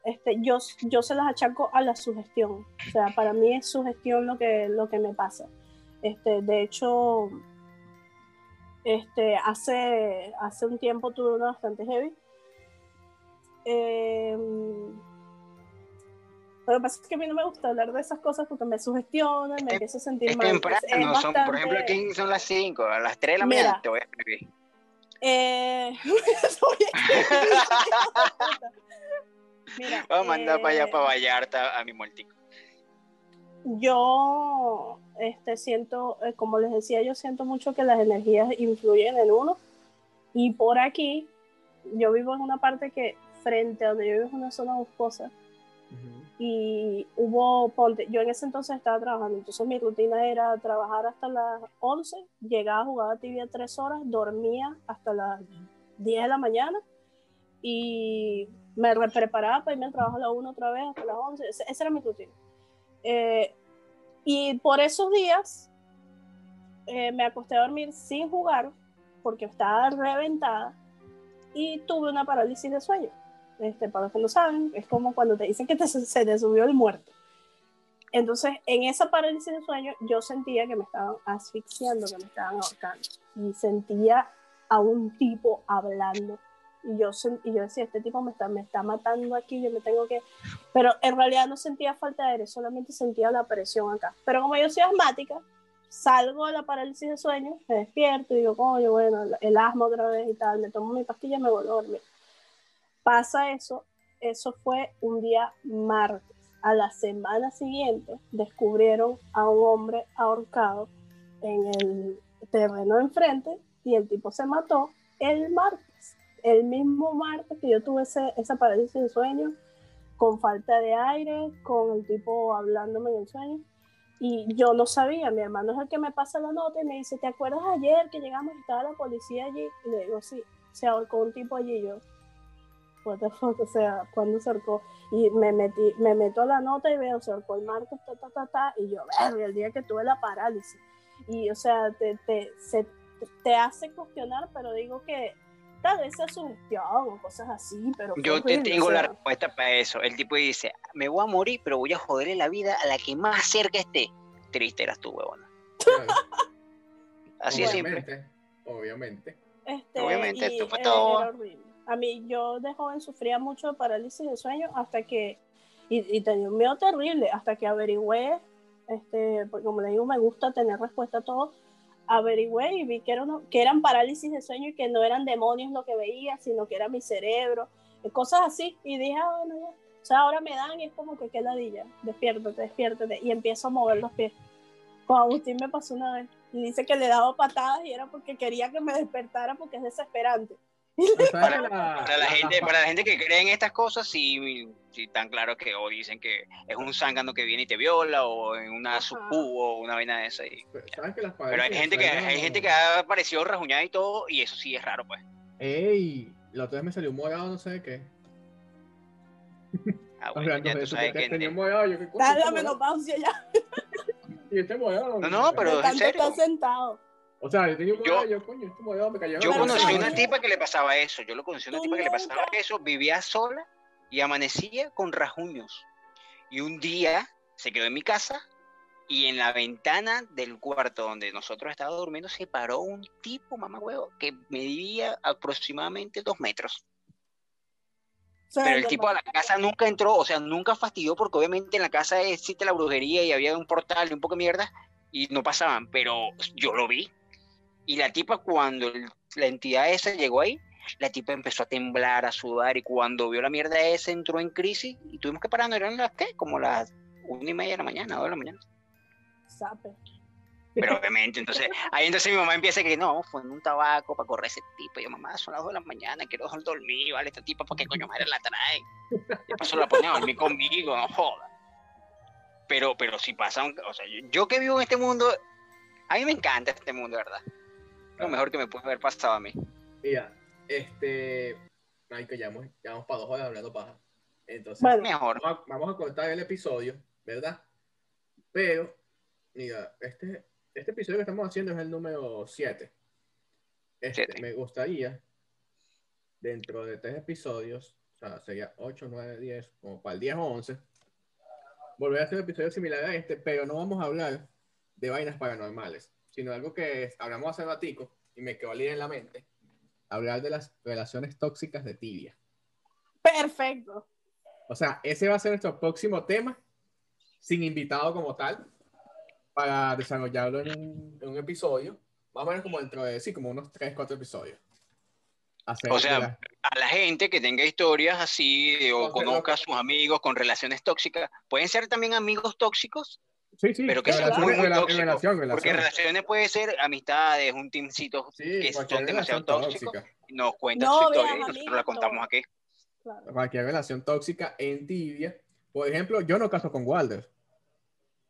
este, yo, yo se las achaco a la sugestión. O sea, para mí es sugestión lo que, lo que me pasa. Este, de hecho, este, hace, hace un tiempo tuve una bastante heavy. Eh, lo que pasa es que a mí no me gusta hablar de esas cosas porque me sugestionan, me empiezo a sentir es mal. Temprano, es son, por ejemplo, aquí son las 5, a las 3 de la mañana te voy a escribir. Eh, [LAUGHS] [LAUGHS] Mira, Vamos a mandar para allá, eh, para Vallarta, a mi muertico. Yo este, siento, eh, como les decía, yo siento mucho que las energías influyen en uno. Y por aquí, yo vivo en una parte que, frente a donde yo vivo, es una zona boscosa. Y hubo, ponte, yo en ese entonces estaba trabajando, entonces mi rutina era trabajar hasta las 11, llegaba a jugar a tibia tres horas, dormía hasta las 10 de la mañana y me preparaba para irme al trabajo a la 1 otra vez hasta las 11. Esa era mi rutina. Eh, y por esos días eh, me acosté a dormir sin jugar porque estaba reventada y tuve una parálisis de sueño. Este, para los que no saben, es como cuando te dicen que se te subió el muerto. Entonces, en esa parálisis de sueño, yo sentía que me estaban asfixiando, que me estaban ahorcando. Y sentía a un tipo hablando y yo, y yo decía, este tipo me está, me está matando aquí, yo me tengo que... Pero en realidad no sentía falta de aire, solamente sentía la presión acá. Pero como yo soy asmática, salgo de la parálisis de sueño, me despierto y digo, coño, bueno, el asma otra vez y tal, me tomo mi pastilla y me vuelvo a dormir. Pasa eso, eso fue un día martes. A la semana siguiente descubrieron a un hombre ahorcado en el terreno enfrente y el tipo se mató el martes el mismo martes que yo tuve esa parálisis de sueño, con falta de aire, con el tipo hablándome en el sueño. Y yo no sabía, mi hermano es el que me pasa la nota y me dice, ¿te acuerdas ayer que llegamos y estaba la policía allí? Y le digo, sí, se ahorcó un tipo allí. Y yo, what the fuck, o sea, ¿cuándo se ahorcó? Y me, metí, me meto a la nota y veo, se ahorcó el martes, ta, ta, ta, ta, y yo, el día que tuve la parálisis. Y, o sea, te, te, se, te hace cuestionar, pero digo que tal vez sea sugestión o cosas así, pero... Yo te tengo la respuesta para eso. El tipo dice, me voy a morir, pero voy a joderle la vida a la que más cerca esté. Triste eras tú, huevona. Así es simple. Obviamente. Este, obviamente, esto fue todo... A mí, yo de joven sufría mucho de parálisis de sueño hasta que, y, y tenía un miedo terrible, hasta que averigüé, este, porque como le digo, me gusta tener respuesta a todo, averigüé y vi que, era que eran parálisis de sueño y que no eran demonios lo que veía, sino que era mi cerebro, cosas así. Y dije, ah, bueno, ya. O sea, ahora me dan y es como que qué ladilla, despiértate, despiértate, y empiezo a mover los pies. Con Agustín me pasó una vez, y dice que le daba patadas y era porque quería que me despertara porque es desesperante. [LAUGHS] ¿Sabes Para, la- para la la- gente, para la gente que cree en estas cosas, sí, sí tan claro que o dicen que es un zángano que viene y te viola, o en una sucubo, o una vaina de esa. y- ¿Sabes que las Pero hay gente que, hay gente que ha aparecido rajuñada y todo, y eso sí es raro, pues. Ey, la otra vez me salió un morado, no sé de qué. [LAUGHS] Ah, O [LAUGHS] bueno, sea, ya no tú sabes que que... tenía un morado, yo qué coño, Dale la morado. menopausia ya, Y este morado. No, no, pero- ¿en serio? estar sentado. O sea, yo tenía un Yo- yo, coño, este morado me cayó. Yo conocí una tipa que le pasaba eso, yo lo conocí una tipa que le pasaba eso, vivía sola y amanecía con rajuños. Y un día se quedó en mi casa y en la ventana del cuarto donde nosotros estábamos durmiendo se paró un tipo, mamá huevo, que medía aproximadamente dos metros. Pero el tipo a la casa nunca entró, o sea, nunca fastidió porque obviamente en la casa existe la brujería y había un portal y un poco de mierda y no pasaban, pero yo lo vi. Y la tipa cuando el- la entidad esa llegó ahí, la tipa empezó a temblar, a sudar y cuando vio la mierda esa entró en crisis y tuvimos que parar, ¿no eran las qué? Como las una y media de la mañana, dos de la mañana. Sape. Pero [LAUGHS] obviamente, entonces, ahí entonces mi mamá empieza que no, fue en un tabaco para correr ese tipo. Y yo, mamá, son las dos de la mañana, quiero dormir, vale, esta tipa, ¿por qué coño madre la trae? Y se la pone a dormir conmigo, no joda. Pero, pero si pasa, un- o sea, yo, yo que vivo en este mundo, a mí me encanta este mundo, ¿verdad? Lo mejor que me puede haber pasado a mí. Mira, este. Ay, que ya vamos, ya vamos para dos horas hablando paja. Entonces, Bueno. Mejor. vamos, a, vamos a cortar el episodio, ¿verdad? Pero, mira, este, este episodio que estamos haciendo es el número 7. Este, Siete. me gustaría, dentro de tres episodios, o sea, sería 8, 9, 10, como para el 10 o 11, volver a hacer un episodio similar a este, pero no vamos a hablar de vainas paranormales, sino algo que hablamos hace ratico y me quedó líder en la mente, hablar de las relaciones tóxicas de tibia. Perfecto. O sea, ese va a ser nuestro próximo tema, sin invitado como tal, para desarrollarlo en un, en un episodio, más o menos como dentro de, sí, como unos 3, 4 episodios. Hacer O sea, la- A la gente que tenga historias así o Con- conozca a sus amigos con relaciones tóxicas, pueden ser también amigos tóxicos, sí, sí, pero que sea relación, muy, muy tóxico, relación, porque relaciones puede ser amistades, un teamcito Sí, que son demasiado tóxicos, nos cuentan No, su historia vean, y nosotros la contamos aquí. Claro. Cualquier relación tóxica en tibia. Por ejemplo, yo no caso con Walder.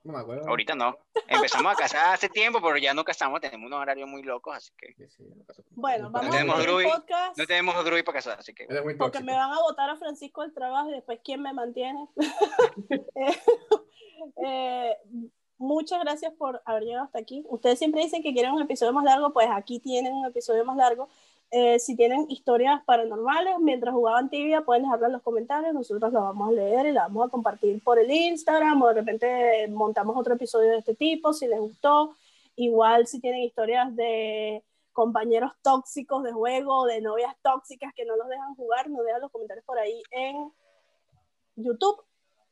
No me acuerdo. Ahorita no. Empezamos a casar hace tiempo, pero ya no casamos, tenemos unos horarios muy locos, así que Sí, sí, no Bueno, vamos tenemos a Druid, podcast no tenemos Druid para casar, así que es porque me van a votar a Francisco del trabajo y después quién me mantiene. [LAUGHS] [LAUGHS] [LAUGHS] Eh, muchas gracias por haber llegado hasta aquí. Ustedes siempre dicen que quieren un episodio más largo, pues aquí tienen un episodio más largo. Eh, si tienen historias paranormales mientras jugaban tibia, pueden dejarlo en los comentarios. Nosotros la vamos a leer y la vamos a compartir por el Instagram o de repente montamos otro episodio de este tipo si les gustó. Igual si tienen historias de compañeros tóxicos de juego, de novias tóxicas que no los dejan jugar, nos dejan los comentarios por ahí en YouTube,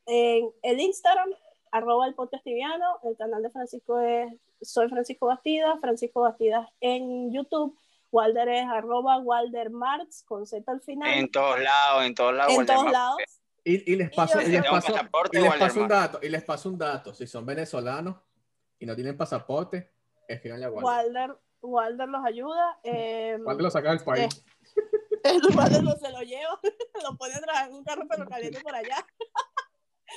en el Instagram, arroba el podcast tibiano, el canal de Francisco es Soy Francisco Bastidas, Francisco Bastidas en YouTube, Walder es arroba Walder Marx con Z al final, en todos lados, en todos lados. en todos lados. Y, y les paso, yo y les paso, y les paso un dato, y les paso un dato. Si son venezolanos y no tienen pasaporte, escríbanle a Walder. Walder, Walder los ayuda. Eh, [LAUGHS] Walder lo saca del país. el [LAUGHS] Walder no se lo lleva, [LAUGHS] lo pone a trabajar en un carro pero caliente por allá.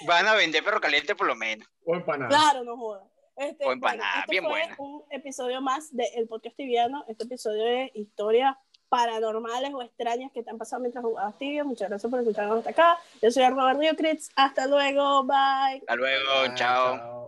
Van a vender perro caliente por lo menos. O empanada. Claro, no joda. Este, O empanada, este bien fue buena. un episodio más del podcast tibiano. Este episodio de historias paranormales o extrañas que te han pasado mientras jugabas tibia. Muchas gracias por escucharnos hasta acá. Yo soy Robert Río Critz. Hasta luego. Bye. Hasta luego, Ah, chao.